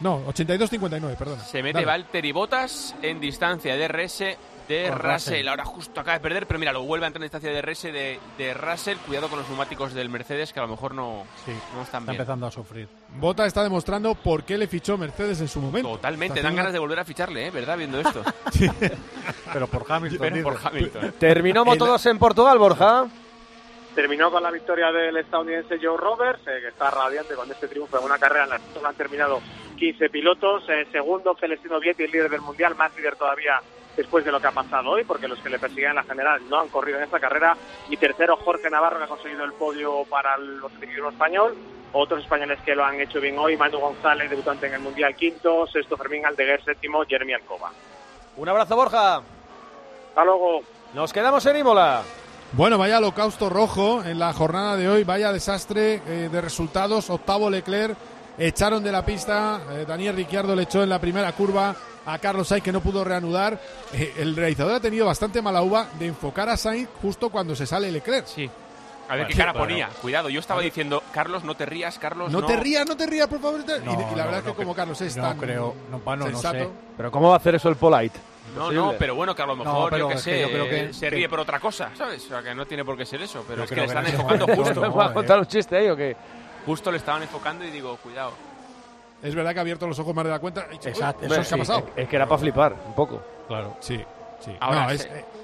no, 82-59, perdona. Se mete. Valtteri Bottas en distancia de RS de Russell. Russell. Ahora justo acaba de perder, pero mira, lo vuelve a entrar en distancia de RS de, de Russell. Cuidado con los neumáticos del Mercedes, que a lo mejor no, Sí, no están está bien. empezando a sufrir. Bota está demostrando por qué le fichó Mercedes en su momento. Totalmente, Está dan haciendo ganas de volver a ficharle, ¿eh? ¿Verdad? Viendo esto. *laughs* Pero por Hamilton. Pero por. Hamilton. Terminó Moto 2 en Portugal, Borja. Terminó con la victoria del estadounidense Joe Roberts, eh, que está radiante con este triunfo en una carrera en la que solo han terminado 15 pilotos. Eh, segundo, Celestino Vietti, el líder del mundial, más líder todavía después de lo que ha pasado hoy, porque los que le persiguen en la general no han corrido en esta carrera. Y tercero, Jorge Navarro, que ha conseguido el podio para el motociclismo español. Otros españoles que lo han hecho bien hoy, Manu González, debutante en el mundial, quinto. Sexto, Fermín Aldeguer, séptimo, Jeremy Alcoba. Un abrazo, Borja. Hasta luego. Nos quedamos en Imola. Bueno, vaya holocausto rojo en la jornada de hoy, vaya desastre eh, de resultados. Octavo Leclerc, echaron de la pista, eh, Daniel Ricciardo le echó en la primera curva a Carlos Sainz que no pudo reanudar. Eh, el realizador ha tenido bastante mala uva de enfocar a Sainz justo cuando se sale Leclerc. Sí. A ver Bueno, qué cara ponía. Cuidado, yo estaba diciendo, Carlos, no te rías, Carlos. No, No, te rías, no te rías, por favor. y, y No, la no, verdad es que no como Carlos es no tan creo, no, bueno, no sensato, sé. Pero ¿cómo va a hacer eso el Polite? No, no, pero bueno, que a lo No, mejor, pero yo que sé, yo creo que- se que- ríe por otra cosa, ¿sabes? O sea, que no tiene por qué ser eso, pero Yo es que le que están enfocando justo. no, *laughs* ¿Me va a contar un chiste ahí o qué? Justo le estaban enfocando y digo, cuidado. Es verdad que ha abierto los ojos más de la cuenta. Exacto, eso ¿Qué ha sí. pasado? Es que era para flipar, un poco. Claro. Sí. Ahora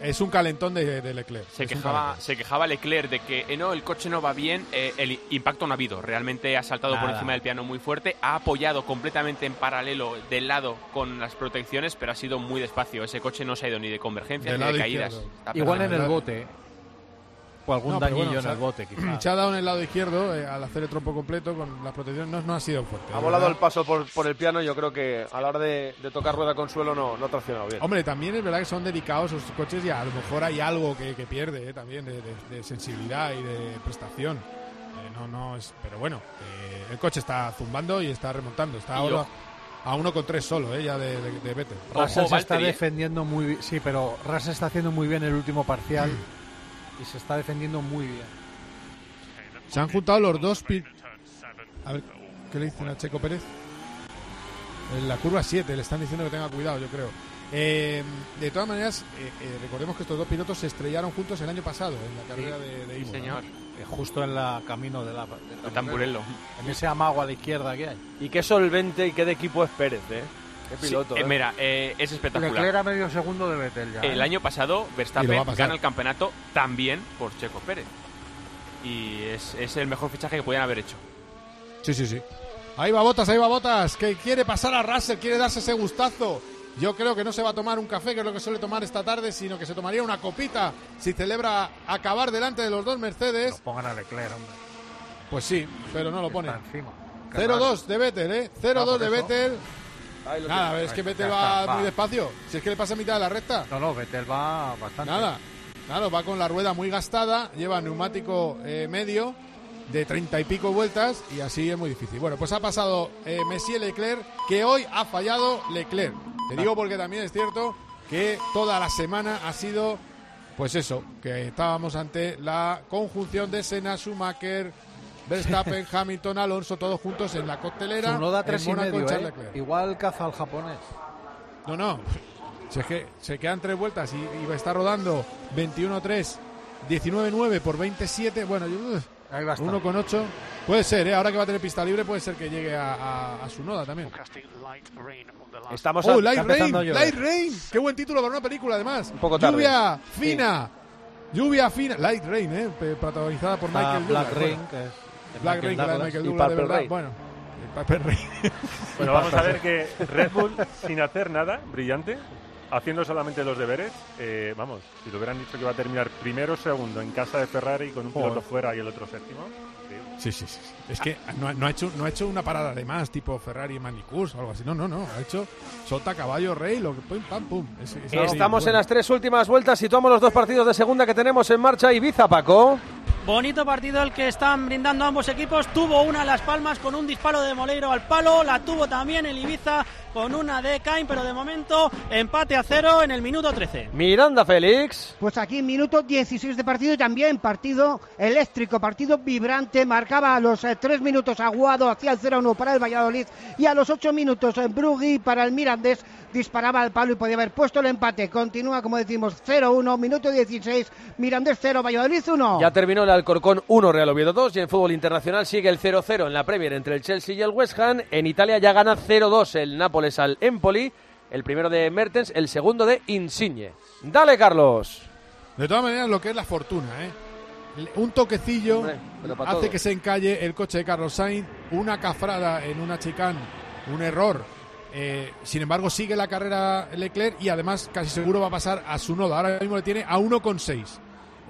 es, un calentón de, Leclerc. Se quejaba, se quejaba Leclerc de que eh, no, el coche no va bien, eh, el impacto no ha habido. Realmente ha saltado por encima del piano muy fuerte, ha apoyado completamente en paralelo del lado con las protecciones, pero ha sido muy despacio. Ese coche no se ha ido ni de convergencia ni de caídas. Igual en el bote algún dañillo en el bote, Se ha dado en el lado izquierdo eh, al hacer el trompo completo con las protecciones, no, ha sido fuerte. Ha volado el paso por, por, el piano, yo creo que a la hora de, tocar rueda con suelo no, no ha traccionado bien. Hombre, también es verdad que son delicados sus coches y a lo mejor hay algo que, pierde eh, también de, sensibilidad y de prestación. Eh, no, no es, pero bueno, el coche está zumbando y está remontando. Está ahora a uno con tres solo, ya de, de, Vettel. Russell se está defendiendo muy bien, sí, pero Russell está haciendo muy bien el último parcial y se está defendiendo muy bien. Se han juntado los dos. A ver, ¿qué le dicen a Checo Pérez? En la curva 7 le están diciendo que tenga cuidado, yo creo. Eh, de todas maneras, eh, eh, recordemos que estos dos pilotos se estrellaron juntos el año pasado en la carrera de, de señor. justo en la camino de la de Tamburello. En ese amago a la izquierda que hay. Y qué solvente y qué de equipo es Pérez, ¿eh? Piloto. Eh, mira, eh, es espectacular. era medio segundo de Vettel ya. El ¿eh? año pasado Verstappen gana el campeonato también por Checo Pérez. Y es, el mejor fichaje que podían haber hecho. Sí, sí, sí. Ahí va Botas, ahí va Botas, que quiere pasar a Russell, quiere darse ese gustazo. Yo creo que no se va a tomar un café, que es lo que suele tomar esta tarde, sino que se tomaría una copita si celebra acabar delante de los dos Mercedes. Lo pongan a Leclerc, hombre. Pues sí, pero no lo pone. 0-2 de Vettel, ¿eh? 0-2 de Vettel. Nada, es que Vettel va, muy despacio. Si es que le pasa a mitad de la recta. No, no, Vettel va bastante. Nada. Claro, va con la rueda muy gastada, lleva neumático eh, medio de treinta y pico vueltas y así es muy difícil. Bueno, pues ha pasado eh, Messier Leclerc, que hoy ha fallado Leclerc. Te digo porque también es cierto que toda la semana ha sido, pues eso, que estábamos ante la conjunción de Senna, Schumacher, Verstappen, Hamilton, Alonso, todos juntos en la coctelera. da tres y medio, ¿eh? Igual caza al japonés. No, no. Si es que se quedan tres vueltas y, va a estar rodando 21-3, 19-9 por 27. Bueno, yo, Ahí va 1 con 8. Puede ser, ¿eh? ahora que va a tener pista libre, puede ser que llegue a, su noda también. Estamos oh, Light Rain, Light Rain. Qué buen título para una película, además. Un poco tarde. Lluvia fina. Lluvia fina. Light Rain, ¿eh? protagonizada por Michael Black Rain, que es Black Ring, la de Michael Douglas, de verdad. Bueno, *laughs* bueno, vamos a ver que Red Bull, sin hacer nada brillante, haciendo solamente los deberes, eh, vamos, si lo hubieran dicho que iba a terminar primero o segundo en casa de Ferrari con un piloto fuera y el otro séptimo. Sí, sí, sí. Es que no, ha hecho, no ha hecho una parada de más, tipo Ferrari Manicus o algo así. No, no, no. Ha hecho solta caballo rey, lo que pum, pam, pum. Estamos en las tres últimas vueltas. Situamos los dos partidos de segunda que tenemos en marcha. Ibiza, Paco. Bonito partido el que están brindando ambos equipos. Tuvo una Las Palmas con un disparo de Moleiro al palo. La tuvo también el Ibiza con una de Cain, pero de momento empate a cero en el minuto 13. Miranda Félix. Pues aquí minuto 16 de partido también partido eléctrico, partido vibrante. Marcaba a los 3 eh, minutos Aguado hacia el 0-1 para el Valladolid y a los 8 minutos en Brugui para el Mirandés disparaba al palo y podía haber puesto el empate. Continúa, como decimos, 0-1, minuto 16, Mirandés 0, Valladolid 1. Ya terminó el Alcorcón 1, Real Oviedo 2 y en fútbol internacional sigue el 0-0 en la Premier entre el Chelsea y el West Ham. En Italia ya gana 0-2 el Nápoles al Empoli, el primero de Mertens, el segundo de Insigne. Dale, Carlos. De todas maneras, lo que es la fortuna, ¿eh? Un toquecillo hace que se encalle el coche de Carlos Sainz, una cafrada en una chicane, un error eh, sin embargo, sigue la carrera Leclerc y además casi seguro va a pasar a su nodo. Ahora mismo le tiene a 1,6.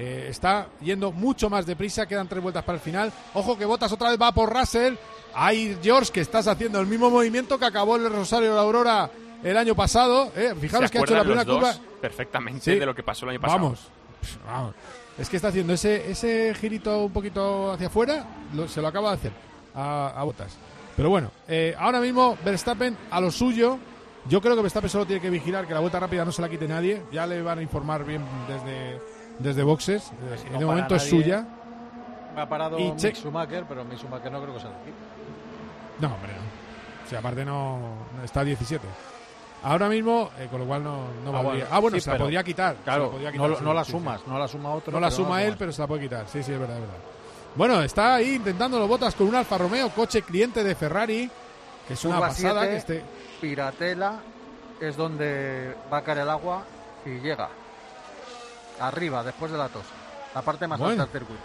Eh, está yendo mucho más deprisa, quedan tres vueltas para el final. Ojo que Botas otra vez va por Russell. Hay George que estás haciendo el mismo movimiento que acabó el Rosario de la Aurora el año pasado. Eh. Fijaros que ha hecho la primera curva. Perfectamente de lo que pasó el año pasado. Vamos, vamos. Es que está haciendo ese, ese girito un poquito hacia afuera, se lo acaba de hacer a, a Botas. Pero bueno, eh, ahora mismo Verstappen a lo suyo. Yo creo que Verstappen solo tiene que vigilar que la vuelta rápida no se la quite nadie. Ya le van a informar bien desde, desde boxes. En de momento es suya. Me ha parado y Mick Schumacher, pero Mick Schumacher no creo que sea aquí. No, hombre, no. O sea, aparte no, está a 17. Ahora mismo, eh, con lo cual no, no ah, valdría. ah, bueno, se la podría quitar. Claro, no, la sumas, no la suma otro. No la suma él, pero se la puede quitar. Sí, sí, es verdad, es verdad. Bueno, está ahí intentando los botas con un Alfa Romeo, coche cliente de Ferrari, que es una pasada. que Piratela es donde va a caer el agua y llega arriba después de la tos, la parte más alta del circuito.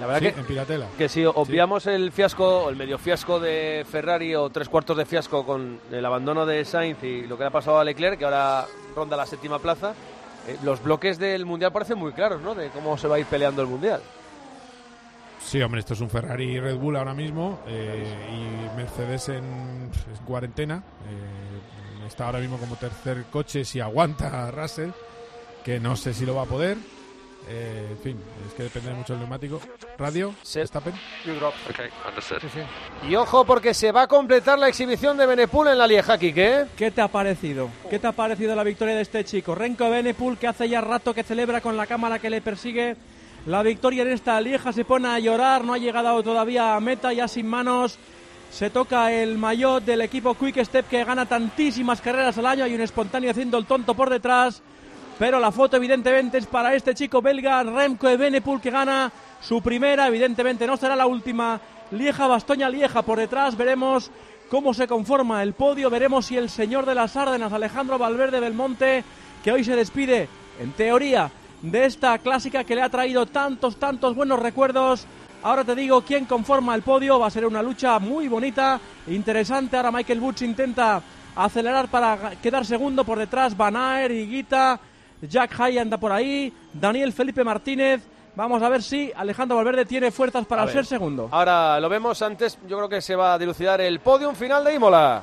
La verdad que, que si obviamos el fiasco, el medio fiasco de Ferrari o tres cuartos de fiasco con el abandono de Sainz y lo que le ha pasado a Leclerc, que ahora ronda la séptima plaza, eh, los bloques del Mundial parecen muy claros, ¿no? De cómo se va a ir peleando el Mundial. Sí, hombre, esto es un Ferrari Red Bull ahora mismo eh, y Mercedes en, cuarentena. Eh, está ahora mismo como tercer coche si aguanta a Russell, que no sé si lo va a poder. Eh, en fin, es que depende mucho del neumático. Radio, Verstappen. Y ojo porque se va a completar la exhibición de Benepul en la Lieja, Kike. ¿Qué te ha parecido? ¿Qué te ha parecido la victoria de este chico? Renko Benepul que hace ya rato que celebra con la cámara que le persigue la victoria en esta Lieja, se pone a llorar, no ha llegado todavía a meta, ya sin manos. Se toca el maillot del equipo Quick Step que gana tantísimas carreras al año. Hay un espontáneo haciendo el tonto por detrás. Pero la foto evidentemente es para este chico belga, Remco Evenepoel, que gana su primera, evidentemente no será la última. Lieja, Bastoña, Lieja por detrás, veremos cómo se conforma el podio, veremos si el señor de las Árdenas, Alejandro Valverde Belmonte, que hoy se despide, en teoría, de esta clásica que le ha traído tantos, tantos buenos recuerdos. Ahora te digo quién conforma el podio, va a ser una lucha muy bonita, interesante. Ahora Michael Butch intenta acelerar para quedar segundo por detrás, Van Aert, Guita Jack Hay anda por ahí, Daniel Felipe Martínez. Vamos a ver si Alejandro Valverde tiene fuerzas para ser segundo. Ahora lo vemos antes, yo creo que se va a dilucidar el podium final de Imola.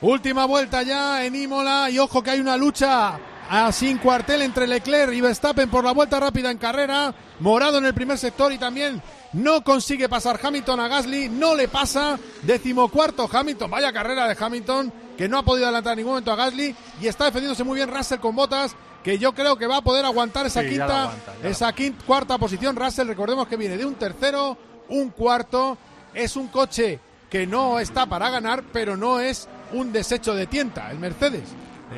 Última vuelta ya en Imola y ojo que hay una lucha a sin cuartel entre Leclerc y Verstappen por la vuelta rápida en carrera. Morado en el primer sector y también no consigue pasar Hamilton a Gasly, no le pasa. Decimocuarto Hamilton, vaya carrera de Hamilton que no ha podido adelantar en ningún momento a Gasly y está defendiéndose muy bien Russell con botas que yo creo que va a poder aguantar esa quinta, esa quinta, cuarta posición. Russell, recordemos que viene de un tercero, un cuarto. Es un coche que no está para ganar, pero no es un desecho de tienta, el Mercedes.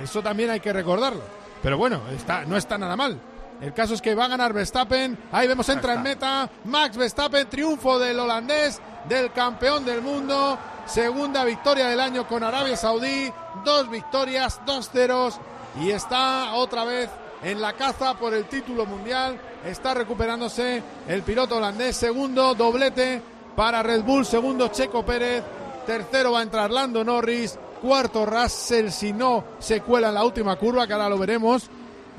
Eso también hay que recordarlo. Pero bueno, está, no está nada mal. El caso es que va a ganar Verstappen. Ahí vemos, entra en meta. Max Verstappen, triunfo del holandés, del campeón del mundo. Segunda victoria del año con Arabia Saudí. Dos victorias, dos ceros y está otra vez en la caza por el título mundial. Está recuperándose el piloto holandés. Segundo, doblete para Red Bull. Segundo, Checo Pérez. Tercero va a entrar Lando Norris. Cuarto, Russell, si no se cuela en la última curva, que ahora lo veremos.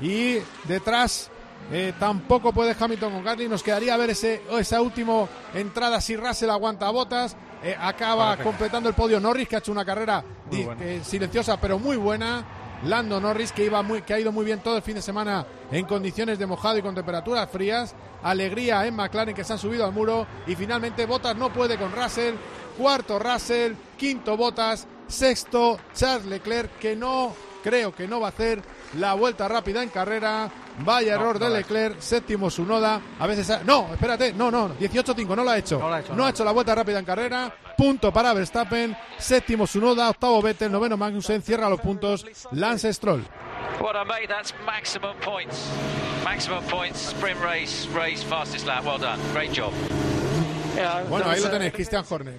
Y detrás eh, tampoco puede Hamilton con Gasly. Nos quedaría ver ese, esa última entrada si Russell aguanta botas. Eh, acaba completando el podio Norris, que ha hecho una carrera eh, silenciosa pero muy buena. Lando Norris, que, iba muy, que ha ido muy bien todo el fin de semana en condiciones de mojado y con temperaturas frías. Alegría en McLaren, que se han subido al muro. Y finalmente Bottas no puede con Russell. Cuarto Russell, quinto Bottas, sexto Charles Leclerc, que no creo que no va a hacer la vuelta rápida en carrera. Vaya error de Leclerc, séptimo Sunoda. A veces. No, espérate, no, no, 18-5, no lo ha hecho. No, ha hecho la vuelta rápida en carrera. Punto para Verstappen. Séptimo Sunoda, octavo Vettel, noveno Magnussen. Cierra los puntos Lance Stroll. What a mate, that's maximum points. Maximum points, sprint race, race, fastest lap. Well done. Great job. Bueno, ahí lo tenéis, Christian Horner.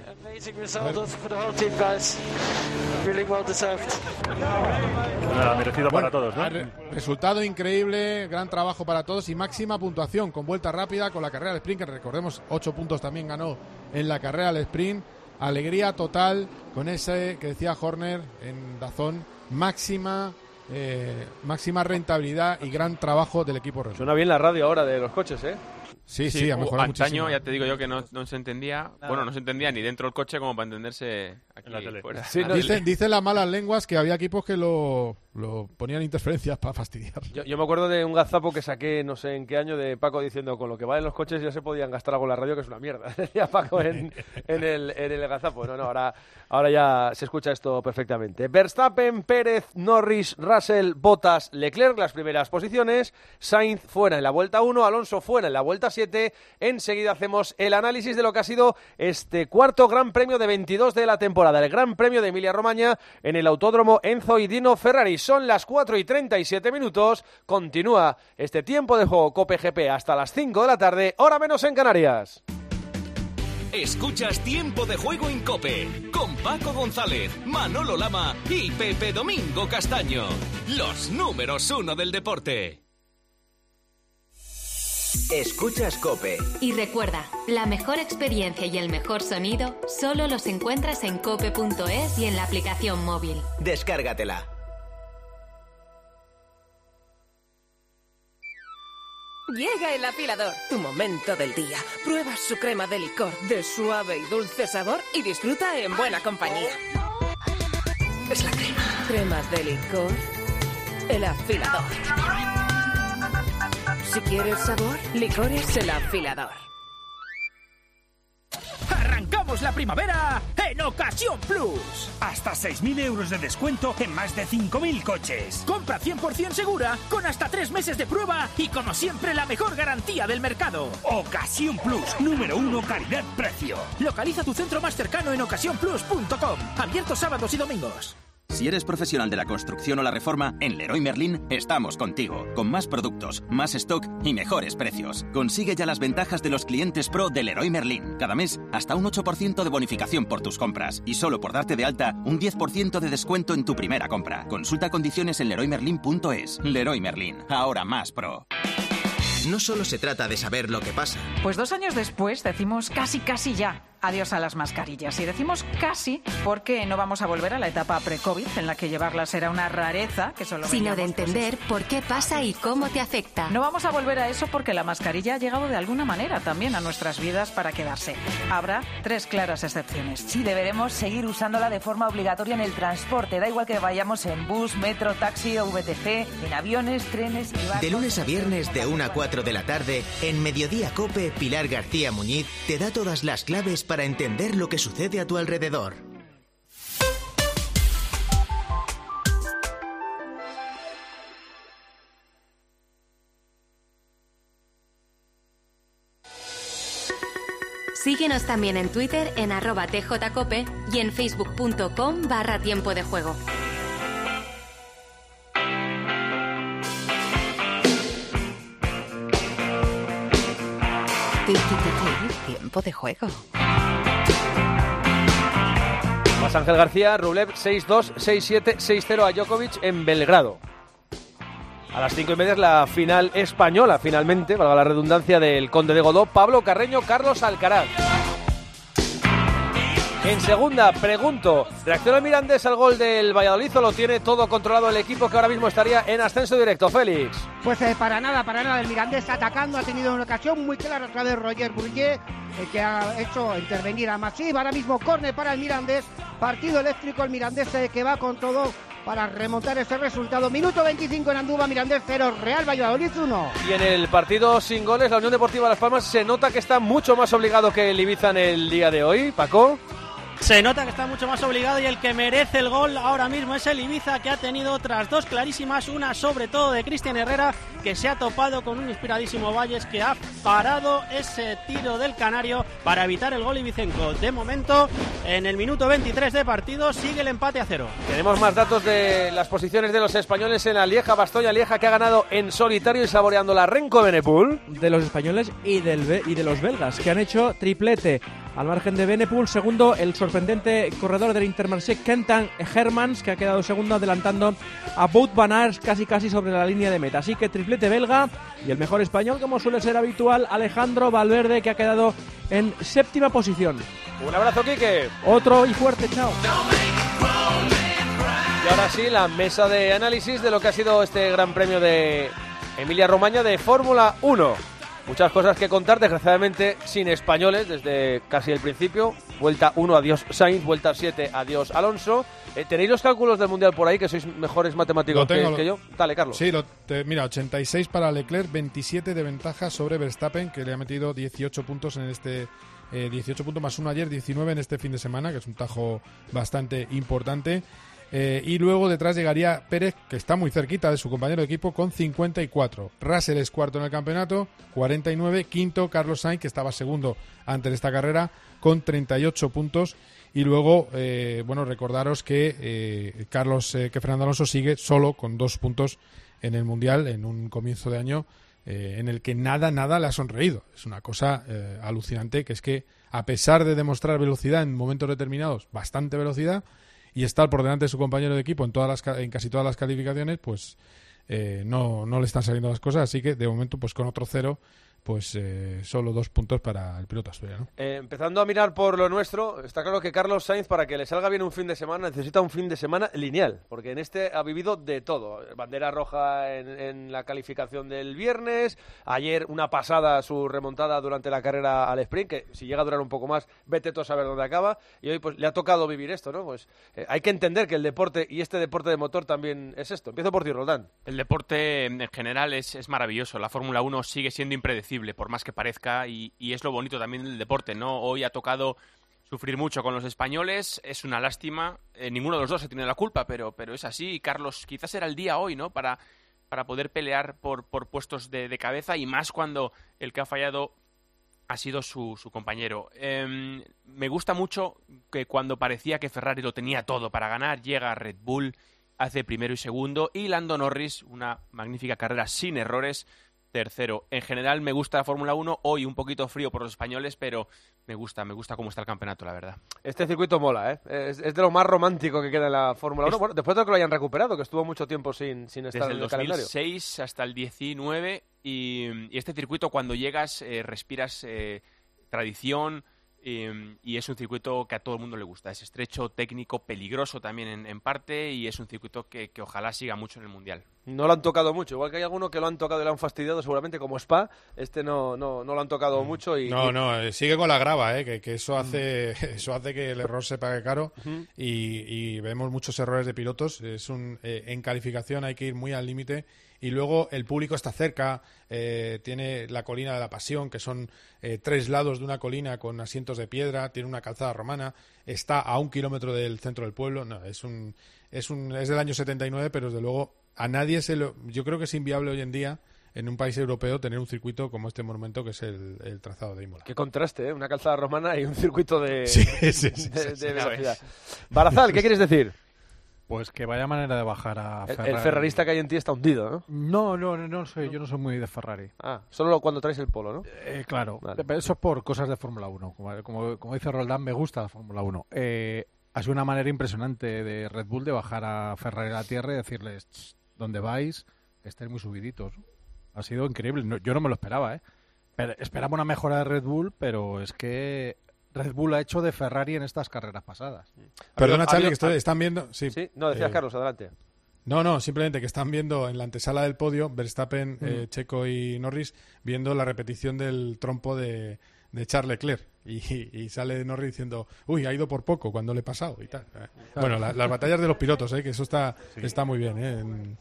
merecido para todos, ¿no? resultado increíble, gran trabajo para todos y máxima puntuación con vuelta rápida con la carrera del sprint, que recordemos 8 puntos también ganó en la carrera del sprint. Alegría total con ese que decía Horner en Dazón, máxima eh, máxima rentabilidad y gran trabajo del equipo Suena bien la radio ahora de los coches, ¿eh? Sí, sí, a lo mejor Antaño, ya te digo yo que no, se entendía, bueno, no se entendía ni dentro del coche como para entenderse aquí en la tele. Fuera. dicen, las malas lenguas que había equipos que lo, ponían interferencias para fastidiar. Yo, me acuerdo de un gazapo que saqué, no sé en qué año, de Paco diciendo con lo que valen los coches ya se podían gastar algo en la radio, que es una mierda. *laughs* Decía Paco en, el, en el gazapo. No, no, ahora, ahora ya se escucha esto perfectamente. Verstappen, Pérez, Norris, Russell, Bottas, Leclerc, las primeras posiciones. Sainz fuera en la vuelta 1, Alonso fuera en la vuelta 7 Enseguida hacemos el análisis de lo que ha sido este cuarto Gran Premio de 22 de la temporada, el Gran Premio de Emilia-Romagna en el Autódromo Enzo y Dino Ferrari. Son las 4 y 37 minutos. Continúa este tiempo de juego Cope GP hasta las 5 de la tarde, hora menos en Canarias. Escuchas Tiempo de Juego en Cope con Paco González, Manolo Lama y Pepe Domingo Castaño. Los números uno del deporte. Escuchas Cope. Y recuerda, la mejor experiencia y el mejor sonido solo los encuentras en cope.es y en la aplicación móvil. Descárgatela. Llega el afilador, tu momento del día. Prueba su crema de licor de suave y dulce sabor y disfruta en buena compañía. Es la crema. Crema de licor. El afilador. Si quieres sabor, licores el afilador. Arrancamos la primavera en Ocasión Plus. Hasta 6.000 euros de descuento en más de 5.000 coches. Compra 100% segura con hasta 3 meses de prueba y como siempre la mejor garantía del mercado. Ocasión Plus, número 1 calidad-precio. Localiza tu centro más cercano en ocasiónplus.com. Abierto sábados y domingos. Si eres profesional de la construcción o la reforma, en Leroy Merlin estamos contigo, con más productos, más stock y mejores precios. Consigue ya las ventajas de los clientes pro de Leroy Merlin. Cada mes, hasta un 8% de bonificación por tus compras. Y solo por darte de alta, un 10% de descuento en tu primera compra. Consulta condiciones en leroymerlin.es. Leroy Merlin, ahora más pro. No solo se trata de saber lo que pasa. Pues dos años después decimos casi, casi ya adiós a las mascarillas. Y decimos casi porque no vamos a volver a la etapa pre-COVID en la que llevarlas era una rareza, que solo Sino de entender por qué pasa y cómo te afecta. No vamos a volver a eso porque la mascarilla ha llegado de alguna manera también a nuestras vidas para quedarse. Habrá tres claras excepciones. Sí, deberemos seguir usándola de forma obligatoria en el transporte. Da igual que vayamos en bus, metro, taxi o VTC, en aviones, trenes y barcos. De lunes a viernes de 1 a 4 de la tarde, en Mediodía Cope, Pilar García Muñiz te da todas las claves para entender lo que sucede a tu alrededor. Síguenos también en Twitter en arroba tjcope y en facebook.com barra tiempo de juego. Tiempo de juego. Más Ángel García, Rublev 6-2, 6-7, 6-0 a Djokovic en Belgrado. A las cinco y media es la final española, finalmente, valga la redundancia, del Conde de Godó, Pablo Carreño, Carlos Alcaraz. En segunda, pregunto, ¿reacciona Mirandés al gol del Valladolid o lo tiene todo controlado el equipo que ahora mismo estaría en ascenso directo? Félix. Pues eh, para nada, para nada. El Mirandés atacando ha tenido una ocasión muy clara a través de Roger Bourdieu, el que ha hecho intervenir a Masip. Ahora mismo corne para el Mirandés. Partido eléctrico, el Mirandés eh, que va con todo para remontar ese resultado. Minuto 25 en Andúba, Mirandés 0, Real Valladolid 1. Y en el partido sin goles, la Unión Deportiva Las Palmas se nota que está mucho más obligado que el Ibiza en el día de hoy. Paco. Se nota que está mucho más obligado y el que merece el gol ahora mismo es el Ibiza que ha tenido otras dos clarísimas, una sobre todo de Cristian Herrera que se ha topado con un inspiradísimo Valles que ha parado ese tiro del Canario para evitar el gol ibicenco. De momento, en el minuto 23 de partido sigue el empate a cero. Tenemos más datos de las posiciones de los españoles en la Lieja, Bastoña Lieja que ha ganado en solitario y saboreando la Renco Benepul. De los españoles y, del, be- y de los belgas que han hecho triplete. Al margen de Benepul, segundo el sorprendente corredor del Intermarché Kentan Hermans, que ha quedado segundo adelantando a Bout Van Aert casi casi sobre la línea de meta. Así que triplete belga y el mejor español, como suele ser habitual, Alejandro Valverde, que ha quedado en séptima posición. Un abrazo, Quique. Otro y fuerte, chao. Y ahora sí, la mesa de análisis de lo que ha sido este Gran Premio de Emilia Romagna de Fórmula 1. Muchas cosas que contar, desgraciadamente sin españoles desde casi el principio. Vuelta 1, adiós Sainz. Vuelta 7, adiós Alonso. Eh, ¿Tenéis los cálculos del Mundial por ahí, que sois mejores matemáticos que, tengo, que lo- yo? Dale, Carlos. Sí, lo- te- mira, 86 para Leclerc, 27 de ventaja sobre Verstappen, que le ha metido 18 puntos en este. eh, 18 puntos más uno ayer, 19 en este fin de semana, que es un tajo bastante importante. Eh, y luego detrás llegaría Pérez, que está muy cerquita de su compañero de equipo, con 54. Russell es cuarto en el campeonato, 49. Quinto, Carlos Sainz, que estaba segundo antes de esta carrera, con 38 puntos. Y luego, eh, bueno, recordaros que eh, Carlos, que Fernando Alonso sigue solo con dos puntos en el Mundial en un comienzo de año en el que nada, nada le ha sonreído. Es una cosa alucinante, que es que a pesar de demostrar velocidad en momentos determinados, bastante velocidad, y estar por delante de su compañero de equipo en, todas las, en casi todas las calificaciones, pues eh, no, no le están saliendo las cosas. Así que de momento, pues con otro cero, pues eh, solo dos puntos para el piloto asturiano. Eh, empezando a mirar por lo nuestro, está claro que Carlos Sainz, para que le salga bien un fin de semana, necesita un fin de semana lineal, porque en este ha vivido de todo. Bandera roja en, la calificación del viernes, ayer una pasada su remontada durante la carrera al sprint, que si llega a durar un poco más, vete tú a saber dónde acaba, y hoy pues le ha tocado vivir esto, ¿no? Pues eh, hay que entender que el deporte y este deporte de motor también es esto. Empiezo por ti, Roldán. El deporte en general es, es maravilloso, la Fórmula 1 sigue siendo impredecible por más que parezca, y, es lo bonito también del deporte, ¿no? Hoy ha tocado sufrir mucho con los españoles, es una lástima, eh, ninguno de los dos se tiene la culpa, pero, pero es así, Carlos, quizás era el día hoy, ¿no? Para, para poder pelear por, por puestos de, cabeza, y más cuando el que ha fallado ha sido su, su compañero. Em, me gusta mucho que cuando parecía que Ferrari lo tenía todo para ganar, llega Red Bull, hace primero y segundo, y Lando Norris, una magnífica carrera sin errores, tercero. En general me gusta la Fórmula 1, hoy un poquito frío por los españoles, pero me gusta, me gusta cómo está el campeonato, la verdad. Este circuito mola, ¿eh? Es, de lo más romántico que queda en la Fórmula 1. Bueno, después de que lo hayan recuperado, que estuvo mucho tiempo sin, sin estar en el, el calendario. 2006 hasta el 19 y, este circuito cuando llegas eh, respiras eh, tradición, Em, y es un circuito que a todo el mundo le gusta. Es estrecho, técnico, peligroso también en, parte y es un circuito que, ojalá siga mucho en el Mundial. No lo han tocado mucho, igual que hay alguno que lo han tocado y lo han fastidiado seguramente como Spa, este no, no, no lo han tocado mm. mucho. Y, no, no, eh, sigue con la grava, eh, que, eso, mm. hace, *laughs* eso hace que el error se pague caro y, vemos muchos errores de pilotos. Es un, eh, en calificación hay que ir muy al límite y luego el público está cerca, eh, tiene la colina de la Pasión, que son eh, tres lados de una colina con asientos de piedra, tiene una calzada romana, está a un kilómetro del centro del pueblo, no, es un, es un, es del año 79, pero desde luego a nadie se lo, yo creo que es inviable hoy en día en un país europeo tener un circuito como este monumento que es el, trazado de Imola. Qué contraste, ¿eh? una calzada romana y un circuito de, *laughs* velocidad. Barazal, ¿qué quieres decir? Pues que vaya manera de bajar a Ferrari. El, ferrarista que hay en ti está hundido, ¿no? No, no, no, soy, yo no soy muy de Ferrari. Ah, solo cuando traes el polo, ¿no? Eh, claro, eso es por cosas de Fórmula 1. Como, como, dice Roldán, me gusta la Fórmula 1. Eh, ha sido una manera impresionante de Red Bull de bajar a Ferrari a la tierra y decirles, ¿dónde vais? Estáis muy subiditos. Ha sido increíble. yo no me lo esperaba, ¿eh? esperaba una mejora de Red Bull, pero es que Red Bull ha hecho de Ferrari en estas carreras pasadas. Perdona, Charlie, que están viendo. Sí, no, decías eh, Carlos, adelante. No, no, simplemente que están viendo en la antesala del podio Verstappen, eh, Checo y Norris viendo la repetición del trompo de, de Charles Leclerc. Y, sale Norris diciendo, uy, ha ido por poco cuando le he pasado y tal. Bueno, las batallas de los pilotos, ¿eh? que eso está, está muy bien. ¿eh?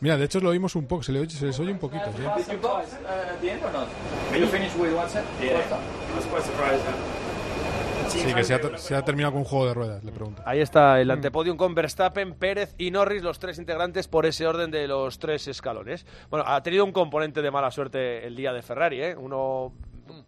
Mira, de hecho lo oímos un poco, se, le oye, se les oye un poquito. Sí, que se ha, terminado con un juego de ruedas, le pregunto. Ahí está el antepodium con Verstappen, Pérez y Norris, los tres integrantes por ese orden de los tres escalones. Bueno, ha tenido un componente de mala suerte el día de Ferrari, ¿eh? Uno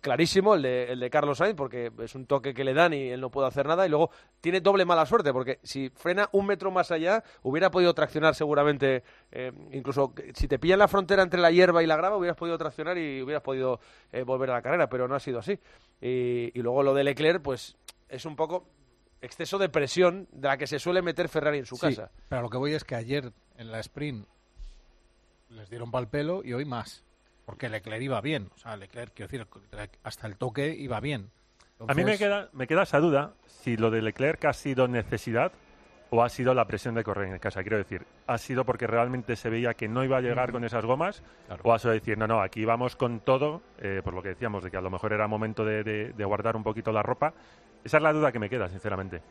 clarísimo, el de, el de Carlos Sainz, porque es un toque que le dan y él no puede hacer nada. Y luego tiene doble mala suerte, porque si frena un metro más allá, hubiera podido traccionar seguramente, eh, incluso si te pillan la frontera entre la hierba y la grava, hubieras podido traccionar y hubieras podido eh, volver a la carrera, pero no ha sido así. Y, luego lo de Leclerc, pues es un poco exceso de presión de la que se suele meter Ferrari en su casa. Pero lo que voy es que ayer en la sprint les dieron pal pelo y hoy más. Porque Leclerc iba bien. O sea, Leclerc, quiero decir, hasta el toque iba bien. A mí me queda, me queda esa duda si lo de Leclerc ha sido necesidad o ha sido la presión de correr en casa. Quiero decir, ¿ha sido porque realmente se veía que no iba a llegar con esas gomas? ¿O ha sido decir, no, no, aquí vamos con todo, eh, por lo que decíamos, de que a lo mejor era momento de, guardar un poquito la ropa? Esa es la duda que me queda, sinceramente.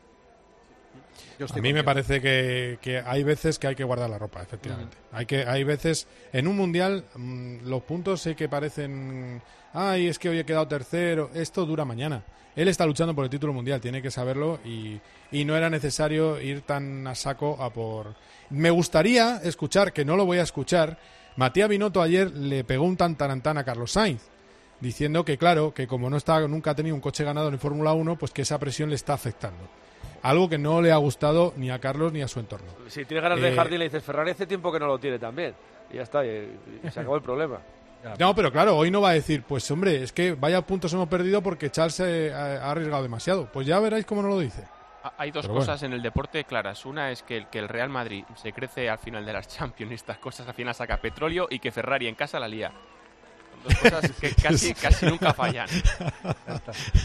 A mí me parece que, hay veces que hay que guardar la ropa, efectivamente. Hay que hay veces en un mundial mm, los puntos sé que parecen, ay, es que hoy he quedado tercero. Esto dura mañana él está luchando por el título mundial, tiene que saberlo y, no era necesario ir tan a saco a por... Me gustaría escuchar, que no lo voy a escuchar, Matías Binotto ayer le pegó un tantarantán a Carlos Sainz, diciendo que claro, que como no está, nunca ha tenido un coche ganado en Fórmula 1, pues que esa presión le está afectando. Algo que no le ha gustado ni a Carlos ni a su entorno. Si tiene ganas de dejar eh, le dices Ferrari hace tiempo que no lo tiene también. Y ya está, y se acabó el problema. *laughs* No, pero claro, hoy no va a decir, pues hombre, es que vaya puntos hemos perdido porque Charles ha arriesgado demasiado. Pues ya veréis cómo no lo dice. Hay dos cosas en el deporte claras. Una es que el, que el Real Madrid se crece al final de las *laughs* Champions y estas cosas al final saca petróleo y que Ferrari en casa la lía. Son dos cosas *laughs* que casi, casi nunca fallan.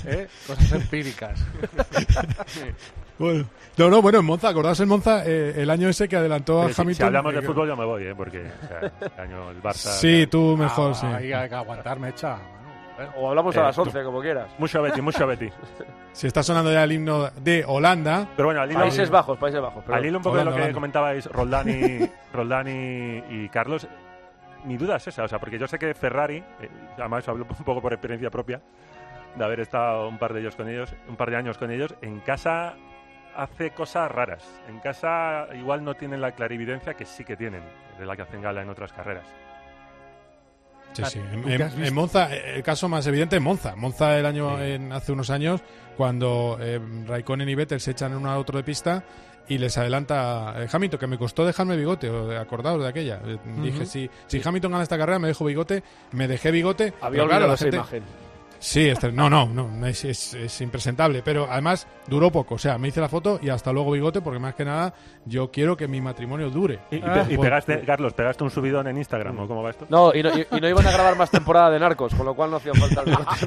¿Eh? Cosas empíricas. Bueno, no, no, bueno, en Monza, acordaos en Monza eh, el año ese que adelantó a Hamilton. Si, hablamos de fútbol yo me voy, ¿eh? porque el año el Barça. Sí, tú mejor, ah, sí. Hay que aguantarme, echa. O hablamos a las 11, como quieras. Mucho Betty, mucho Betty. *laughs* Se está sonando ya el himno de Holanda. Pero bueno, al hilo, Países Bajos, Países Bajos. Al hilo un poco de lo que comentabais Roldán, y, Roldán y, Carlos, mi duda es esa, o sea, porque yo sé que Ferrari, eh, además hablo un poco por experiencia propia, de haber estado un par de ellos con ellos, un par de años con ellos, en casa hace cosas raras. En casa igual no tienen la clarividencia que sí que tienen, de la que hacen gala en otras carreras. Sí, sí. En, Monza, el caso más evidente es Monza. Monza el año, en, hace unos años, cuando eh, Raikkonen y Vettel se echan en uno a otro de pista y les adelanta eh, Hamilton, que me costó dejarme bigote, o acordados de aquella. Eh, dije, si, si Hamilton gana esta carrera, me dejo bigote, me dejé bigote. Había olvidado esa imagen. Sí, este, no, no, no, es, es, impresentable, pero además duró poco, o sea, me hice la foto y hasta luego bigote, porque más que nada yo quiero que mi matrimonio dure. ¿Y, pegaste, Carlos, pegaste un subidón en Instagram o cómo va esto? No y, no, y, no iban a grabar más temporada de Narcos, con lo cual no hacía falta el bigote.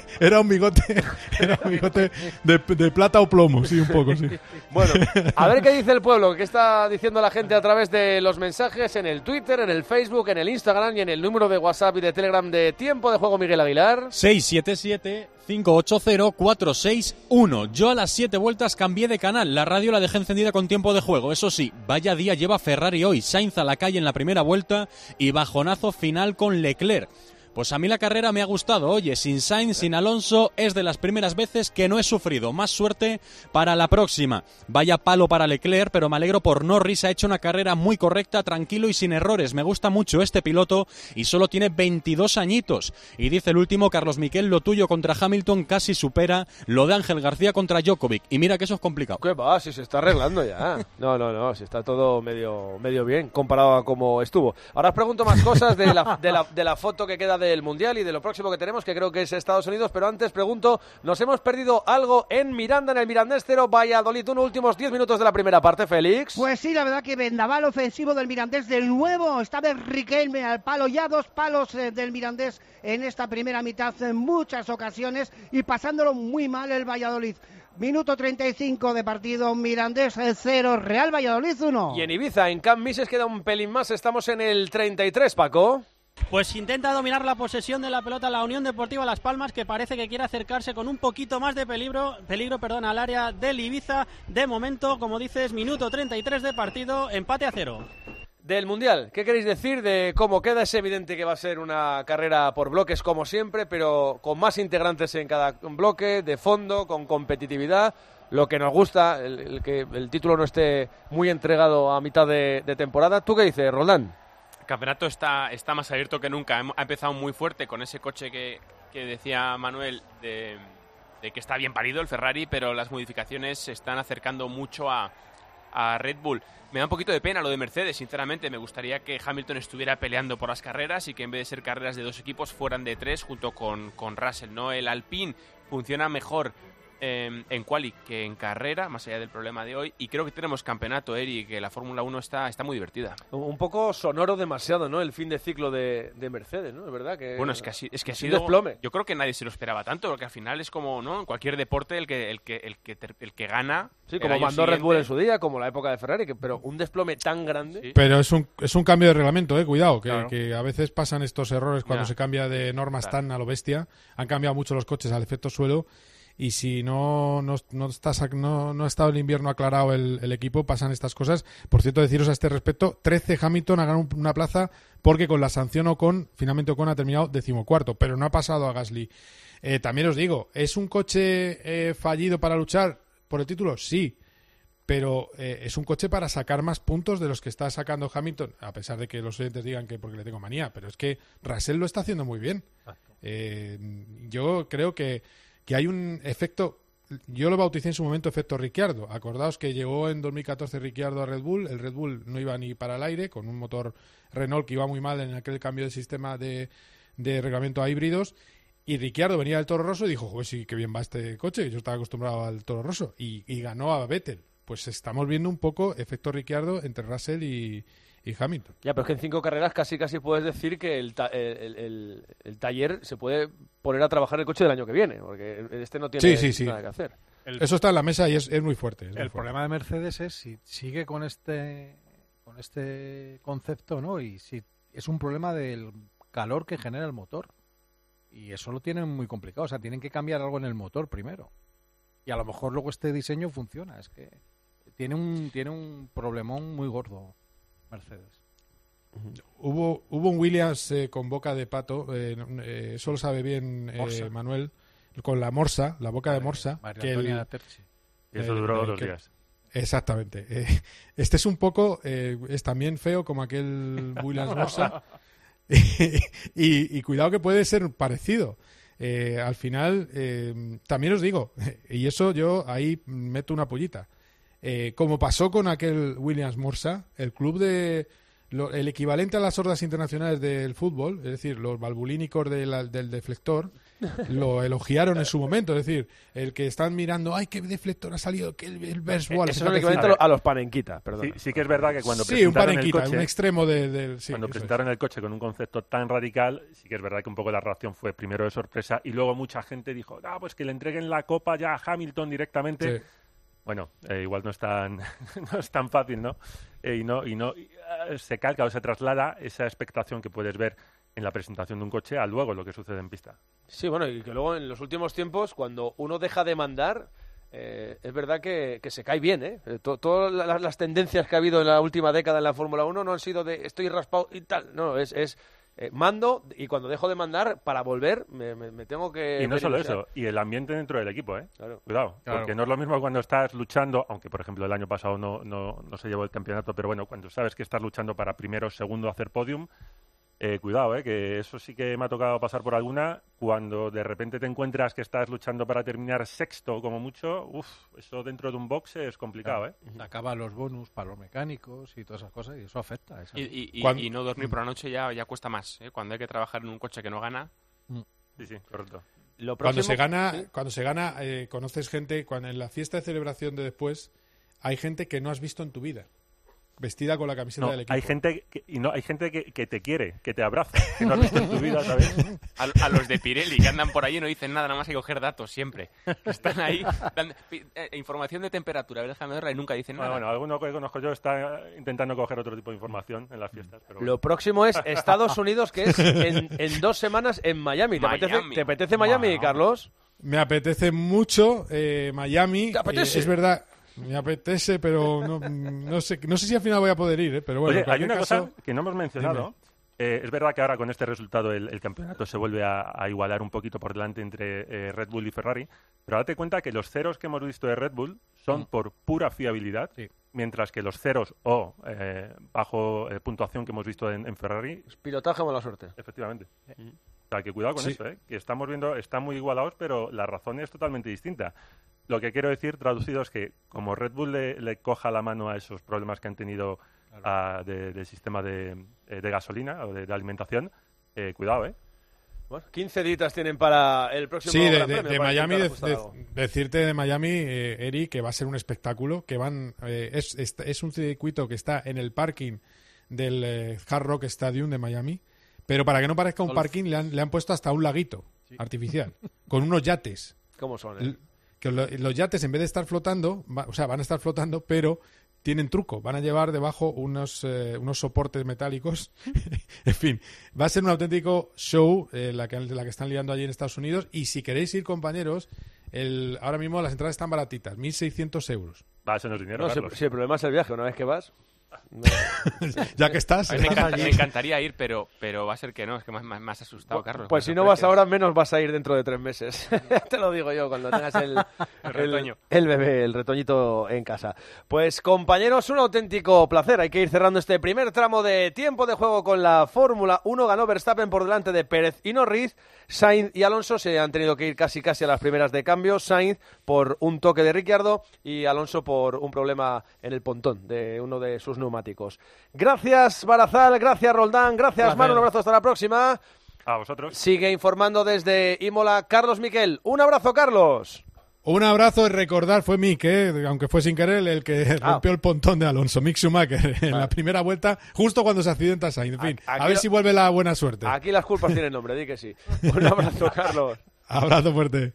*laughs* era un bigote, era un bigote de, de, plata o plomo, sí, un poco, sí. Bueno, a ver qué dice el pueblo, qué está diciendo la gente a través de los mensajes en el Twitter, en el Facebook, en el Instagram y en el número de WhatsApp y de Telegram de tiempo de juego Miguel Aguilar. 677-580-461. Yo a las 7 vueltas cambié de canal. La radio la dejé encendida con tiempo de juego. Eso sí, vaya día lleva Ferrari hoy. Sainz a la calle en la primera vuelta y bajonazo final con Leclerc. Pues a mí la carrera me ha gustado. Oye, sin Sainz, sin Alonso, es de las primeras veces que no he sufrido. Más suerte para la próxima. Vaya palo para Leclerc, pero me alegro por Norris. Ha hecho una carrera muy correcta, tranquilo y sin errores. Me gusta mucho este piloto y solo tiene 22 añitos. Y dice el último, Carlos Miquel, lo tuyo contra Hamilton casi supera lo de Ángel García contra Djokovic. Y mira que eso es complicado. ¿Qué va? Si se está arreglando ya. No, no, no, si está todo medio, medio bien comparado a cómo estuvo. Ahora os pregunto más cosas de la, de la, de la foto que queda del Mundial y de lo próximo que tenemos, que creo que es Estados Unidos. Pero antes pregunto, ¿nos hemos perdido algo en Miranda, en el Mirandés 0, Valladolid unos últimos 10 minutos de la primera parte, Félix? Pues sí, la verdad que vendaval ofensivo del Mirandés del nuevo. Esta vez Riquelme al palo, ya dos palos eh, del Mirandés en esta primera mitad en muchas ocasiones y pasándolo muy mal el Valladolid. Minuto 35 de partido, Mirandés 0, Real Valladolid 1. Y en Ibiza, en Camp Mises queda un pelín más, estamos en el 33, Paco. Pues intenta dominar la posesión de la pelota la Unión Deportiva Las Palmas, que parece que quiere acercarse con un poquito más de peligro, peligro perdón, al área del Ibiza. De momento, como dices, minuto 33 de partido, empate a cero. Del Mundial, ¿qué queréis decir de cómo queda? Es evidente que va a ser una carrera por bloques como siempre, pero con más integrantes en cada bloque, de fondo, con competitividad. Lo que nos gusta, el, que el título no esté muy entregado a mitad de, de temporada. ¿Tú qué dices, Roland? Campeonato está, está más abierto que nunca. Ha empezado muy fuerte con ese coche que, decía Manuel de, que está bien parido el Ferrari, pero las modificaciones se están acercando mucho a, Red Bull. Me da un poquito de pena lo de Mercedes, sinceramente. Me gustaría que Hamilton estuviera peleando por las carreras y que en vez de ser carreras de dos equipos fueran de tres junto con, con Russell. ¿no? El Alpine funciona mejor Em, en quali que en carrera, más allá del problema de hoy. Y creo que tenemos campeonato, Eri, que la Fórmula 1 está, está muy divertida. Un poco sonoro demasiado, ¿no? El fin de ciclo de, Mercedes, ¿no? Es verdad que... Bueno, es que, es que ha sido... Desplome. Yo creo que nadie se lo esperaba tanto, porque al final es como, ¿no? En cualquier deporte el que, el que, el que, el que gana... Sí, como mandó Red Bull en su día, como la época de Ferrari, pero un desplome tan grande... Pero es un, es un cambio de reglamento, ¿eh? Cuidado, que, a veces pasan estos errores cuando se cambia de normas tan a lo bestia. Han cambiado mucho los coches al efecto suelo y si no, no, no, no, no ha estado el invierno aclarado el, equipo, pasan estas cosas. Por cierto, deciros a este respecto, 13 Hamilton ha ganado una plaza porque con la sanción Ocon, finalmente Ocon ha terminado decimocuarto, pero no ha pasado a Gasly. Eh, también os digo, ¿es un coche eh, fallido para luchar por el título? Sí, pero eh, es un coche para sacar más puntos de los que está sacando Hamilton, a pesar de que los oyentes digan que porque le tengo manía, pero es que Russell lo está haciendo muy bien. yo creo que que hay un efecto yo lo bauticé en su momento efecto Ricciardo. Acordaos que llegó en 2014 Ricciardo a Red Bull, el Red Bull no iba ni para el aire, con un motor Renault que iba muy mal en aquel cambio de sistema de, de reglamento a híbridos, y Ricciardo venía del Toro Rosso y dijo, pues sí, qué bien va este coche, yo estaba acostumbrado al Toro Rosso, y, y ganó a Vettel. Pues estamos viendo un poco efecto Ricciardo entre Russell y, y Hamilton. Ya, pero es que en cinco carreras casi casi puedes decir que el, el, el, taller se puede poner a trabajar el coche del año que viene, porque este no tiene nada que hacer. Eso está en la mesa y es, es muy fuerte. el problema de Mercedes es si sigue con este con este concepto, ¿no? Y si es un problema del calor que genera el motor. Y eso lo tienen muy complicado. O sea, tienen que cambiar algo en el motor primero. Y a lo mejor luego este diseño funciona. Es que tiene un, tiene un problemón muy gordo Mercedes. Hubo, hubo un Williams eh, con boca de pato, eh, eh, eso lo sabe bien Manuel, con la morsa, la boca de morsa. que eso duró dos días. Exactamente. este es un poco, es también feo como aquel Williams morsa. *laughs* *laughs* y, cuidado que puede ser parecido. al final, también os digo, *laughs* y eso yo ahí meto una pollita. Eh, como pasó con aquel Williams Morsa, el club de. el equivalente a las hordas internacionales del fútbol, es decir, los balbulínicos del deflector, *laughs* lo elogiaron en su momento. Es decir, el que están mirando, ¡ay, qué deflector ha salido! Que el, el eh, Eso es el equivalente a los panenquita, perdón. Sí, que es verdad que cuando sí, un panenquita, un extremo del. cuando presentaron el coche con un concepto tan radical, sí que es verdad que un poco la reacción fue primero de sorpresa y luego mucha gente dijo, ah, pues que le entreguen la copa ya a Hamilton directamente bueno, eh, igual no es tan, *laughs* no es tan fácil, ¿no? Eh, y no, y no eh, se calca o se traslada esa expectación que puedes ver en la presentación de un coche a luego lo que sucede en pista. Sí, bueno, y que luego en los últimos tiempos, cuando uno deja de mandar, es verdad que, se cae bien, ¿eh? todas las, tendencias que ha habido en la última década en la Fórmula 1 no han sido de estoy raspado y tal, no, es, es eh, mando y cuando dejo de mandar, para volver, me, tengo que... Y no solo eso, y el ambiente dentro del equipo, ¿eh? Cuidado, porque no es lo mismo cuando estás luchando, aunque por ejemplo el año pasado no, no, no se llevó el campeonato, pero bueno, cuando sabes que estás luchando para primero, segundo, hacer podium, eh, cuidado, eh, que eso sí que me ha tocado pasar por alguna. Cuando de repente te encuentras que estás luchando para terminar sexto, como mucho, uff, eso dentro de un box es complicado. ¿eh? Acaba los bonus para los mecánicos y todas esas cosas y eso afecta. Y, y, no dormir por la noche ya, ya cuesta más. ¿eh? Cuando hay que trabajar en un coche que no gana. Mm. Sí, sí, correcto. cuando se gana, cuando se gana conoces gente, cuando en la fiesta de celebración de después, hay gente que no has visto en tu vida vestida con la camiseta del equipo. Hay gente que, y no, hay gente que, te quiere, que te abraza, que no has visto en tu vida, ¿sabes? *laughs* A, los de Pirelli que andan por ahí y no dicen nada, nada más que coger datos siempre. Están ahí dando, eh, información de temperatura, y nunca dicen nada. Bueno, alguno que conozco yo está intentando coger otro tipo de información en las fiestas. Lo próximo es *laughs* Estados Unidos, que es en, dos semanas en Miami. ¿Te, Apetece, Miami, Carlos? Me apetece mucho eh, Miami. ¿Te apetece? Eh, es verdad. Me apetece, pero no, no, sé, no sé si al final voy a poder ir, ¿eh? pero bueno. hay una cosa que no hemos mencionado. Eh, es verdad que ahora con este resultado el, campeonato se vuelve a, igualar un poquito por delante entre eh, Red Bull y Ferrari, pero date cuenta que los ceros que hemos visto de Red Bull son mm. por pura fiabilidad, mientras que los ceros o bajo puntuación que hemos visto en, Ferrari... Es pilotaje o mala suerte. Efectivamente. O sea, que cuidado con eso, ¿eh? que estamos viendo, están muy igualados, pero la razón es totalmente distinta. Lo que quiero decir, traducido, es que como Red Bull le, coja la mano a esos problemas que han tenido del sistema de, eh, gasolina o de, alimentación, eh, cuidado, ¿eh? Bueno, 15 ditas tienen para el próximo Sí, de, Miami, decirte de Miami, eh, Eri, que va a ser un espectáculo, que van es, es, un circuito que está en el parking del Hard Rock Stadium de Miami, pero para que no parezca un parking le han, le han puesto hasta un laguito artificial, con unos yates. ¿Cómo son? Que los yates en vez de estar flotando, o sea, van a estar flotando, pero tienen truco, van a llevar debajo unos, eh, unos soportes metálicos. *laughs* en fin, va a ser un auténtico show eh, la, que, la que están liando allí en Estados Unidos. Y si queréis ir, compañeros, el, ahora mismo las entradas están baratitas, 1.600 euros. Va, eso no es dinero, si, el problema es el viaje, una vez que vas... *laughs* ya que estás. *laughs* Me, encantaría ir, pero, pero va a ser que no, es que me, me has asustado, Carlos. Pues si no vas ahora, menos vas a ir dentro de tres meses. *laughs* Te lo digo yo, cuando tengas el, el, el, bebé, el retoñito en casa. Pues compañeros, un auténtico placer. Hay que ir cerrando este primer tramo de tiempo de juego con la Fórmula 1. Ganó Verstappen por delante de Pérez y Norris. Sainz y Alonso se han tenido que ir casi casi a las primeras de cambio. Sainz por un toque de Ricciardo y Alonso por un problema en el pontón de uno de sus neumáticos. Gracias, Barazal, gracias, Roldán, gracias, Manu, un abrazo, hasta la próxima. A vosotros. Sigue informando desde Imola Carlos Miquel. Un abrazo, Carlos. Un abrazo y recordar, fue Mick, eh, aunque fue sin querer, el que ah. rompió el pontón de Alonso, Mick Schumacher, en la primera vuelta, justo cuando se accidenta Sainz. En fin, a ver si vuelve la buena suerte. Aquí las culpas tienen nombre, di que sí. Un abrazo, *laughs* Carlos. abrazo fuerte.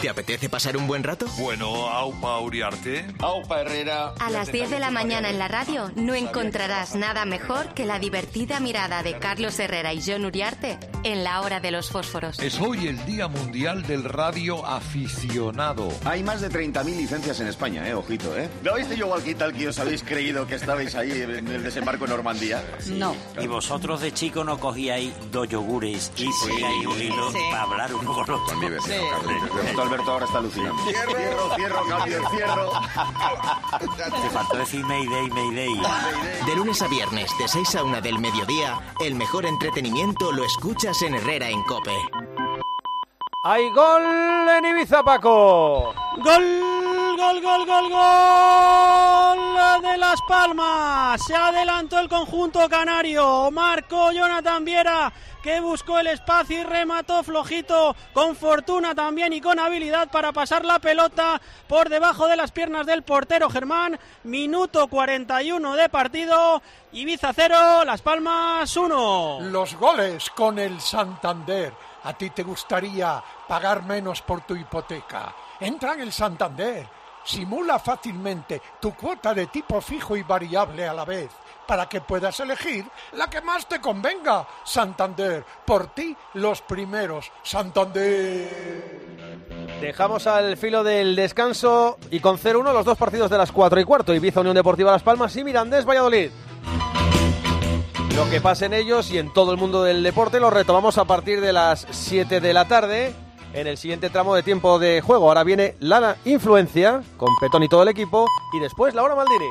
¿Te apetece pasar un buen rato? Bueno, Aupa Uriarte. Aupa Herrera. A las 10 de la mañana en la radio no encontrarás nada mejor que la divertida mirada de Carlos Herrera y John Uriarte en la hora de los fósforos. Es hoy el Día Mundial del Radio Aficionado. Hay más de 30.000 licencias en España, eh, ojito, eh. ¿No habéis yo walkie que os habéis creído que estabais ahí en el desembarco en Normandía? No. ¿Y vosotros de chico no cogíais dos yogures y sí, un hilo para hablar un poco? Sí. Alberto ahora está alucinando. Cierro, cierro, cierro, cambio, cierro. Te faltó decir Mayday, Mayday. De lunes a viernes, de 6 a 1 del mediodía, el mejor entretenimiento lo escuchas en Herrera en Cope. ¡Hay gol en Ibiza, Paco! ¡Gol, gol, gol, gol, gol de Las Palmas! Se adelantó el conjunto canario. Marcó Jonathan Viera que buscó el espacio y remató flojito, con fortuna también y con habilidad para pasar la pelota por debajo de las piernas del portero Germán. Minuto 41 de partido, Ibiza 0, Las Palmas 1. Los goles con el Santander. ¿A ti te gustaría pagar menos por tu hipoteca? Entra en el Santander. Simula fácilmente tu cuota de tipo fijo y variable a la vez para que puedas elegir la que más te convenga. Santander, por ti los primeros. Santander. Dejamos al filo del descanso y con 0-1 los dos partidos de las 4 y cuarto. Ibiza Unión Deportiva Las Palmas y Mirandés Valladolid. Lo que pasa en ellos y en todo el mundo del deporte lo retomamos a partir de las 7 de la tarde en el siguiente tramo de tiempo de juego. Ahora viene la influencia con Petón y todo el equipo y después Laura Maldini.